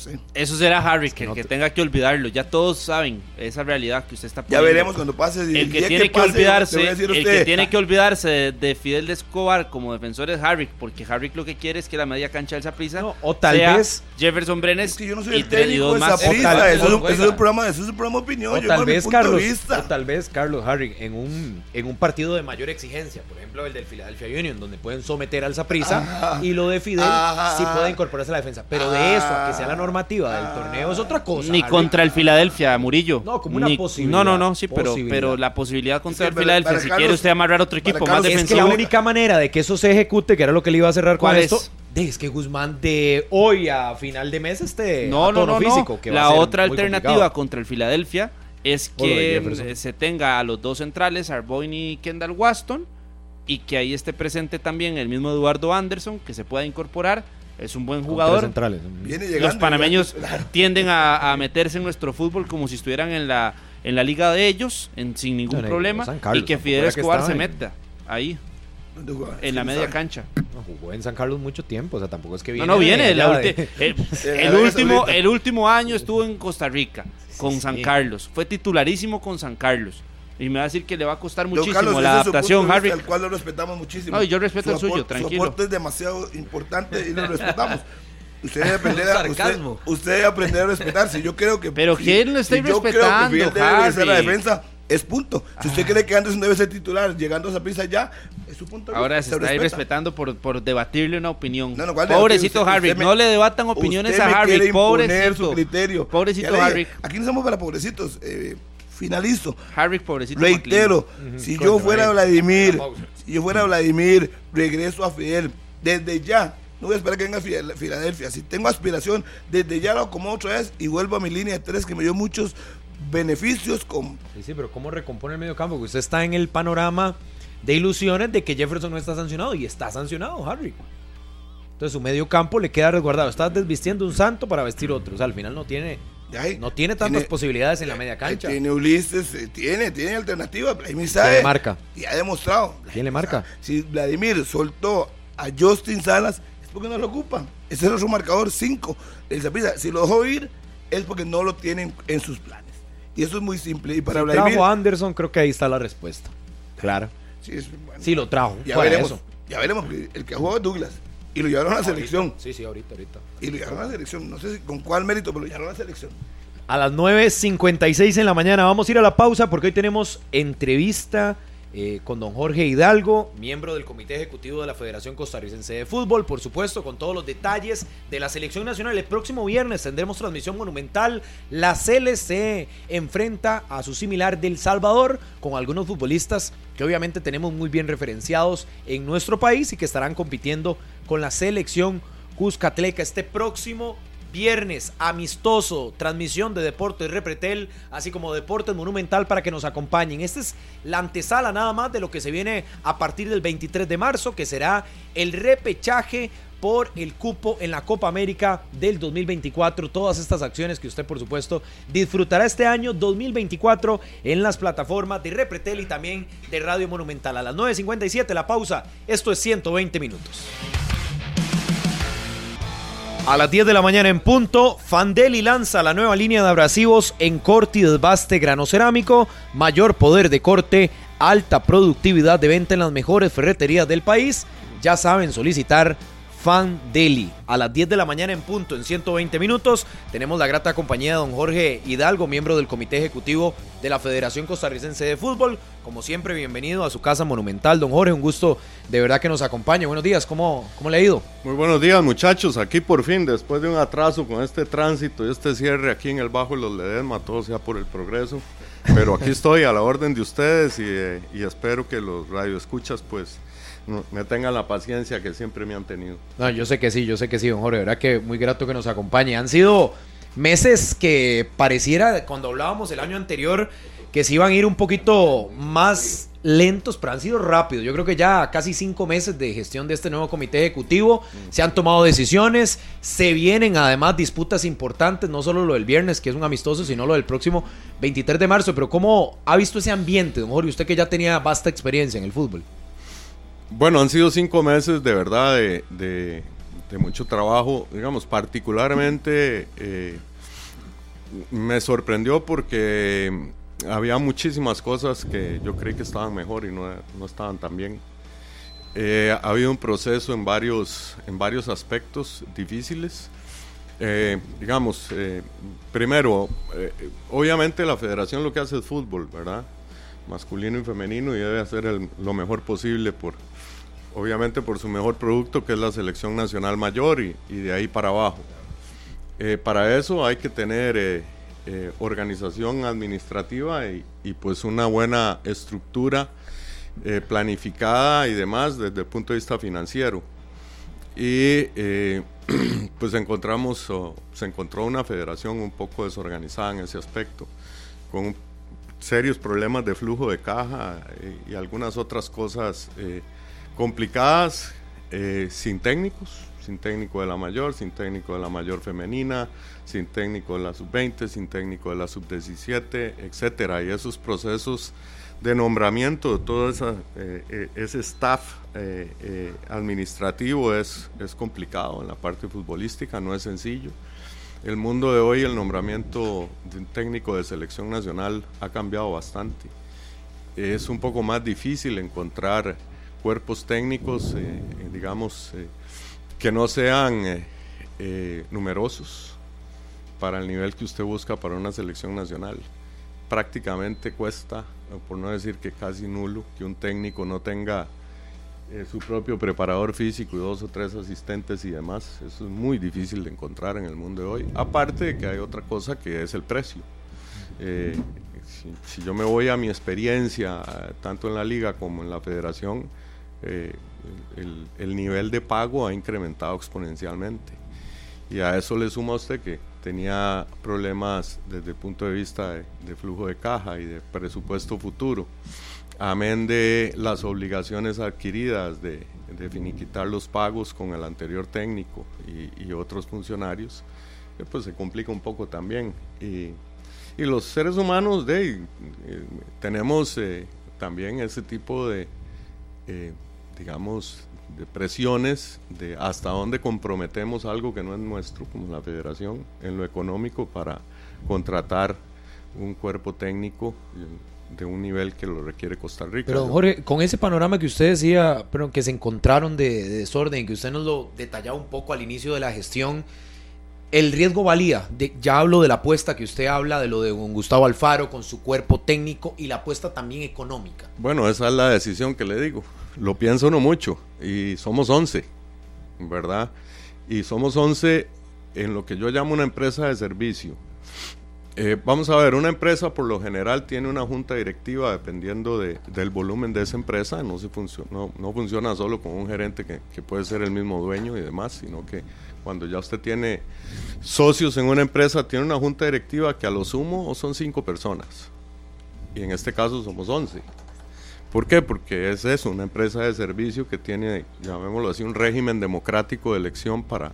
Sé. Eso será Harry, que, no que te- tenga que olvidarlo. Ya todos saben esa realidad que usted está Ya poniendo. veremos cuando pase. El día que tiene que, pase, olvidarse, el usted, que tiene que olvidarse de, de Fidel de Escobar como defensor es Harry, porque Harry lo que quiere es que la media cancha del Saprissa No, o tal sea vez- Jefferson Brenes Es que yo no soy y el técnico de más. Tal- Eso, es un- juega. eso es un programa, eso es un programa de opinión. O yo tal vez Carlos, vista. o tal vez Carlos Harry en un en un partido de mayor exigencia, por ejemplo el del Philadelphia Union, donde pueden someter al Saprissa Ajá. y lo de Fidel Ajá. sí puede incorporarse a la defensa, pero de eso a que sea la Ah. Normativa del torneo es otra cosa. Ni contra el Filadelfia, Murillo. No, como una Ni- posibilidad, No, no, no, sí, pero, posibilidad. pero la posibilidad contra el para- Filadelfia, para si Carlos- quiere usted amarrar otro para equipo Carlos más es Es que defensivo. la única manera de que eso se ejecute, que era lo que le iba a cerrar con ¿Cuál esto, es? de- es que Guzmán de hoy a final de mes esté No, a no, tono no, no. físico. que va a La ser otra muy alternativa complicado. contra el Filadelfia es O lo de que Jefferson. eh, se tenga a los dos centrales, Arboin y Kendall Waston, y que ahí esté presente también el mismo Eduardo Anderson, que se pueda incorporar. Es un buen jugador. centrales. Viene llegando. Los panameños Claro. tienden a, a meterse en nuestro fútbol como si estuvieran en la, en la liga de ellos, en, sin ningún No, no, problema, Carlos, y que Fidel que Escobar se meta ahí, en la media cancha. No, jugó en San Carlos mucho tiempo, o sea, tampoco es que No, viene no, de viene. la allá ulti- de- el, último, el último año estuvo en Costa Rica con sí. San Carlos. Fue titularísimo con San Carlos. Y me va a decir que le va a costar muchísimo Carlos, la adaptación, punto Harry. El cual lo respetamos muchísimo. No, yo respeto Su el suyo, tranquilo. Su aporte es demasiado importante y lo respetamos. Usted debe aprender a, usted, usted debe aprender a respetarse. Yo creo que. Pero ¿quién lo está yo creo que respetando, debe ser la defensa. Es punto. Si usted cree que Anderson debe ser titular, llegando a esa prisa ya, es su punto. Ahora vista, se está ahí respeta. respetando por, por debatirle una opinión. No, no, ¿cuál pobrecito? Harry, Usted me- no le debatan opiniones Usted a Harry, pobrecito. su criterio. Pobrecito Harry. Aquí no somos para pobrecitos. Eh, finalizo. Harry, pobrecito. Reitero, si yo fuera él. Vladimir, si yo fuera Vladimir, regreso a Fidel. Desde ya, no voy a esperar que venga Fidel- Filadelfia. Si tengo aspiración, desde ya lo acomodo otra vez y vuelvo a mi línea de tres que me dio muchos beneficios con Sí, sí, pero ¿cómo recompone el medio campo? Que usted está en el panorama de ilusiones de que Jefferson no está sancionado y está sancionado, Harry. Entonces su medio campo le queda resguardado. Estás desvistiendo un santo para vestir otro. O sea, al final no tiene, No tiene tantas tiene- posibilidades en la media cancha. Tiene Ulises, eh, tiene, tiene alternativa. Vladimir ¿Quién le sabe. marca? Y ha demostrado. ¿Quién le marca? Si Vladimir soltó a Justin Salas, es porque no lo ocupan. Ese es su marcador 5. El Saprissa, si lo dejó ir, es porque no lo tienen en sus planes. Y eso es muy simple. Y para Si Vladimir. trajo a Anderson, creo que ahí está la respuesta. Claro. sí, es- bueno, Sí, lo trajo. ya veremos. eso. Ya veremos. El que jugó es Douglas. Y lo llevaron a la selección. Sí, sí, ahorita, ahorita. Y lo llevaron a la selección. No sé si- con cuál mérito, pero lo llevaron a la selección. A las 9.56 en la mañana vamos a ir a la pausa porque hoy tenemos entrevista eh, con don Jorge Hidalgo, miembro del Comité Ejecutivo de la Federación Costarricense de Fútbol, por supuesto, con todos los detalles de la selección nacional. El próximo viernes tendremos transmisión monumental. La CL se enfrenta a su similar del Salvador con algunos futbolistas que obviamente tenemos muy bien referenciados en nuestro país y que estarán compitiendo con la selección Cuscatleca este próximo Viernes, amistoso, transmisión de Deportes Repretel, así como Deportes Monumental para que nos acompañen. Esta es la antesala nada más de lo que se viene a partir del 23 de marzo, que será el repechaje por el cupo en la Copa América del 2024. Todas estas acciones que usted, por supuesto, disfrutará este año 2024 en las plataformas de Repretel y también de Radio Monumental. A las 9.57 la pausa. Esto es 120 minutos. A las 10 de la mañana en punto, Fandeli lanza la nueva línea de abrasivos en corte y desbaste grano cerámico, mayor poder de corte, alta productividad de venta en las mejores ferreterías del país. Ya saben solicitar Fandeli. A las 10 de la mañana en punto, en 120 minutos, tenemos la grata compañía de don Jorge Hidalgo, miembro del Comité Ejecutivo de la Federación Costarricense de Fútbol. Como siempre, bienvenido a su casa monumental. Don Jorge, un gusto de verdad que nos acompañe. Buenos días, ¿cómo, cómo le ha ido? Muy buenos días muchachos, aquí por fin, después de un atraso con este tránsito y este cierre aquí en el Bajo de los Ledesma, todo sea por el progreso, pero aquí estoy a la orden de ustedes y, eh, y espero que los radioescuchas pues me tengan la paciencia que siempre me han tenido. No, yo sé que sí, yo sé que sí, don Jorge. Verdad que muy grato que nos acompañe. Han sido meses que pareciera, cuando hablábamos el año anterior, que se iban a ir un poquito más lentos, pero han sido rápidos. Yo creo que ya casi cinco meses de gestión de este nuevo comité ejecutivo. Se han tomado decisiones, se vienen además disputas importantes, no solo lo del viernes, que es un amistoso, sino lo del próximo 23 de marzo. Pero ¿cómo ha visto ese ambiente, don Jorge? Usted que ya tenía vasta experiencia en el fútbol. Bueno, han sido cinco meses de verdad de, de- de mucho trabajo, digamos, particularmente eh, me sorprendió porque había muchísimas cosas que yo creí que estaban mejor y no, no estaban tan bien. Eh, ha habido un proceso en varios, en varios aspectos difíciles. Eh, digamos, eh, primero, eh, obviamente la federación lo que hace es fútbol, ¿verdad? Masculino y femenino y debe hacer el- lo mejor posible por, obviamente por su mejor producto que es la selección nacional mayor y, y de ahí para abajo. Eh, para eso hay que tener eh, eh, organización administrativa y, y, pues una buena estructura planificada y demás desde el punto de vista financiero. Y pues encontramos, o, se encontró una federación un poco desorganizada en ese aspecto, con serios problemas de flujo de caja y, y algunas otras cosas complicadas, sin técnicos sin técnico de la mayor, sin técnico de la mayor femenina, sin técnico de la sub-20, sin técnico de la sub-17, etcétera. Y esos procesos de nombramiento de todo esa, eh, eh, ese staff eh, administrativo es, es complicado en la parte futbolística, no es sencillo. El mundo de hoy, el nombramiento de un técnico de selección nacional ha cambiado bastante. Es un poco más difícil encontrar cuerpos técnicos, digamos, que no sean eh, eh, numerosos para el nivel que usted busca para una selección nacional. Prácticamente cuesta, por no decir que casi nulo, que un técnico no tenga eh, su propio preparador físico y dos o tres asistentes y demás. Eso es muy difícil de encontrar en el mundo de hoy. Aparte de que hay otra cosa que es el precio. Si, si, yo me voy a mi experiencia, tanto en la liga como en la federación, el, el, nivel de pago ha incrementado exponencialmente. Y a eso le suma usted que tenía problemas desde el punto de vista de, flujo de caja y de presupuesto futuro. Amén de las obligaciones adquiridas de, de finiquitar los pagos con el anterior técnico y, y otros funcionarios, eh, pues se complica un poco también. Y, y los seres humanos de, eh, tenemos eh, también ese tipo de eh, digamos, de presiones de hasta dónde comprometemos algo que no es nuestro, como la federación, en lo económico para contratar un cuerpo técnico de un nivel que lo requiere Costa Rica. Pero Jorge, con ese panorama que usted decía, pero que se encontraron de, de desorden, que usted nos lo detallaba un poco al inicio de la gestión, el riesgo valía, de, ya hablo de la apuesta que usted habla, de lo de Gustavo Alfaro con su cuerpo técnico y la apuesta también económica. Bueno, esa es la decisión que le digo lo pienso uno mucho y somos 11, ¿verdad? Y somos 11 en lo que yo llamo una empresa de servicio. Eh, vamos a ver, una empresa por lo general tiene una junta directiva dependiendo de, del volumen de esa empresa, no, se funciona, no, no funciona solo con un gerente que, que, puede ser el mismo dueño y demás, sino que cuando ya usted tiene socios en una empresa, tiene una junta directiva que a lo sumo son cinco personas, y en este caso somos 11. ¿Por qué? Porque es eso, una empresa de servicio que tiene, llamémoslo así, un régimen democrático de elección para,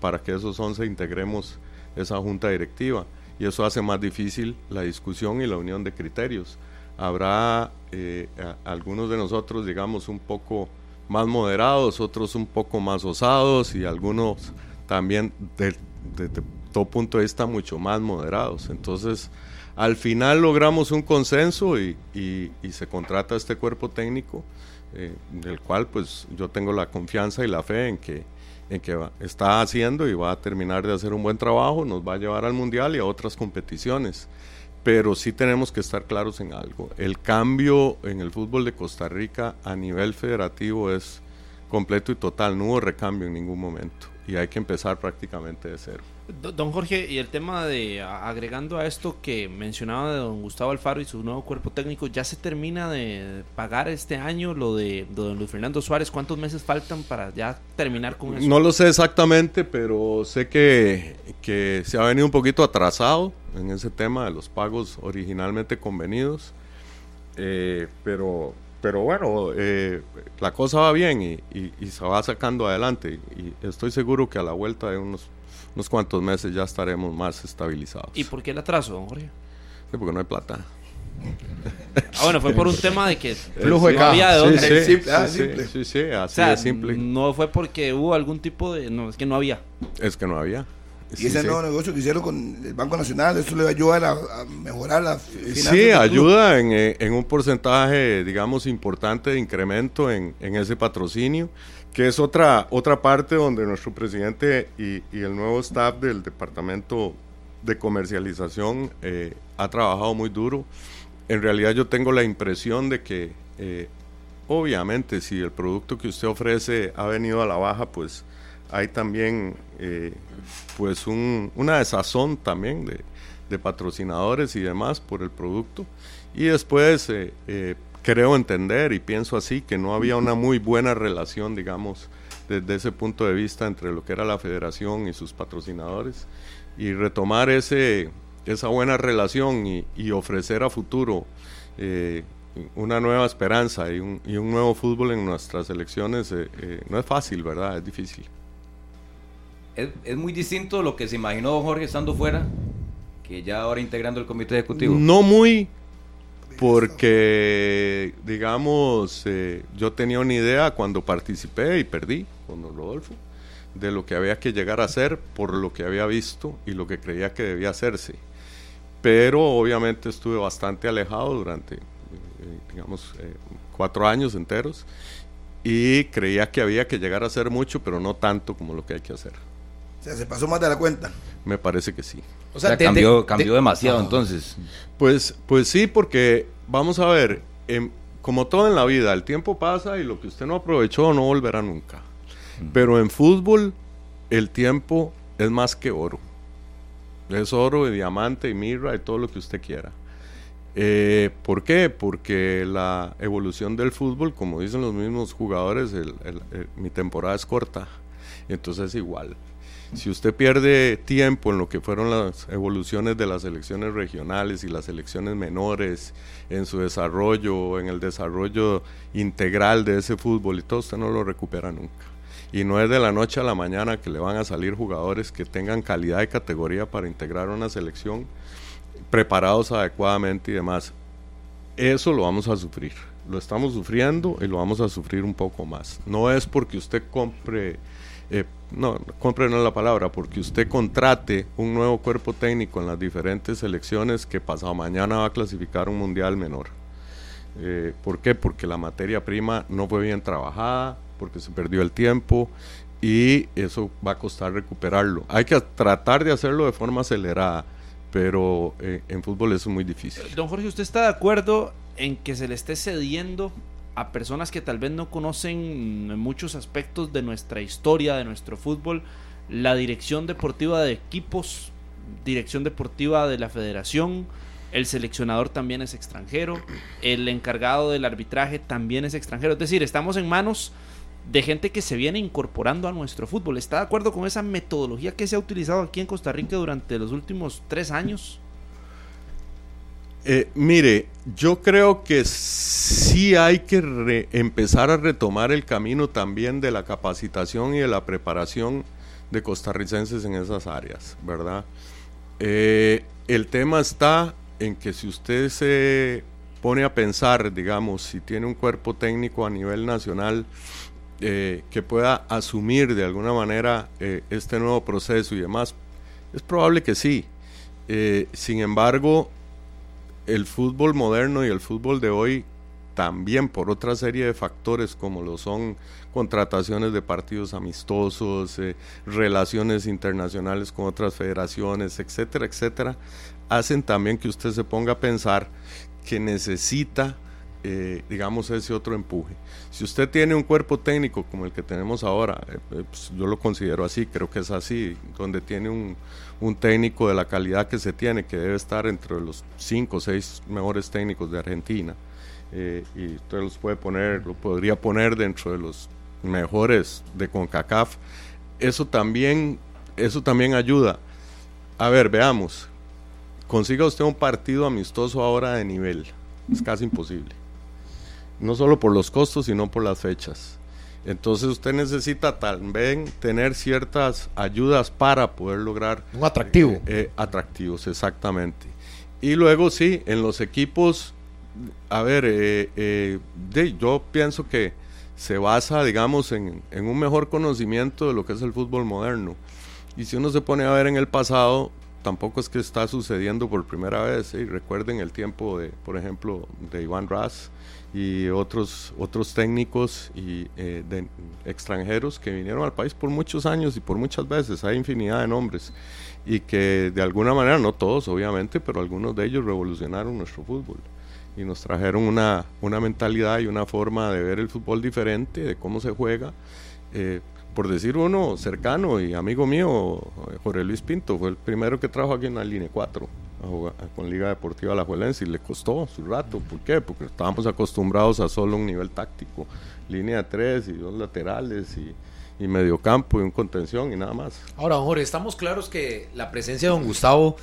para que esos 11 integremos esa junta directiva. Y eso hace más difícil la discusión y la unión de criterios. Habrá eh, algunos de nosotros, digamos, un poco más moderados, otros un poco más osados y algunos también desde de, de todo punto de vista mucho más moderados. Entonces, al final logramos un consenso y, se contrata este cuerpo técnico, eh, del cual pues yo tengo la confianza y la fe en que, en que va, está haciendo y va a terminar de hacer un buen trabajo, nos va a llevar al Mundial y a otras competiciones. Pero sí tenemos que estar claros en algo. El cambio en el fútbol de Costa Rica a nivel federativo es completo y total, no hubo recambio en ningún momento y hay que empezar prácticamente de cero. Don Jorge, y el tema de agregando a esto que mencionaba de don Gustavo Alfaro y su nuevo cuerpo técnico, ¿ya se termina de pagar este año lo de, don Luis Fernando Suárez? ¿Cuántos meses faltan para ya terminar con eso? No lo sé exactamente, pero sé que, que se ha venido un poquito atrasado en ese tema de los pagos originalmente convenidos, eh, pero pero bueno, eh, la cosa va bien y, se va sacando adelante y estoy seguro que a la vuelta de unos, unos cuantos meses ya estaremos más estabilizados. ¿Y por qué el atraso, don Jorge? Sí, porque no hay plata. Ah, bueno, fue por un tema de que flujo de no había de dónde. Sí, sí, simple, ah, sí, simple. sí, sí, así o sea, de simple. no fue porque hubo algún tipo de... No, es que no había. Es que no había. Y ese nuevo negocio que hicieron con el Banco Nacional, eso le va a ayudar a, a mejorar la finanzas Sí, ayuda en, eh, en un porcentaje, digamos, importante de incremento en, en ese patrocinio, que es otra, otra parte donde nuestro presidente y, el nuevo staff del departamento de comercialización eh, ha trabajado muy duro. En realidad yo tengo la impresión de que, eh, obviamente, si el producto que usted ofrece ha venido a la baja, pues hay también eh, pues un, una desazón también de, de, patrocinadores y demás por el producto. Y después eh, creo entender y pienso así que no había una muy buena relación, digamos, desde ese punto de vista entre lo que era la federación y sus patrocinadores. Y retomar ese, esa buena relación y, y ofrecer a futuro eh, una nueva esperanza y un, y un, nuevo fútbol en nuestras elecciones eh, eh, no es fácil, ¿verdad? Es difícil. Es, es, muy distinto lo que se imaginó Jorge estando fuera que ya ahora integrando el comité ejecutivo. No muy, porque, digamos, eh, yo tenía una idea cuando participé y perdí con don Rodolfo de lo que había que llegar a hacer por lo que había visto y lo que creía que debía hacerse. Pero obviamente estuve bastante alejado durante digamos, eh, cuatro años enteros, y creía que había que llegar a hacer mucho, pero no tanto como lo que hay que hacer. O sea, se pasó más de la cuenta. Me parece que sí. O sea, cambió, cambió de, demasiado entonces. Pues, pues sí, porque vamos a ver, eh, como todo en la vida, el tiempo pasa y lo que usted no aprovechó no volverá nunca. Mm. Pero en fútbol, el tiempo es más que oro. Es oro y diamante y mirra y todo lo que usted quiera. Eh, ¿Por qué? Porque la evolución del fútbol, como dicen los mismos jugadores, el, el, el, mi temporada es corta, entonces es igual. Si usted pierde tiempo en lo que fueron las evoluciones de las elecciones regionales y las elecciones menores, en su desarrollo, en el desarrollo integral de ese fútbol y todo, usted no lo recupera nunca. Y no es de la noche a la mañana que le van a salir jugadores que tengan calidad y categoría para integrar una selección preparados adecuadamente y demás. Eso lo vamos a sufrir. Lo estamos sufriendo y lo vamos a sufrir un poco más. No es porque usted compre, eh, no, compre no es la palabra, porque usted contrate un nuevo cuerpo técnico en las diferentes selecciones que pasado mañana va a clasificar un mundial menor. Eh, ¿Por qué? Porque la materia prima no fue bien trabajada, porque se perdió el tiempo y eso va a costar recuperarlo. Hay que tratar de hacerlo de forma acelerada pero eh, en fútbol eso es muy difícil. Don Jorge, ¿usted está de acuerdo en que se le esté cediendo a personas que tal vez no conocen muchos aspectos de nuestra historia, de nuestro fútbol, la dirección deportiva de equipos, dirección deportiva de la federación? El seleccionador también es extranjero, el encargado del arbitraje también es extranjero. Es decir, estamos en manos de gente que se viene incorporando a nuestro fútbol. ¿Está de acuerdo con esa metodología que se ha utilizado aquí en Costa Rica durante los últimos tres años? Eh, mire, yo creo que sí hay que empezar a retomar el camino también de la capacitación y de la preparación de costarricenses en esas áreas, ¿verdad? Eh, el tema está en que si usted se pone a pensar, digamos, si tiene un cuerpo técnico a nivel nacional, eh, que pueda asumir de alguna manera este nuevo proceso y demás? Es probable que sí. Sin embargo, el fútbol moderno y el fútbol de hoy también por otra serie de factores como lo son contrataciones de partidos amistosos, eh, relaciones internacionales con otras federaciones, etcétera, etcétera, hacen también que usted se ponga a pensar que necesita eh, digamos, ese otro empuje. Si usted tiene un cuerpo técnico como el que tenemos ahora, eh, eh, pues yo lo considero así, creo que es así, donde tiene un, un, técnico de la calidad que se tiene, que debe estar entre los cinco o seis mejores técnicos de Argentina, y usted los puede poner, lo podría poner dentro de los mejores de CONCACAF, eso también, eso también ayuda. A ver, veamos, consiga usted un partido amistoso ahora de nivel, es casi imposible no solo por los costos, sino por las fechas. Entonces usted necesita también tener ciertas ayudas para poder lograr... Un atractivo. Eh, eh, atractivos, exactamente. Y luego sí, en los equipos, a ver, eh, de, yo pienso que se basa, digamos, en, en, un mejor conocimiento de lo que es el fútbol moderno. Y si uno se pone a ver en el pasado, tampoco es que está sucediendo por primera vez. Recuerden el tiempo de, por ejemplo, de Iván Ras y otros, otros técnicos y, eh, de, extranjeros que vinieron al país por muchos años y por muchas veces, hay infinidad de nombres, y que de alguna manera, no todos obviamente, pero algunos de ellos revolucionaron nuestro fútbol y nos trajeron una, una mentalidad y una forma de ver el fútbol diferente, de cómo se juega. Eh, por decir uno cercano y amigo mío, Jorge Luis Pinto, fue el primero que trajo aquí en la línea 4 con Liga Deportiva La Juelense y le costó su rato. ¿Por qué? Porque estábamos acostumbrados a solo un nivel táctico, línea 3 y dos laterales y, y mediocampo y un contención y nada más. Ahora, Jorge, estamos claros que la presencia de don Gustavo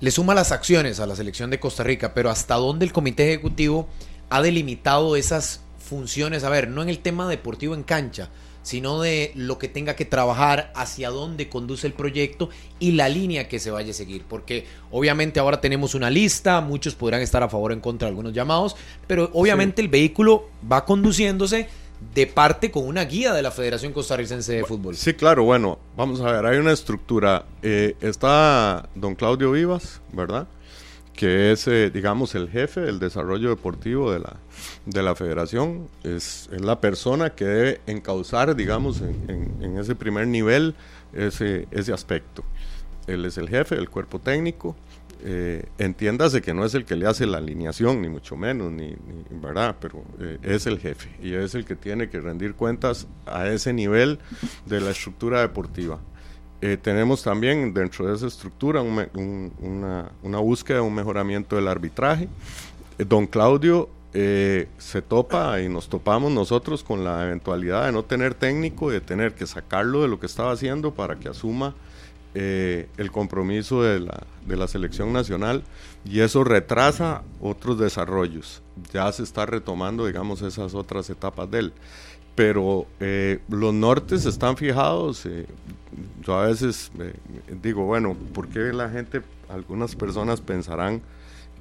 le suma las acciones a la selección de Costa Rica, pero ¿hasta dónde el comité ejecutivo ha delimitado esas funciones? A ver, no en el tema deportivo en cancha, sino de lo que tenga que trabajar, hacia dónde conduce el proyecto y la línea que se vaya a seguir. Porque obviamente ahora tenemos una lista, muchos podrán estar a favor o en contra de algunos llamados, pero obviamente el vehículo va conduciéndose de parte con una guía de la Federación Costarricense de Fútbol. Sí, claro, bueno, vamos a ver, hay una estructura. Eh, está don Claudio Vivas, ¿verdad? Que es, eh, digamos, el jefe del desarrollo deportivo de la, de la federación. Es, es la persona que debe encauzar, digamos, en, en, ese primer nivel ese, ese aspecto. Él es el jefe del cuerpo técnico. Eh, entiéndase que no es el que le hace la alineación, ni mucho menos, ni, ni ¿verdad? Pero eh, es el jefe y es el que tiene que rendir cuentas a ese nivel de la estructura deportiva. Eh, tenemos también dentro de esa estructura una, una, búsqueda de un mejoramiento del arbitraje. Eh, don Claudio eh, se topa y nos topamos nosotros con la eventualidad de no tener técnico de tener que sacarlo de lo que estaba haciendo para que asuma el compromiso de la, de la selección nacional y eso retrasa otros desarrollos. Ya se está retomando, digamos, esas otras etapas de él pero eh, los nortes están fijados. Eh, yo a veces eh, digo, bueno, ¿por qué la gente, algunas personas pensarán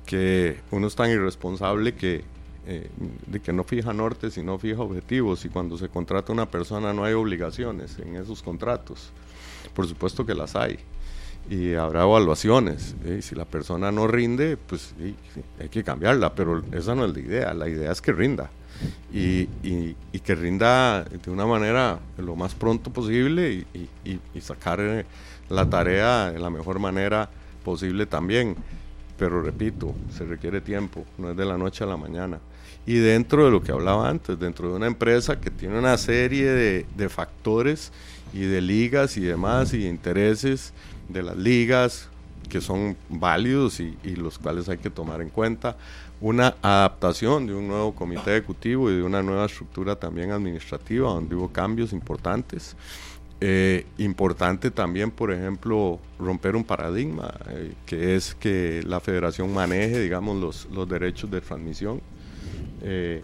que uno es tan irresponsable que, de que no fija nortes y no fija objetivos y cuando se contrata una persona no hay obligaciones en esos contratos? Por supuesto que las hay y habrá evaluaciones. Si la persona no rinde, pues hay que cambiarla, pero esa no es la idea. La idea es que rinda y, y, que rinda de una manera lo más pronto posible y, y, sacar eh, la tarea de la mejor manera posible también. Pero repito, se requiere tiempo, no es de la noche a la mañana. Y dentro de lo que hablaba antes, dentro de una empresa que tiene una serie de, de factores y de ligas y demás y de intereses de las ligas que son válidos y, y los cuales hay que tomar en cuenta una adaptación de un nuevo comité ejecutivo y de una nueva estructura también administrativa, donde hubo cambios importantes. Eh, importante también, por ejemplo, romper un paradigma, eh, que es que la federación maneje, digamos, los, los derechos de transmisión. Eh,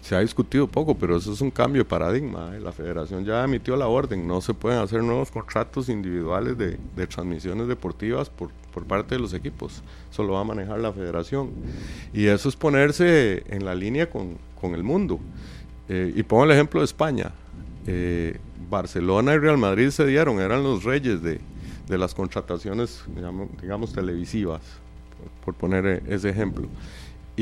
se ha discutido poco, pero eso es un cambio de paradigma. La federación ya emitió la orden, no se pueden hacer nuevos contratos individuales de, de transmisiones deportivas por, por, parte de los equipos, eso lo va a manejar la federación. Y eso es ponerse en la línea con, con el mundo. Eh, y pongo el ejemplo de España. Eh, Barcelona y Real Madrid se dieron, eran los reyes de, de las contrataciones, digamos, televisivas, por, por poner ese ejemplo.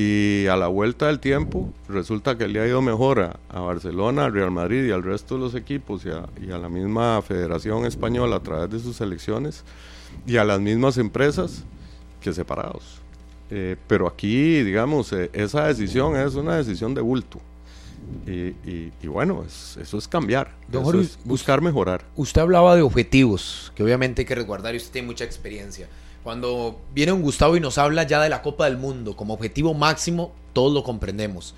Y a la vuelta del tiempo, resulta que le ha ido mejor a, Barcelona, al Real Madrid y al resto de los equipos y a, la misma Federación Española a través de sus selecciones y a las mismas empresas que separados. Eh, pero aquí, digamos, eh, esa decisión es una decisión de bulto. Y, bueno, eso es cambiar, eso es buscar mejorar. Usted hablaba de objetivos, que obviamente hay que resguardar y usted tiene mucha experiencia. Cuando viene un Gustavo y nos habla ya de la Copa del Mundo como objetivo máximo, todos lo comprendemos.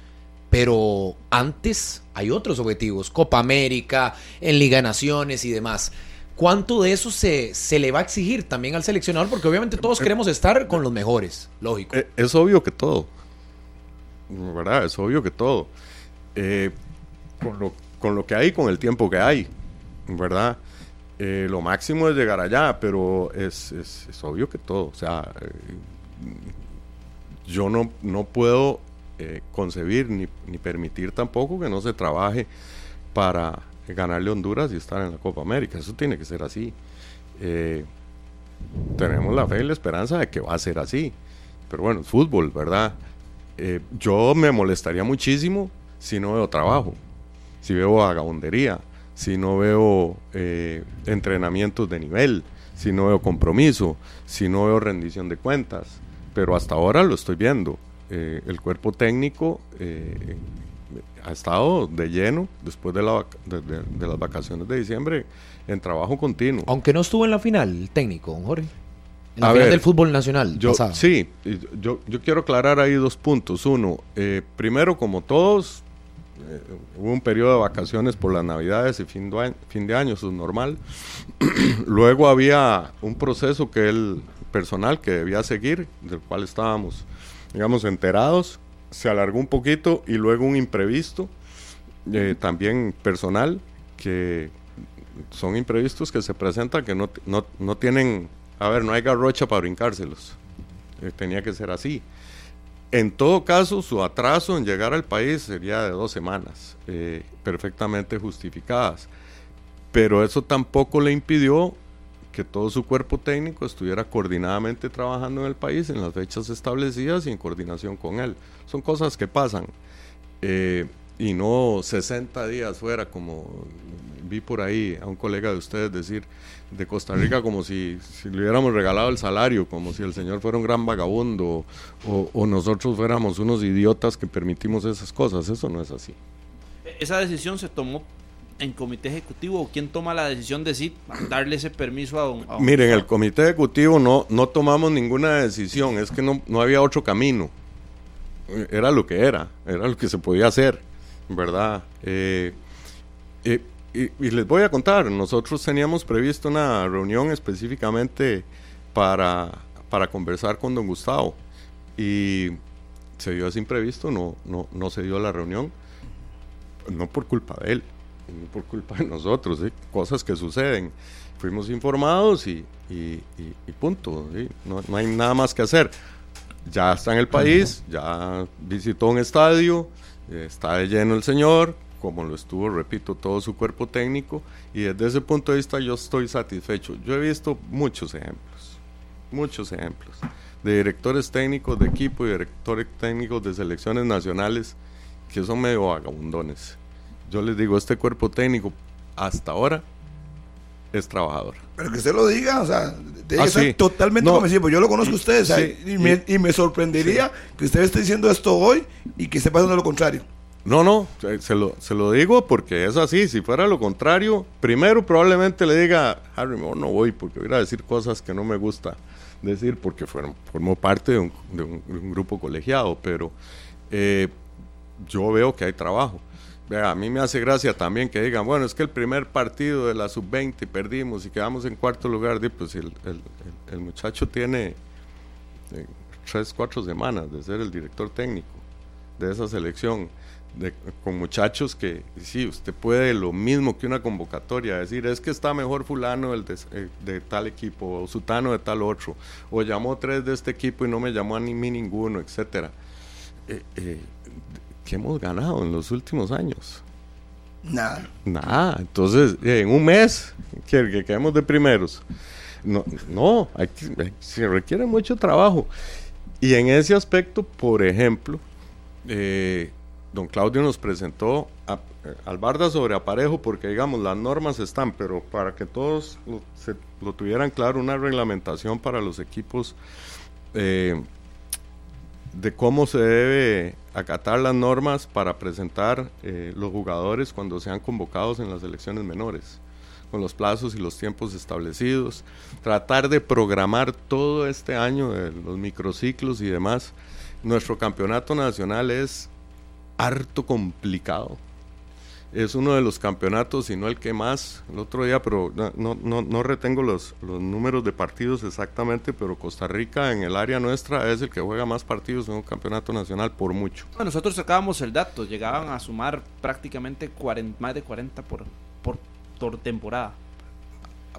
Pero antes hay otros objetivos, Copa América, en Liga de Naciones y demás. ¿Cuánto de eso se, se le va a exigir también al seleccionador? Porque obviamente todos queremos estar con los mejores, lógico. Eh, es obvio que todo, ¿verdad? Es obvio que todo. Eh, con, lo, con lo que hay, con el tiempo que hay, ¿verdad? Eh, lo máximo es llegar allá, pero es, obvio que todo. O sea, eh, yo no, no puedo eh, concebir ni, ni, permitir tampoco que no se trabaje para ganarle Honduras y estar en la Copa América. Eso tiene que ser así. tenemos la fe y la esperanza de que va a ser así. Pero bueno, fútbol, ¿verdad? yo me molestaría muchísimo si no veo trabajo, si veo vagabundería si no veo eh, entrenamientos de nivel, si no veo compromiso, si no veo rendición de cuentas. Pero hasta ahora lo estoy viendo. Eh, el cuerpo técnico eh, ha estado de lleno después de, la, de, de, las vacaciones de diciembre en trabajo continuo. Aunque no estuvo en la final el técnico, don Jorge. En la final del fútbol nacional. Yo, sí, yo, yo quiero aclarar ahí dos puntos. Uno, eh, primero, como todos, eh, hubo un periodo de vacaciones por las navidades y fin de año, fin eso es normal. Luego había un proceso que el personal que debía seguir, del cual estábamos, digamos, enterados se alargó un poquito y luego un imprevisto, eh, también personal, que son imprevistos que se presentan que no, no, no tienen, a ver, no hay garrocha para brincárselos. Eh, tenía que ser así. En todo caso, su atraso en llegar al país sería de dos semanas, eh, perfectamente justificadas. Pero eso tampoco le impidió que todo su cuerpo técnico estuviera coordinadamente trabajando en el país en las fechas establecidas y en coordinación con él. Son cosas que pasan. Eh, y no 60 días fuera, como vi por ahí a un colega de ustedes decir, de Costa Rica como si, le hubiéramos regalado el salario, como si el señor fuera un gran vagabundo o, o nosotros fuéramos unos idiotas que permitimos esas cosas. Eso no es así. Esa decisión se tomó en comité ejecutivo o quién toma la decisión de sí darle ese permiso a un... Miren, el comité ejecutivo no, no tomamos ninguna decisión, es que no, no había otro camino. Era lo que era, era lo que se podía hacer, ¿verdad? Eh, eh, y, les voy a contar, nosotros teníamos previsto una reunión específicamente para, para conversar con don Gustavo y se dio ese imprevisto, no, no, no se dio la reunión, no por culpa de él, por culpa de nosotros, cosas que suceden. Fuimos informados y, punto, no, no, hay nada más que hacer. Ya está en el país, ya visitó un estadio, está de lleno el señor, como lo estuvo, repito, todo su cuerpo técnico, y desde ese punto de vista yo estoy satisfecho. Yo he visto muchos ejemplos, muchos ejemplos de directores técnicos de equipo y directores técnicos de selecciones nacionales que son medio vagabundones yo les digo, este cuerpo técnico hasta ahora es trabajador. Pero que usted lo diga, o sea, ah, totalmente convencido. Pues yo lo conozco a usted, y, me, sorprendería que usted esté diciendo esto hoy y que esté pasando lo contrario. No, no, se lo, se lo digo porque es así. Si fuera lo contrario, primero probablemente le diga, Harry, no, no voy porque voy a decir cosas que no me gusta decir porque fueron, formó parte de un, de un, grupo colegiado, pero eh, yo veo que hay trabajo a mí me hace gracia también que digan, bueno, es que el primer partido de la sub-20 perdimos y quedamos en cuarto lugar. Pues el, el, muchacho tiene eh, tres, cuatro semanas de ser el director técnico de esa selección, de, con muchachos que, sí, usted puede lo mismo que una convocatoria, decir, es que está mejor fulano el de, eh, tal equipo, o sutano de tal otro, o llamó tres de este equipo y no me llamó a mí ninguno, etcétera. Eh, hemos ganado en los últimos años? Nada. Nada. Entonces, en un mes, que, que quedemos de primeros. No, no se requiere mucho trabajo. Y en ese aspecto, por ejemplo, eh, don Claudio nos presentó a, eh, al Barda sobre aparejo, porque digamos, las normas están, pero para que todos lo, se, lo tuvieran claro, una reglamentación para los equipos eh, de cómo se debe acatar las normas para presentar eh, los jugadores cuando sean convocados en las elecciones menores, con los plazos y los tiempos establecidos, tratar de programar todo este año los microciclos y demás. Nuestro campeonato nacional es harto complicado es uno de los campeonatos, si no el que más, el otro día, pero no, no, no retengo los, los, números de partidos exactamente, pero Costa Rica en el área nuestra es el que juega más partidos en un campeonato nacional por mucho. nosotros sacábamos el dato, llegaban a sumar prácticamente más de 40 por, por, por temporada.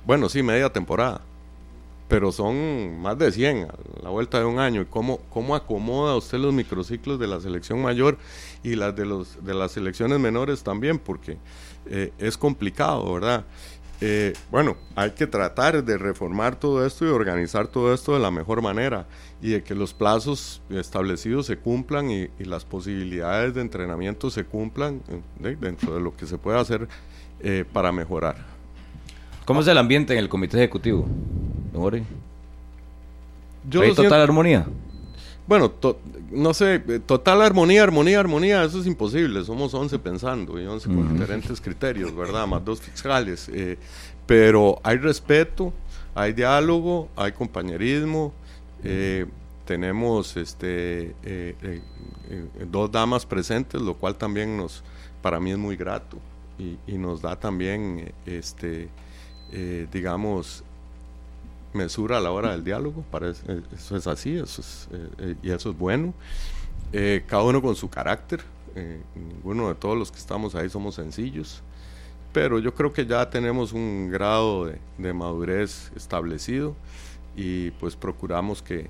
Bueno, sí, media temporada pero son más de 100 a la vuelta de un año. ¿Y cómo, cómo acomoda usted los microciclos de la selección mayor y las de, los, de las selecciones menores también? Porque eh, es complicado, ¿verdad? Eh, bueno, hay que tratar de reformar todo esto y organizar todo esto de la mejor manera y de que los plazos establecidos se cumplan y, las posibilidades de entrenamiento se cumplan eh, dentro de lo que se puede hacer para mejorar. ¿Cómo es el ambiente en el comité ejecutivo? ¿Hay total armonía? Bueno, no sé, total armonía, armonía, armonía, eso es imposible. Somos 11 pensando y 11 con diferentes criterios, ¿verdad? Más dos fiscales. Eh, pero hay respeto, hay diálogo, hay compañerismo. Eh, tenemos este, eh, dos damas presentes, lo cual también nos, para mí es muy grato y, y nos da también, este, digamos, mesura a la hora del diálogo, parece, eh, eso es así, eso es, eh, eh, y eso es bueno. cada uno con su carácter, ninguno de todos los que estamos ahí somos sencillos, pero yo creo que ya tenemos un grado de, madurez establecido y pues procuramos que,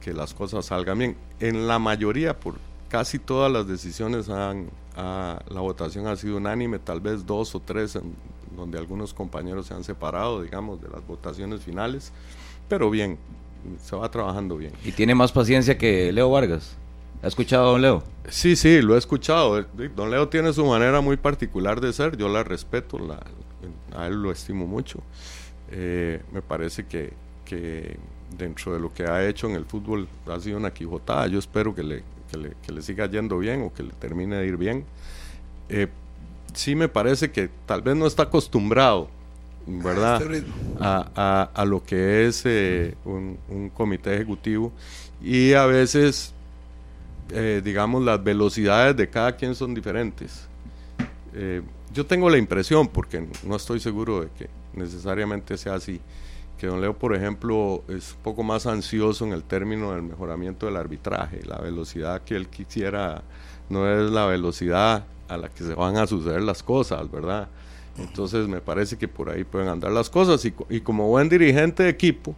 que, las cosas salgan bien. En la mayoría, por casi todas las decisiones, han, la votación ha sido unánime, tal vez dos o tres en donde algunos compañeros se han separado, digamos, de las votaciones finales, pero bien, se va trabajando bien. ¿Y tiene más paciencia que Leo Vargas? ¿Ha escuchado a don Leo? Sí, sí, lo he escuchado. Don Leo tiene su manera muy particular de ser, yo la respeto, la, a él lo estimo mucho. Eh, me parece que, que, dentro de lo que ha hecho en el fútbol ha sido una quijotada. Yo espero que le, que le, que le siga yendo bien o que le termine de ir bien. Eh, sí me parece que tal vez no está acostumbrado, ¿verdad? Este a, a, lo que es eh, un, comité ejecutivo y a veces, eh, digamos, las velocidades de cada quien son diferentes. Eh, yo tengo la impresión, porque no estoy seguro de que necesariamente sea así, que don Leo, por ejemplo, es un poco más ansioso en el término del mejoramiento del arbitraje. La velocidad que él quisiera no es la velocidad a la que se van a suceder las cosas, ¿verdad? Entonces me parece que por ahí pueden andar las cosas y, y como buen dirigente de equipo,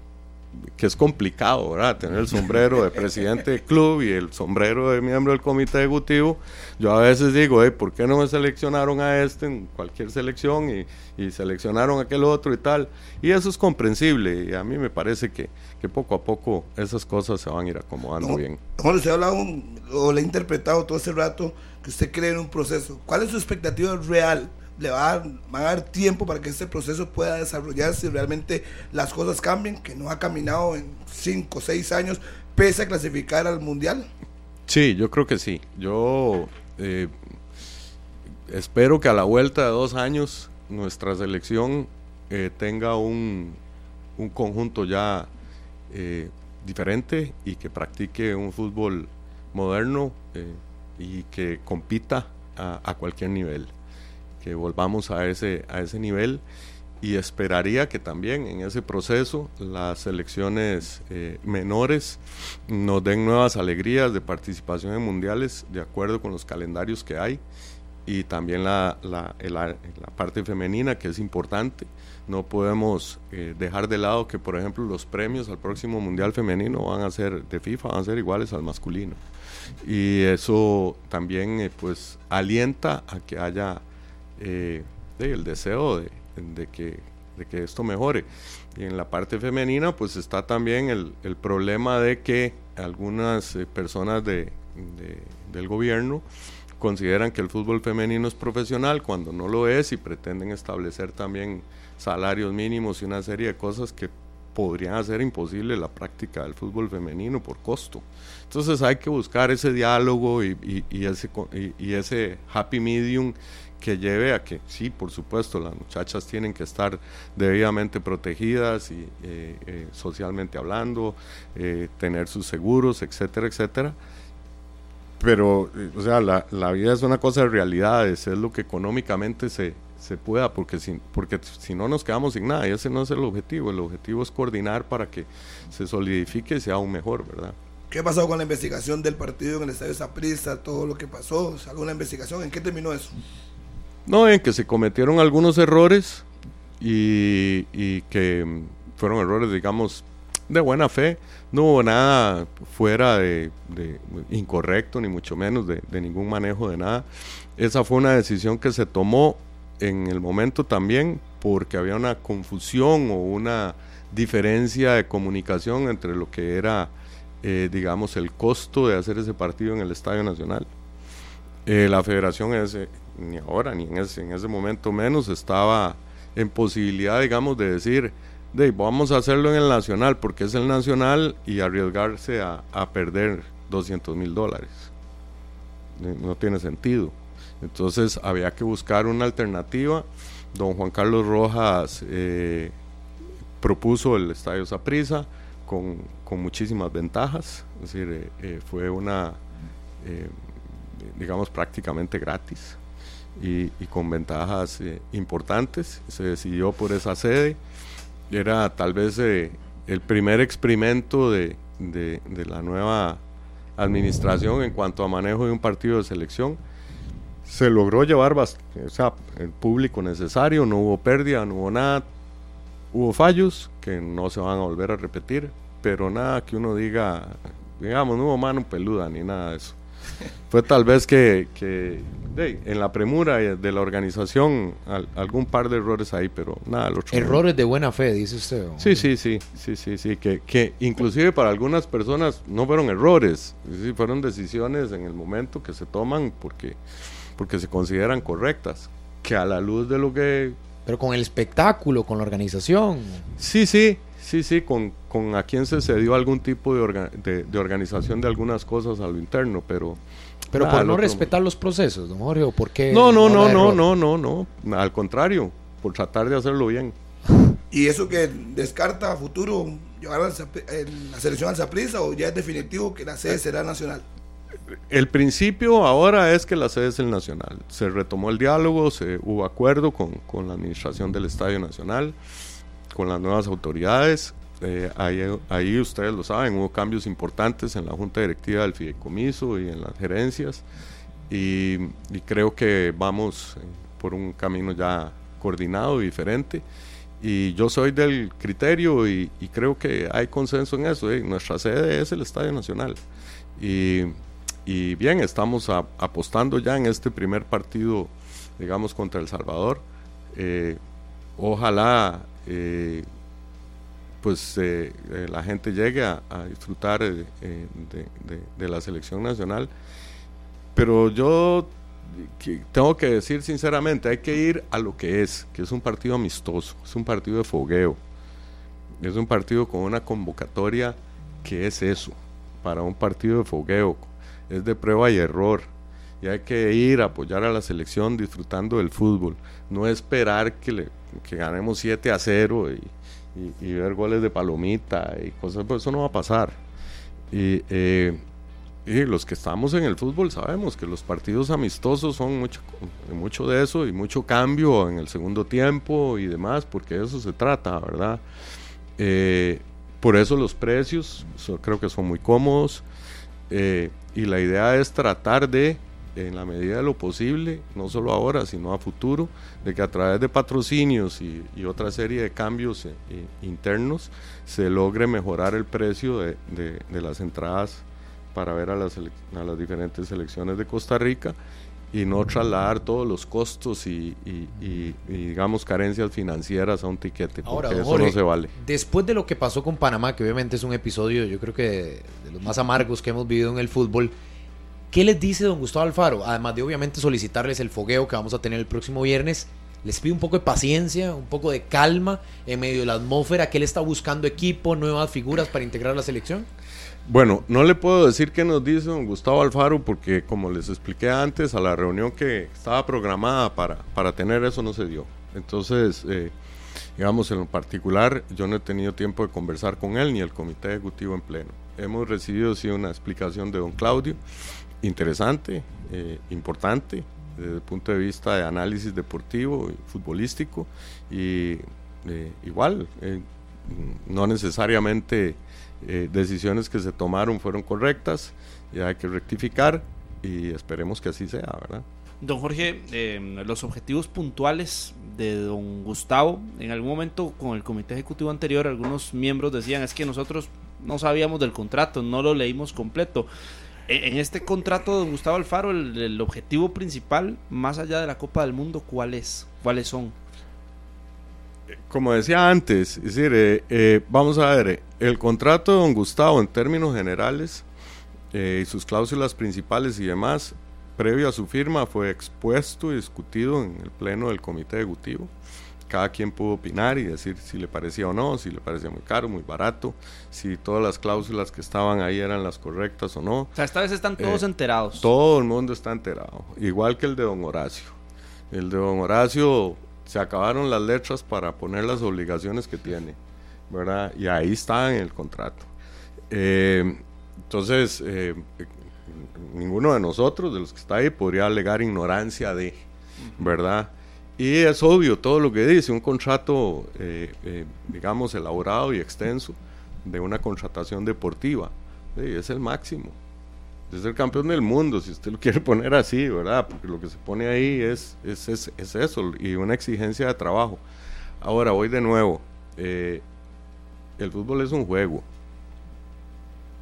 que es complicado, ¿verdad? Tener el sombrero de presidente de club y el sombrero de miembro del comité ejecutivo. Yo a veces digo, hey, ¿por qué no me seleccionaron a este en cualquier selección y, y, seleccionaron a aquel otro y tal? Y eso es comprensible y a mí me parece que, que poco a poco esas cosas se van a ir acomodando bien. Bueno, usted ha hablado o le he interpretado todo ese rato que usted cree en un proceso. ¿Cuál es su expectativa real? le va a, dar, tiempo para que este proceso pueda desarrollarse y realmente las cosas cambien, que no ha caminado en 5 o 6 años, pese a clasificar al Mundial? Sí, yo creo que sí. Yo eh, espero que a la vuelta de dos años nuestra selección eh, tenga un, un, conjunto ya eh, diferente y que practique un fútbol moderno y que compita a cualquier nivel que volvamos a ese, a ese nivel y esperaría que también en ese proceso las selecciones eh, menores nos den nuevas alegrías de participación en mundiales de acuerdo con los calendarios que hay y también la, la, la, parte femenina que es importante. No podemos eh, dejar de lado que, por ejemplo, los premios al próximo Mundial Femenino van a ser de FIFA, van a ser iguales al masculino. Y eso también eh, pues alienta a que haya eh, el deseo de, que, de, que, esto mejore. Y en la parte femenina, pues está también el, el problema de que algunas eh, personas de, del gobierno consideran que el fútbol femenino es profesional cuando no lo es y pretenden establecer también salarios mínimos y una serie de cosas que podrían hacer imposible la práctica del fútbol femenino por costo. Entonces hay que buscar ese diálogo y, y, y ese, y, ese happy medium que lleve a que, sí, por supuesto, las muchachas tienen que estar debidamente protegidas y eh, eh, socialmente hablando, eh, tener sus seguros, etcétera, etcétera. Pero, o sea, la, la, vida es una cosa de realidades, es lo que económicamente se, se pueda, porque si, porque si no nos quedamos sin nada, y ese no es el objetivo, el objetivo es coordinar para que se solidifique y sea aún mejor, ¿verdad? ¿Qué pasó con la investigación del partido en el Estadio Zaprisa, todo lo que pasó? ¿Alguna investigación? ¿En qué terminó eso? No, en que se cometieron algunos errores y, que fueron errores, digamos, de buena fe. No hubo nada fuera de, incorrecto, ni mucho menos de, ningún manejo de nada. Esa fue una decisión que se tomó en el momento también porque había una confusión o una diferencia de comunicación entre lo que era, eh, digamos, el costo de hacer ese partido en el Estadio Nacional. Eh, la federación es, ni ahora, ni en ese, en ese momento menos, estaba en posibilidad, digamos, de decir, de, vamos a hacerlo en el Nacional porque es el Nacional y arriesgarse a, a perder 200 mil dólares. No tiene sentido. Entonces había que buscar una alternativa. Don Juan Carlos Rojas eh, propuso el Estadio Saprissa con, con, muchísimas ventajas. Es decir, eh, eh, fue una, digamos, prácticamente gratis y, con ventajas importantes. Se decidió por esa sede. Era tal vez el primer experimento de, de, la nueva administración en cuanto a manejo de un partido de selección. Se logró llevar o sea, el público necesario, no hubo pérdida, no hubo nada. Hubo fallos que no se van a volver a repetir, pero nada que uno diga, digamos, no hubo mano peluda ni nada de eso. Fue tal vez que, que en la premura de la organización al, algún par de errores ahí, pero nada. Lo errores de buena fe, dice usted. Sí, sí, sí, sí, sí, sí, que, que inclusive para algunas personas no fueron errores, sí, fueron decisiones en el momento que se toman porque, porque se consideran correctas, que a la luz de lo que... Pero con el espectáculo, con la organización. Sí, sí, Sí, sí, con, con a quien se cedió algún tipo de, orga, de, de, organización de algunas cosas a lo interno, pero... Pero nada, por no respetar los procesos, don Jorge, o por qué... No, no, no, no, no, no, no, no, al contrario, por tratar de hacerlo bien. ¿Y eso que descarta a futuro llevar a la selección al Zaprisa o ya es definitivo que la sede será nacional? El principio ahora es que la sede es el nacional. Se retomó el diálogo, se hubo acuerdo con, con la administración del Estadio Nacional con las nuevas autoridades. Eh, ahí, ahí, ustedes lo saben, hubo cambios importantes en la junta directiva del fideicomiso y en las gerencias y, y creo que vamos por un camino ya coordinado y diferente. Y yo soy del criterio y, y creo que hay consenso en eso. ¿eh? Nuestra sede es el Estadio Nacional. Y, y bien, estamos apostando ya en este primer partido, digamos, contra El Salvador. Eh, ojalá eh, pues eh, la gente llegue a, disfrutar de, la selección nacional. Pero yo tengo que decir sinceramente, hay que ir a lo que es, que es un partido amistoso, es un partido de fogueo, es un partido con una convocatoria que es eso, para un partido de fogueo, es de prueba y error. Y hay que ir a apoyar a la selección disfrutando del fútbol, no esperar que le que ganemos 7 a 0 y, y, y, ver goles de palomita y cosas, pues eso no va a pasar. Y, eh, y, los que estamos en el fútbol sabemos que los partidos amistosos son mucho, mucho de eso y mucho cambio en el segundo tiempo y demás, porque de eso se trata, ¿verdad? Eh, por eso los precios so, creo que son muy cómodos eh, y la idea es tratar de en la medida de lo posible, no solo ahora, sino a futuro, de que a través de patrocinios y, otra serie de cambios eh, internos se logre mejorar el precio de las entradas para ver a las, a las, diferentes selecciones de Costa Rica y no trasladar todos los costos y, y, y, y digamos carencias financieras a un tiquete, porque Ahora, eso Jorge, no se vale. Después de lo que pasó con Panamá, que obviamente es un episodio, yo creo que de, de los más amargos que hemos vivido en el fútbol, ¿Qué les dice don Gustavo Alfaro? Además de obviamente solicitarles el fogueo que vamos a tener el próximo viernes, les pide un poco de paciencia, un poco de calma en medio de la atmósfera, que él está buscando equipo, nuevas figuras para integrar la selección. Bueno, no le puedo decir qué nos dice don Gustavo Alfaro porque como les expliqué antes, a la reunión que estaba programada para, para tener eso no se dio. Entonces, eh, digamos, en lo particular, yo no he tenido tiempo de conversar con él ni el comité ejecutivo en pleno. Hemos recibido sí una explicación de don Claudio interesante, eh, importante desde el punto de vista de análisis deportivo y futbolístico y eh, igual eh, no necesariamente eh, decisiones que se tomaron fueron correctas y hay que rectificar y esperemos que así sea, ¿verdad? Don Jorge, eh, los objetivos puntuales de don Gustavo, en algún momento con el comité ejecutivo anterior, algunos miembros decían es que nosotros no sabíamos del contrato, no lo leímos completo en este contrato de don Gustavo Alfaro, el, el, objetivo principal, más allá de la Copa del Mundo, ¿cuál es? ¿Cuáles son? Como decía antes, es decir, eh, eh, vamos a ver, el contrato de don Gustavo en términos generales eh, y sus cláusulas principales y demás, previo a su firma, fue expuesto y discutido en el pleno del comité ejecutivo. cada quien pudo opinar y decir si le parecía o no, si le parecía muy caro, muy barato, si todas las cláusulas que estaban ahí eran las correctas o no. O sea, esta vez están todos Eh, enterados. Todo el mundo está enterado, igual que el de don Horacio. El de don Horacio se acabaron las letras para poner las obligaciones que tiene, ¿verdad? Y ahí está en el contrato. Eh, entonces, eh, ninguno de nosotros, de los que está ahí, podría alegar ignorancia de, ¿verdad? Y es obvio todo lo que dice, un contrato, eh, eh, digamos, elaborado y extenso de una contratación deportiva. Es el máximo. Es el campeón del mundo, si usted lo quiere poner así, ¿verdad? Porque lo que se pone ahí es, es, es, es eso, y una exigencia de trabajo. Ahora, voy de nuevo. eh, el fútbol es un juego.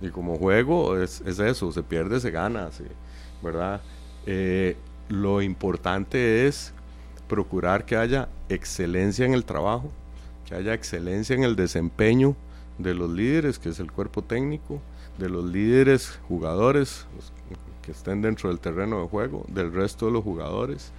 Y como juego es, es eso, se pierde, se gana, sí, ¿verdad? Eh, lo importante es procurar que haya excelencia en el trabajo, que haya excelencia en el desempeño de los líderes, que es el cuerpo técnico, de los líderes jugadores que estén dentro del terreno de juego, del resto de los jugadores,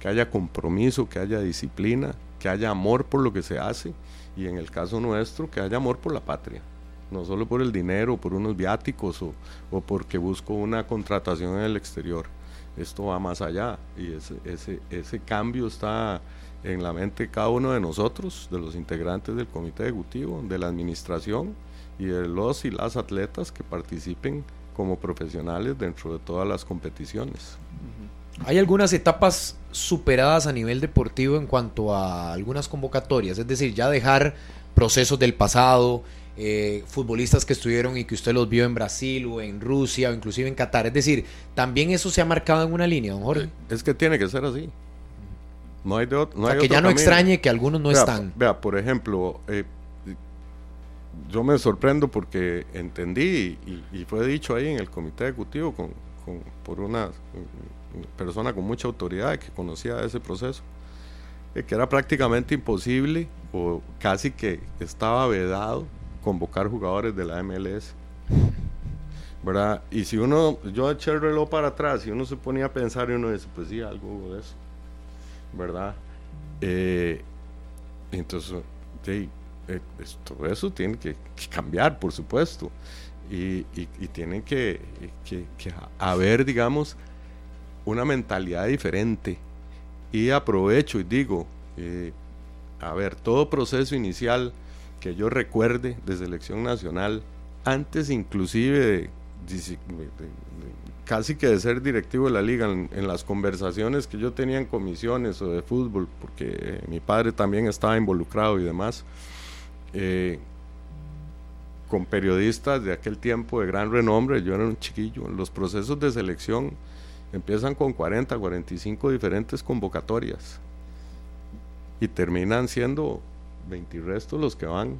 que haya compromiso, que haya disciplina, que haya amor por lo que se hace y en el caso nuestro, que haya amor por la patria no solo por el dinero, por unos viáticos o, o porque busco una contratación en el exterior. Esto va más allá y ese, ese, ese cambio está en la mente de cada uno de nosotros, de los integrantes del comité ejecutivo, de la administración y de los y las atletas que participen como profesionales dentro de todas las competiciones. Hay algunas etapas superadas a nivel deportivo en cuanto a algunas convocatorias, es decir, ya dejar procesos del pasado, eh, futbolistas que estuvieron y que usted los vio en Brasil o en Rusia o inclusive en Qatar, es decir, también eso se ha marcado en una línea, don Jorge. Es que tiene que ser así. No hay de no o sea, hay que otro ya no camino. extrañe que algunos no Vea, están. Vea, por ejemplo, eh, yo me sorprendo porque entendí y, y fue dicho ahí en el comité ejecutivo con, con- por una mm, persona con mucha autoridad que conocía ese proceso, que era prácticamente imposible o casi que estaba vedado convocar jugadores de la MLS. ¿Verdad? Y si uno, yo eché el reloj para atrás y uno se ponía a pensar y uno dice, pues sí, algo de eso. ¿Verdad? Eh, entonces, sí, eh, es- todo eso tiene que, cambiar, por supuesto. Y, y, tiene que, haber, digamos, una mentalidad diferente. Y aprovecho y digo, eh, a ver, todo proceso inicial que yo recuerde de selección nacional, antes inclusive de, de- casi que de ser directivo de la liga, en, en las conversaciones que yo tenía en comisiones o de fútbol, porque eh, mi padre también estaba involucrado y demás, eh, con periodistas de aquel tiempo de gran renombre, yo era un chiquillo, los procesos de selección empiezan con 40, 45 diferentes convocatorias y terminan siendo 20 y restos los que van.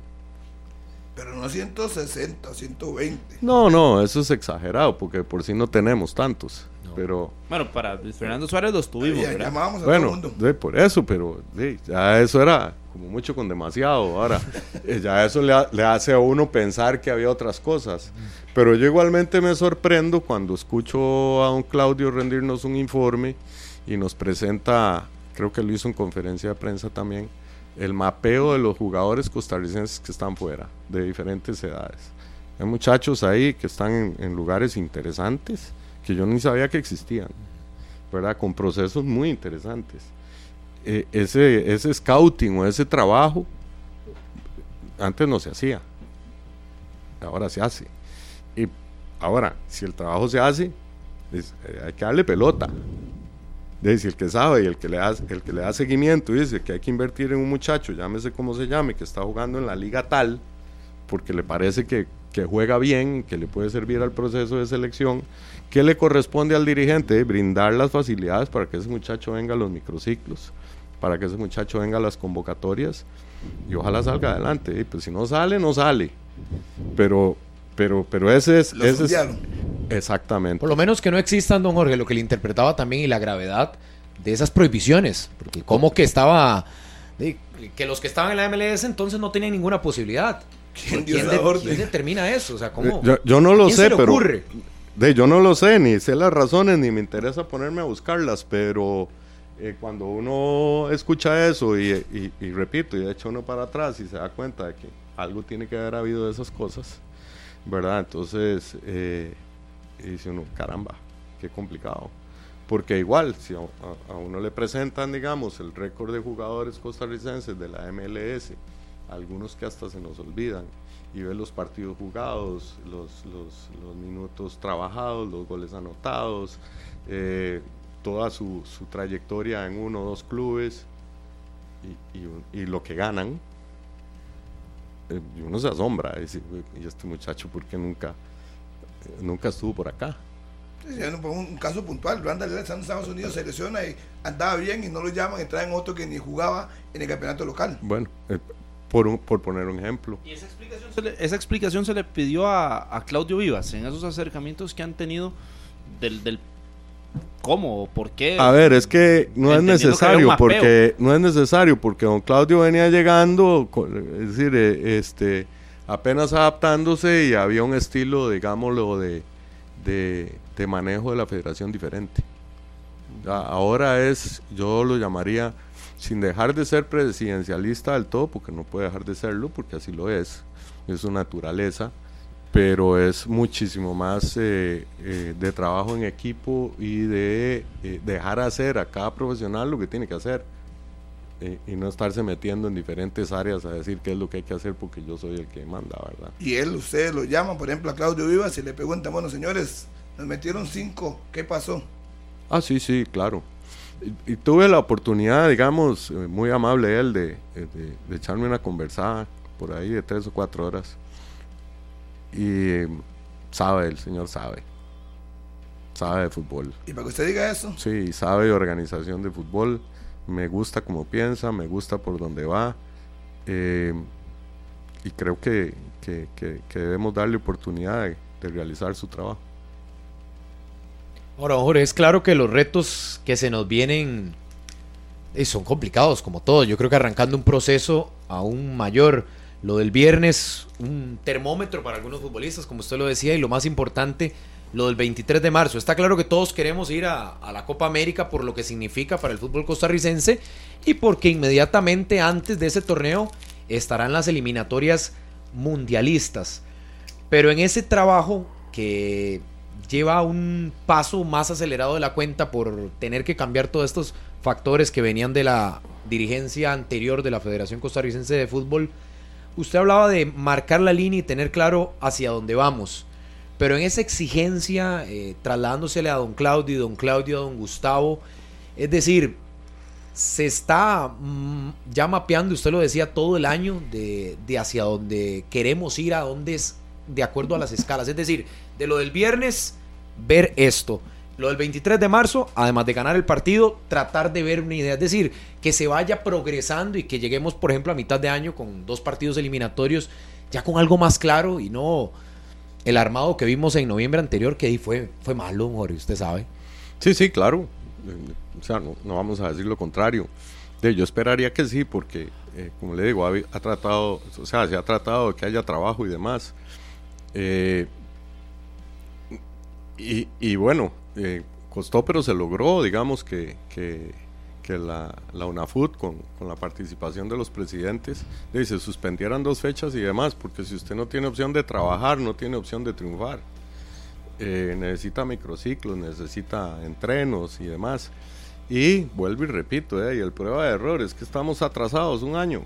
Pero no 160, 120. No, no, eso es exagerado porque por si no tenemos tantos. Pero Bueno, para Fernando Suárez los tuvimos, Ya, ¿verdad? llamábamos a todo el bueno, mundo. de- por eso, pero sí, ya eso era como mucho con demasiado. Ahora, eh, ya eso le, ha- le hace a uno pensar que había otras cosas. Pero yo igualmente me sorprendo cuando escucho a don Claudio rendirnos un informe y nos presenta, creo que lo hizo en conferencia de prensa también, el mapeo de los jugadores costarricenses que están fuera, de diferentes edades. Hay muchachos ahí que están en, en lugares interesantes que yo ni sabía que existían, ¿verdad? Con procesos muy interesantes. Eh, ese, ese scouting o ese trabajo antes no se hacía, ahora se hace. Y ahora, si el trabajo se hace, es- eh, hay que darle pelota. Si el que sabe y el que, le da, el que le da seguimiento dice que hay que invertir en un muchacho, llámese como se llame, que está jugando en la liga tal, porque le parece que, que juega bien, que le puede servir al proceso de selección, ¿qué le corresponde al dirigente? Brindar las facilidades para que ese muchacho venga a los microciclos, para que ese muchacho venga a las convocatorias y ojalá salga adelante. Y pues si no sale, no sale. Pero, pero, pero ese es... Lo ese es exactamente. Por lo menos que no existan, don Jorge, lo que le interpretaba también y la gravedad de esas prohibiciones. Porque como que estaba... de- Que los que estaban en la MLS entonces no tenían ninguna posibilidad. ¿Quién dio ¿Quién, esa de- orden? quién determina eso? O sea, ¿cómo? Yo, yo no lo ¿Quién sé, se le pero... ocurre? De, yo no lo sé, ni sé las razones, ni me interesa ponerme a buscarlas, pero eh, cuando uno escucha eso y, y, y, repito, y echa uno para atrás y se da cuenta de que algo tiene que haber habido de esas cosas, ¿verdad? Entonces, eh, dice uno, caramba, qué complicado. Porque igual, si a, uno le presentan, digamos, el récord de jugadores costarricenses de la MLS, algunos que hasta se nos olvidan, y ve los partidos jugados, los minutos trabajados, los goles anotados, eh, toda su, su, trayectoria en uno o dos clubes y, y, y lo que ganan, eh, y uno se asombra, y, dice, y este muchacho, ¿por qué nunca, eh, nunca estuvo por acá? Sí, un, un, caso puntual, Randall estando en Estados Unidos se lesiona y andaba bien y no lo llaman y traen otro que ni jugaba en el campeonato local. Bueno, eh, por, un, por poner un ejemplo. ¿Y esa explicación se le, esa explicación se le pidió a, a Claudio Vivas en esos acercamientos que han tenido del, del cómo, por qué. A ver, es que no es necesario porque no es necesario porque don Claudio venía llegando, es decir, este apenas adaptándose y había un estilo, digámoslo, de, de, de manejo de la federación diferente. Ahora es, yo lo llamaría, sin dejar de ser presidencialista del todo, porque no puede dejar de serlo, porque así lo es, es su naturaleza, pero es muchísimo más eh, eh, de trabajo en equipo y de eh, dejar hacer a cada profesional lo que tiene que hacer eh, y no estarse metiendo en diferentes áreas a decir qué es lo que hay que hacer porque yo soy el que manda, ¿verdad? Y él, ustedes lo llaman, por ejemplo, a Claudio Vivas y le preguntan, bueno, señores, nos metieron cinco, ¿qué pasó? Ah, sí, sí, claro. Y, y tuve la oportunidad, digamos, muy amable él, de, de, de echarme una conversada por ahí de tres o cuatro horas y sabe, el señor sabe. Sabe de fútbol. ¿Y para que usted diga eso? Sí, sabe de organización de fútbol. Me gusta como piensa, me gusta por dónde va. Eh, y creo que, que, que, que, debemos darle oportunidad de, de realizar su trabajo. Ahora, Jorge, es claro que los retos que se nos vienen eh, son complicados, como todo. Yo creo que arrancando un proceso aún mayor. Lo del viernes, un termómetro para algunos futbolistas, como usted lo decía, y lo más importante, lo del 23 de marzo. Está claro que todos queremos ir a, la Copa América por lo que significa para el fútbol costarricense y porque inmediatamente antes de ese torneo estarán las eliminatorias mundialistas. Pero en ese trabajo que lleva un paso más acelerado de la cuenta por tener que cambiar todos estos factores que venían de la dirigencia anterior de la Federación Costarricense de Fútbol, usted hablaba de marcar la línea y tener claro hacia dónde vamos. Pero en esa exigencia, eh, trasladándosele a don Claudio y don Claudio a don Gustavo, es decir, se está mmm, ya mapeando, usted lo decía, todo el año de, de, hacia dónde queremos ir, a dónde es de acuerdo a las escalas. Es decir, de lo del viernes, ver esto. Lo del 23 de marzo, además de ganar el partido, tratar de ver una idea. Es decir, que se vaya progresando y que lleguemos, por ejemplo, a mitad de año con dos partidos eliminatorios, ya con algo más claro y no el armado que vimos en noviembre anterior, que ahí fue, fue malo, Jorge, usted sabe. Sí, sí, claro. O sea, no, vamos a decir lo contrario. Yo esperaría que sí, porque, eh, como le digo, ha, tratado, o sea, se ha tratado de que haya trabajo y demás. Eh, y, y, bueno, eh, costó, pero se logró, digamos, que, que, la, la, UNAFUT, con, con, la participación de los presidentes, se suspendieran dos fechas y demás, porque si usted no tiene opción de trabajar, no tiene opción de triunfar. Eh, necesita microciclos, necesita entrenos y demás. Y vuelvo y repito, eh, y el prueba de error es que estamos atrasados un año.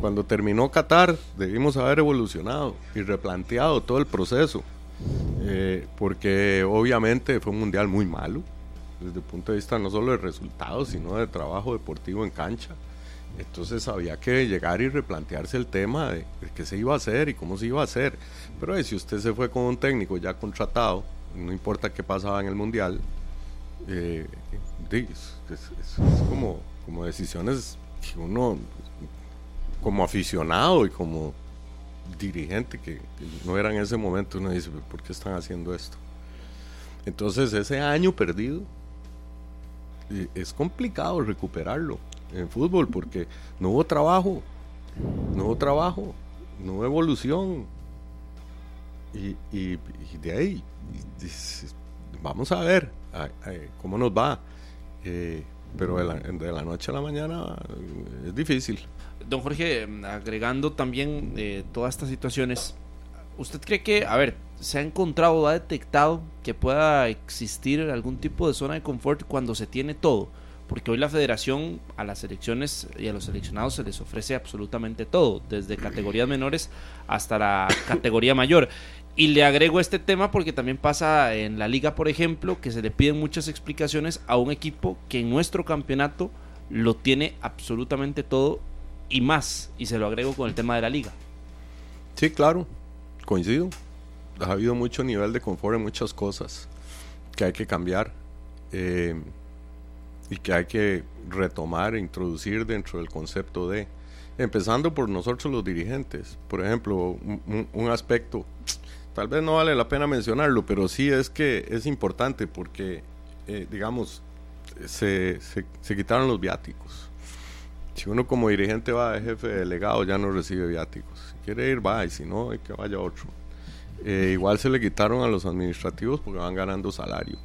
Cuando terminó Qatar, debimos haber evolucionado y replanteado todo el proceso. Eh, porque obviamente fue un mundial muy malo, desde el punto de vista no solo de resultados, sino de trabajo deportivo en cancha. Entonces había que llegar y replantearse el tema de, de, qué se iba a hacer y cómo se iba a hacer. Pero eh, si usted se fue con un técnico ya contratado, no importa qué pasaba en el mundial, eh, es, es, es, como, como decisiones que uno, como aficionado y como dirigente que, no era en ese momento, uno dice, ¿por qué están haciendo esto? Entonces ese año perdido es complicado recuperarlo en fútbol porque no hubo trabajo, no hubo trabajo, no hubo evolución. Y, de ahí, vamos a ver cómo nos va. Eh, pero de la, de la noche a la mañana eh, es difícil. Don Jorge, agregando también eh, todas estas situaciones, ¿usted cree que, a ver, se ha encontrado o ha detectado que pueda existir algún tipo de zona de confort cuando se tiene todo? Porque hoy la federación a las selecciones y a los seleccionados se les ofrece absolutamente todo, desde categorías menores hasta la categoría mayor. Y le agrego este tema porque también pasa en la liga, por ejemplo, que se le piden muchas explicaciones a un equipo que en nuestro campeonato lo tiene absolutamente todo y más. Y se lo agrego con el tema de la liga. Sí, claro, coincido. Ha habido mucho nivel de confort en muchas cosas que hay que cambiar eh, y que hay que retomar e introducir dentro del concepto de, empezando por nosotros los dirigentes. Por ejemplo, un, aspecto tal vez no vale la pena mencionarlo, pero sí es que es importante porque, eh, digamos, se, se, quitaron los viáticos. Si uno como dirigente va de jefe de delegado ya no recibe viáticos. Si quiere ir, va, y si no, hay que vaya otro. Eh, igual se le quitaron a los administrativos porque van ganando salario.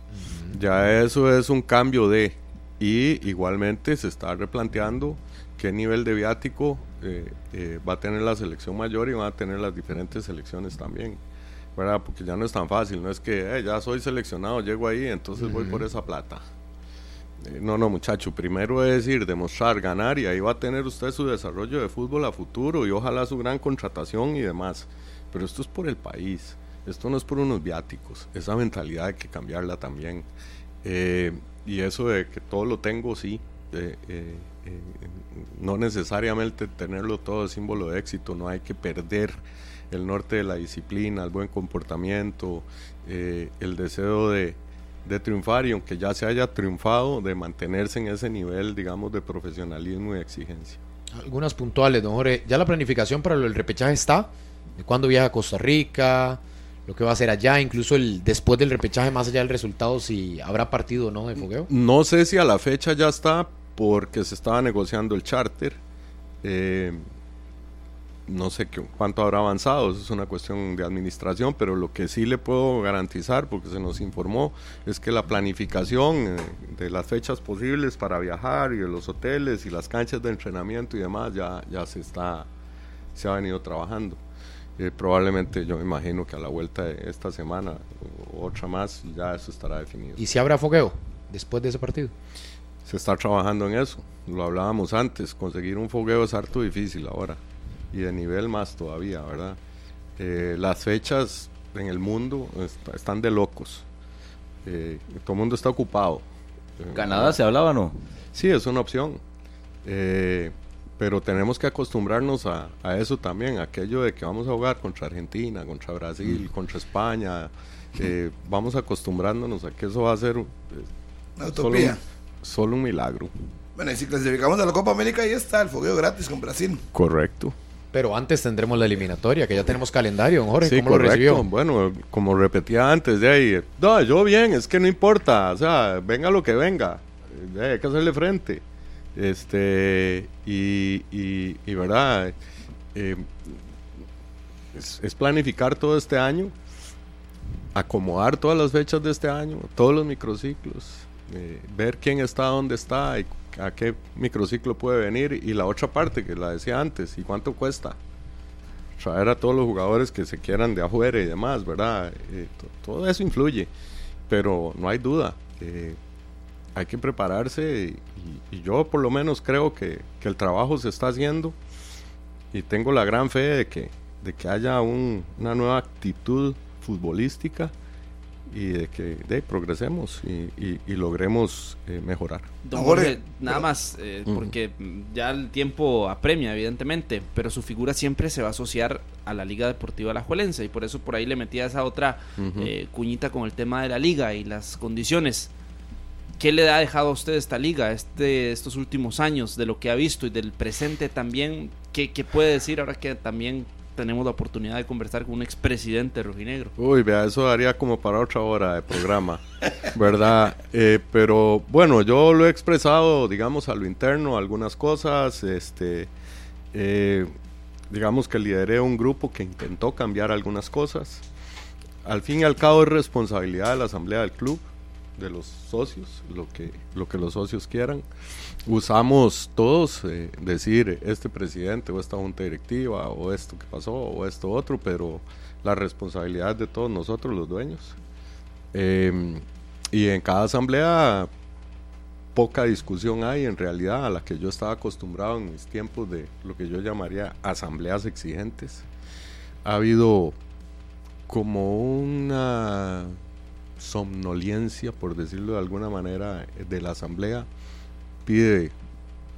Ya eso es un cambio de... Y igualmente se está replanteando qué nivel de viático eh, va a tener la selección mayor y van a tener las diferentes selecciones también. Porque ya no es tan fácil, no es que ya soy seleccionado, llego ahí, entonces voy por esa plata. Eh, no, no, muchacho, primero es ir, demostrar, ganar y ahí va a tener usted su desarrollo de fútbol a futuro y ojalá su gran contratación y demás. Pero esto es por el país, esto no es por unos viáticos, esa mentalidad hay que cambiarla también. Eh, y eso de que todo lo tengo, sí, eh, no necesariamente tenerlo todo es símbolo de éxito, no hay que perder el norte de la disciplina, el buen comportamiento, el deseo de, triunfar y aunque ya se haya triunfado, de mantenerse en ese nivel, digamos, de profesionalismo y exigencia. Algunas puntuales, don Jorge. ¿Ya la planificación para el repechaje está? ¿De cuándo viaja a Costa Rica? Lo que va a hacer allá, incluso el después del repechaje, más allá del resultado, si habrá partido o no de fogueo. No sé si a la fecha ya está, porque se estaba negociando el charter. Eh, no sé qué, cuánto habrá avanzado, eso es una cuestión de administración, pero lo que sí le puedo garantizar, porque se nos informó, es que la planificación eh, de las fechas posibles para viajar y de los hoteles y las canchas de entrenamiento y demás ya, ya se está, se ha venido trabajando. Eh, probablemente yo me imagino que a la vuelta de esta semana o otra más ya eso estará definido. ¿Y si habrá fogueo después de ese partido? Se está trabajando en eso, lo hablábamos antes, conseguir un fogueo es harto difícil ahora y de nivel más todavía, ¿verdad? Eh, las fechas en el mundo están de locos. Eh, todo el mundo está ocupado. ¿Canadá se hablaba no? Sí, es una opción. Eh, pero tenemos que acostumbrarnos a, eso también, aquello de que vamos a jugar contra Argentina, contra Brasil, mm. contra España. vamos acostumbrándonos a que eso va a ser solo, solo un milagro. Bueno, y si clasificamos a la Copa América, ahí está el fogueo gratis con Brasil. Correcto. Pero antes tendremos la eliminatoria, que ya tenemos calendario, Jorge. ¿Cómo lo recibió? Bueno, como repetía antes, de ahí, no, yo bien, es que no importa, o sea, venga lo que venga, hay que hacerle frente. Este, y, y, verdad, eh, es, planificar todo este año, acomodar todas las fechas de este año, todos los microciclos, eh, ver quién está donde está y a qué microciclo puede venir y la otra parte que la decía antes y cuánto cuesta traer a todos los jugadores que se quieran de afuera y demás, ¿verdad? Eh, todo eso influye, pero no hay duda. Eh, hay que prepararse y, yo por lo menos creo que, el trabajo se está haciendo y tengo la gran fe de que, de que haya una nueva actitud futbolística y de que de, progresemos y, logremos eh, mejorar. Don Jorge, nada más, eh, porque ya el tiempo apremia, evidentemente, pero su figura siempre se va a asociar a la Liga Deportiva Alajuelense y por eso por ahí le metía esa otra eh, cuñita con el tema de la liga y las condiciones. ¿Qué le ha dejado a usted esta liga este, estos últimos años, de lo que ha visto y del presente también? ¿Qué, qué puede decir ahora que también tenemos la oportunidad de conversar con un expresidente rojinegro. Uy, vea, eso daría como para otra hora de programa, ¿verdad? Eh, pero bueno, yo lo he expresado, digamos, a lo interno, algunas cosas, este, eh, digamos que lideré un grupo que intentó cambiar algunas cosas. Al fin y al cabo es responsabilidad de la asamblea del club de los socios, lo que, lo que los socios quieran. Usamos todos eh, decir este presidente o esta junta directiva o esto que pasó o esto otro, pero la responsabilidad de todos nosotros los dueños. Em, y en cada asamblea poca discusión hay en realidad a la que yo estaba acostumbrado en mis tiempos de lo que yo llamaría asambleas exigentes. Ha habido como una somnolencia, por decirlo de alguna manera, de la asamblea. Pide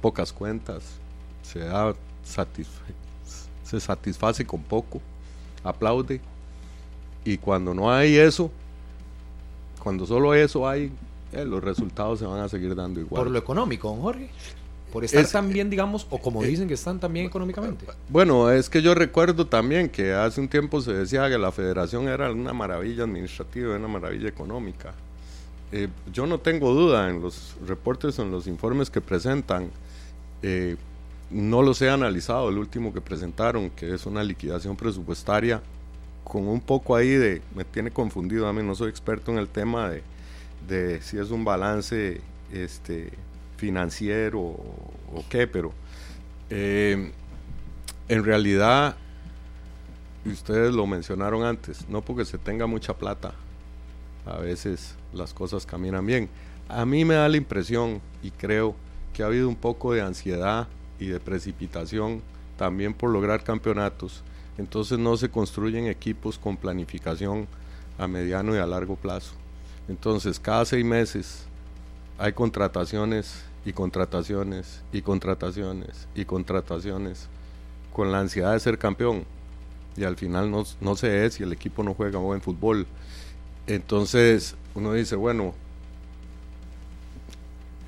pocas cuentas, se, da se satisface con poco, aplaude. Y cuando no hay eso, cuando solo eso hay, eh, los resultados se van a seguir dando igual. Por lo económico, don Jorge. Por estar tan bien, digamos, o como eh, dicen que están también económicamente. Bueno, es que yo recuerdo también que hace un tiempo se decía que la federación era una maravilla administrativa, una maravilla económica. Eh, yo no tengo duda en los reportes en los informes que presentan. no los he analizado, el último que presentaron, que es una liquidación presupuestaria, con un poco ahí de, me tiene confundido a mí, no soy experto en el tema de, de si es un balance este, financiero o, qué, pero eh, en realidad, ustedes lo mencionaron antes, no porque se tenga mucha plata, a veces las cosas caminan bien. A mí me da la impresión y creo que ha habido un poco de ansiedad y de precipitación también por lograr campeonatos. Entonces no se construyen equipos con planificación a mediano y a largo plazo. Entonces, cada seis meses hay contrataciones y contrataciones y contrataciones y contrataciones con la ansiedad de ser campeón. Y al final no, no se es si el equipo no juega buen fútbol. Entonces uno dice, bueno,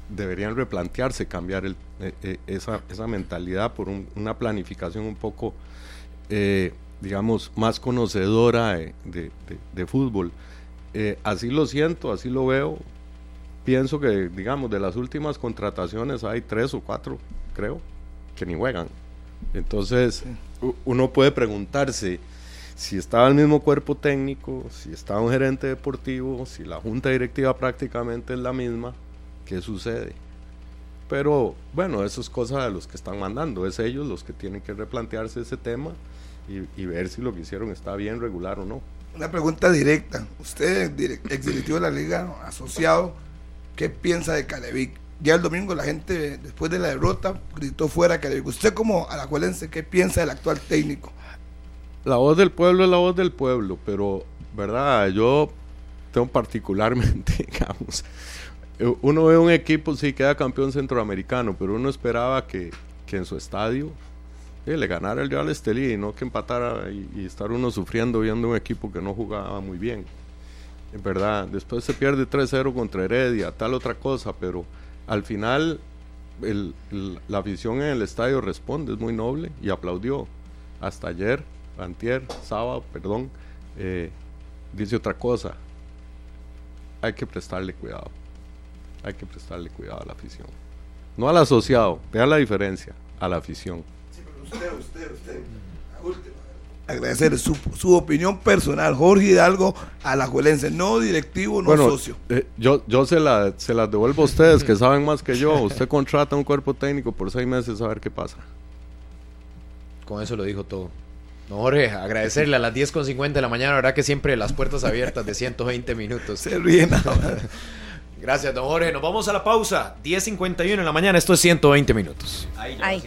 deberían replantearse, cambiar el, e, e, esa, esa, mentalidad por una planificación un poco, eh, digamos, más conocedora de fútbol. Eh, así lo siento, así lo veo. Pienso que, digamos, de las últimas contrataciones hay tres o cuatro, creo, que ni juegan. Entonces, uno puede preguntarse si estaba el mismo cuerpo técnico, si estaba un gerente deportivo, si la junta directiva prácticamente es la misma, ¿qué sucede? Pero bueno, eso es cosa de los que están mandando, es ellos los que tienen que replantearse ese tema y ver si lo que hicieron está bien, regular o no. Una pregunta directa. Usted, ex directivo de la liga, asociado, ¿qué piensa de Calevic? Ya el domingo la gente, después de la derrota, gritó fuera Calevic. Usted como alajuelense, ¿qué piensa del actual técnico? La voz del pueblo es la voz del pueblo, pero, ¿verdad? Yo tengo particularmente, digamos, uno ve un equipo, sí, queda campeón centroamericano, pero uno esperaba que, que en su estadio le ganara el Real Estelí y no que empatara y, estar uno sufriendo viendo un equipo que no jugaba muy bien. Verdad, después se pierde 3-0 contra Heredia, tal otra cosa, pero al final la afición en el estadio responde, es muy noble y aplaudió. Hasta ayer, antier, sábado, perdón, eh, dice otra cosa. Hay que prestarle cuidado. Hay que prestarle cuidado a la afición. No al asociado, vea la diferencia, a la afición usted, usted, usted. Agradecer su, su, opinión personal, Jorge Hidalgo, a la Juelense, no directivo, no socio. Eh, yo yo se, la, se las devuelvo a ustedes, que saben más que yo. Usted contrata un cuerpo técnico por seis meses a ver qué pasa. Con eso lo dijo todo. No, Jorge, agradecerle a las 10.50 de la mañana, la verdad que siempre las puertas abiertas de 120 minutos. Se ríen Gracias, don Jorge. Nos vamos a la pausa. 10.51 en la mañana. Esto es 120 minutos. Ahí ya Ahí.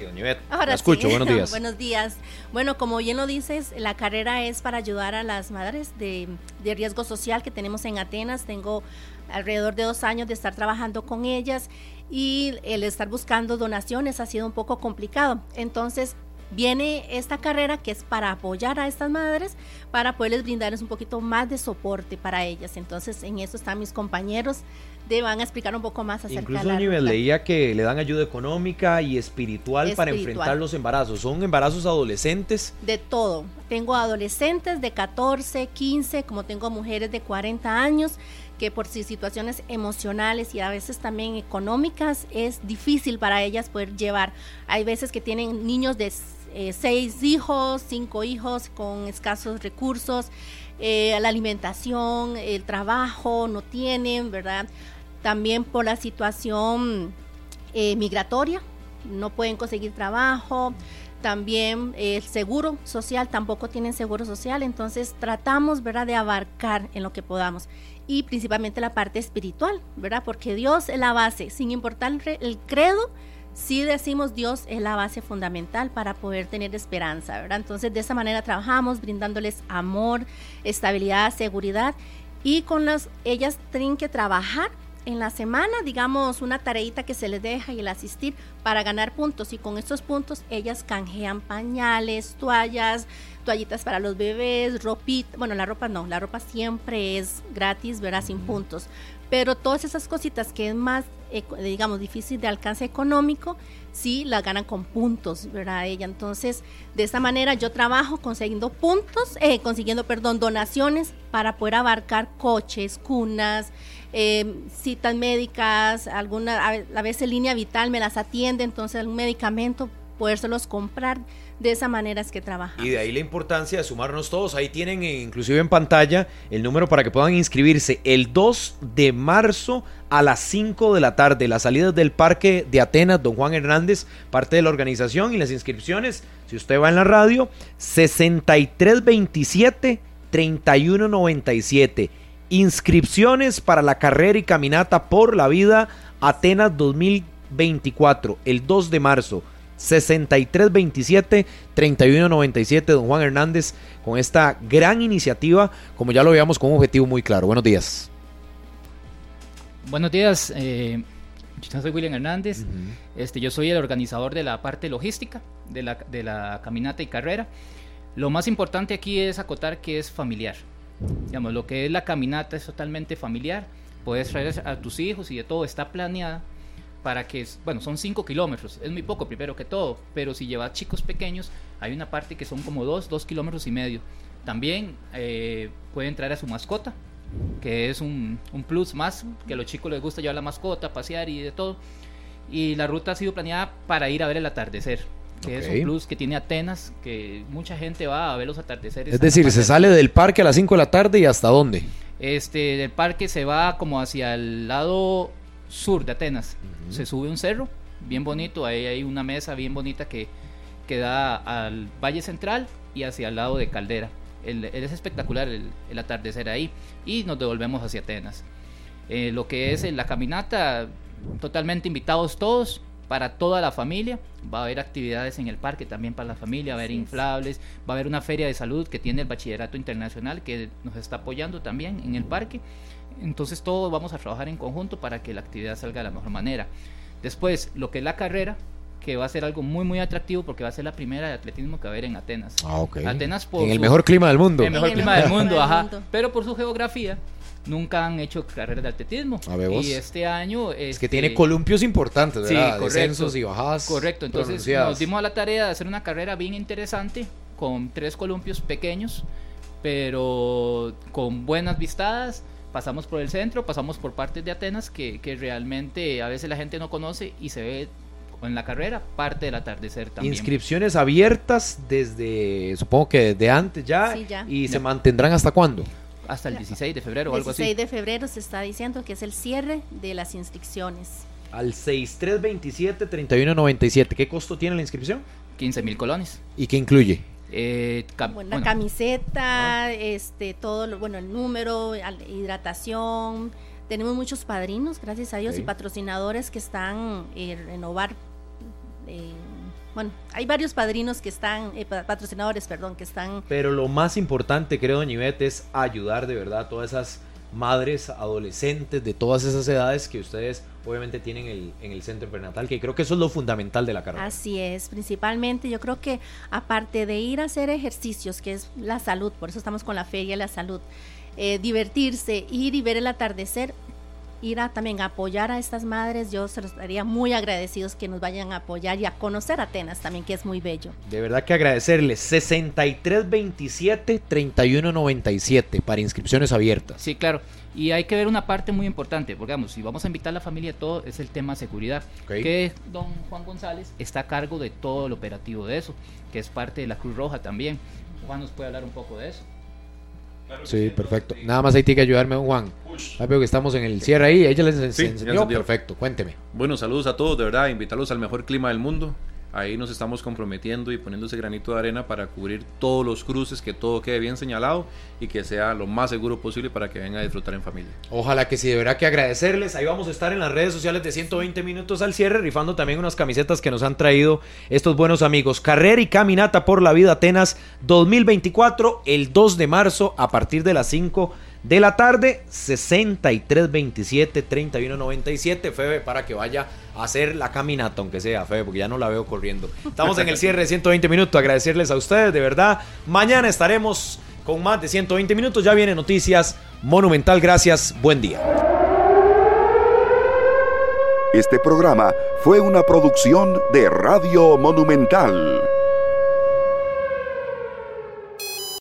Ahora escucho. Buenos días. Buenos días. Bueno, como bien lo dices, la carrera es para ayudar a las madres de, de riesgo social que tenemos en Atenas. Tengo alrededor de dos años de estar trabajando con ellas y el estar buscando donaciones ha sido un poco complicado. Entonces, viene esta carrera que es para apoyar a estas madres, para poderles brindarles un poquito más de soporte para ellas. Entonces, en eso están mis compañeros de van a explicar un poco más acerca Incluso de la nivel leía que le dan ayuda económica y espiritual, para enfrentar los embarazos. ¿Son embarazos adolescentes? De todo. Tengo adolescentes de 14, 15, como tengo mujeres de 40 años que por sus situaciones emocionales y a veces también económicas es difícil para ellas poder llevar. Hay veces que tienen niños de eh, seis hijos, cinco hijos con escasos recursos, eh, la alimentación, el trabajo no tienen, ¿verdad? También por la situación migratoria, no pueden conseguir trabajo también el seguro social, tampoco tienen seguro social, entonces tratamos, ¿verdad?, de abarcar en lo que podamos y principalmente la parte espiritual, ¿verdad? Porque Dios es la base, sin importar el credo, si decimos Dios es la base fundamental para poder tener esperanza, ¿verdad? Entonces de esa manera trabajamos brindándoles amor, estabilidad, seguridad y con las ellas tienen que trabajar en la semana, digamos, una tareita que se les deja y el asistir para ganar puntos. Y con estos puntos ellas canjean pañales, toallas, toallitas para los bebés, ropita. Bueno, la ropa no, la ropa siempre es gratis, ¿verdad? Sin puntos. Pero todas esas cositas que es más, digamos, difícil de alcance económico, sí las ganan con puntos, ¿verdad? Ella. Entonces, de esta manera yo trabajo consiguiendo puntos, eh, consiguiendo, perdón, donaciones para poder abarcar coches, cunas, eh, citas médicas, alguna, a veces línea vital me las atiende, entonces algún medicamento, podérselos comprar. De esa manera es que trabaja. Y de ahí la importancia de sumarnos todos. Ahí tienen eh, inclusive en pantalla el número para que puedan inscribirse el 2 de marzo a las 5 de la tarde. Las salidas del Parque de Atenas, don Juan Hernández, parte de la organización y las inscripciones, si usted va en la radio, 6327 3197 Inscripciones para la carrera y caminata por la vida Atenas 2024, el 2 de marzo. 6327-3197, don Juan Hernández, con esta gran iniciativa, como ya lo veíamos, con un objetivo muy claro. Buenos días. Buenos días, eh, yo soy William Hernández, este, yo soy el organizador de la parte logística de la, de la caminata y carrera. Lo más importante aquí es acotar que es familiar. Digamos, lo que es la caminata es totalmente familiar. Puedes traer a tus hijos y de todo está planeada para que, bueno, son 5 kilómetros, es muy poco primero que todo, pero si llevas chicos pequeños, hay una parte que son como 2, 2 kilómetros y medio. También eh, pueden traer a su mascota, que es un, un, plus más, que a los chicos les gusta llevar la mascota, pasear y de todo. Y la ruta ha sido planeada para ir a ver el atardecer que es un plus que tiene Atenas, que mucha gente va a ver los atardeceres. Es decir, se sale del parque a las 5 de la tarde y hasta dónde? Este, del parque se va como hacia el lado sur de Atenas. Se sube un cerro, bien bonito, ahí hay una mesa bien bonita que, que da al Valle Central y hacia el lado de Caldera. es espectacular el, atardecer ahí y nos devolvemos hacia Atenas. Eh, lo que es la caminata, totalmente invitados todos, para toda la familia. Va a haber actividades en el parque también para la familia, va a haber inflables, va a haber una feria de salud que tiene el Bachillerato Internacional que nos está apoyando también en el parque. Entonces todos vamos a trabajar en conjunto para que la actividad salga de la mejor manera. Después, lo que es la carrera, que va a ser algo muy muy atractivo porque va a ser la primera de atletismo que va a haber en Atenas. Ah, Atenas en el mejor clima del mundo. En el mejor clima del mundo, ajá. Pero por su geografía nunca han hecho carreras de atletismo. Y este año... es que tiene este, columpios importantes, ¿verdad? Descensos y bajadas. Correcto, entonces nos dimos a la tarea de hacer una carrera bien interesante con tres columpios pequeños, pero con buenas vistadas. Pasamos por el centro, pasamos por partes de Atenas que, que realmente a veces la gente no conoce y se ve en la carrera parte del atardecer también. Inscripciones abiertas desde, supongo que desde antes ya, y se mantendrán hasta cuándo? Hasta el 16 de febrero o algo así. 16 de febrero se está diciendo que es el cierre de las inscripciones. Al 6327-3197. ¿Qué costo tiene la inscripción? 15 mil colones. ¿Y qué incluye? Eh, bueno, la camiseta, este, todo, lo, bueno, el número, hidratación. Tenemos muchos padrinos, gracias a Dios, y patrocinadores que están eh, renovar eh, bueno, hay varios padrinos que están, eh, patrocinadores, perdón, que están... Pero lo más importante, creo, doña Ivette, es ayudar de verdad a todas esas madres, adolescentes de todas esas edades que ustedes obviamente tienen el, en el centro prenatal, que creo que eso es lo fundamental de la carrera. Así es, principalmente yo creo que aparte de ir a hacer ejercicios, que es la salud, por eso estamos con la feria de la salud, eh, divertirse, ir y ver el atardecer, ir a también apoyar a estas madres, yo se los estaría muy agradecidos que nos vayan a apoyar y a conocer Atenas también, que es muy bello. De verdad que agradecerles. 6327 3197 para inscripciones abiertas. Sí, claro. Y hay que ver una parte muy importante, porque vamos, si vamos a invitar a la familia, todo es el tema seguridad. Que don Juan González está a cargo de todo el operativo de eso, que es parte de la Cruz Roja también. Juan nos puede hablar un poco de eso. Sí, perfecto. Nada más hay que ayudarme, Juan. Veo que estamos en el cierre ahí. Ella les enseñó. Perfecto, cuénteme. Bueno, saludos a todos, de verdad. Invitarlos al mejor clima del mundo. Ahí nos estamos comprometiendo y poniendo ese granito de arena para cubrir todos los cruces, que todo quede bien señalado y que sea lo más seguro posible para que vengan a disfrutar en familia. Ojalá que sí, deberá que agradecerles. Ahí vamos a estar en las redes sociales de 120 minutos al cierre, rifando también unas camisetas que nos han traído estos buenos amigos. Carrera y caminata por la vida Atenas 2024, el 2 de marzo a partir de las 5 de la tarde, 6327 3197, Febe, para que vaya a hacer la caminata, aunque sea, Febe, porque ya no la veo corriendo. Estamos en el cierre de 120 minutos, agradecerles a ustedes, de verdad. Mañana estaremos con más de 120 minutos, ya vienen noticias Monumental, gracias, buen día. Este programa fue una producción de Radio Monumental.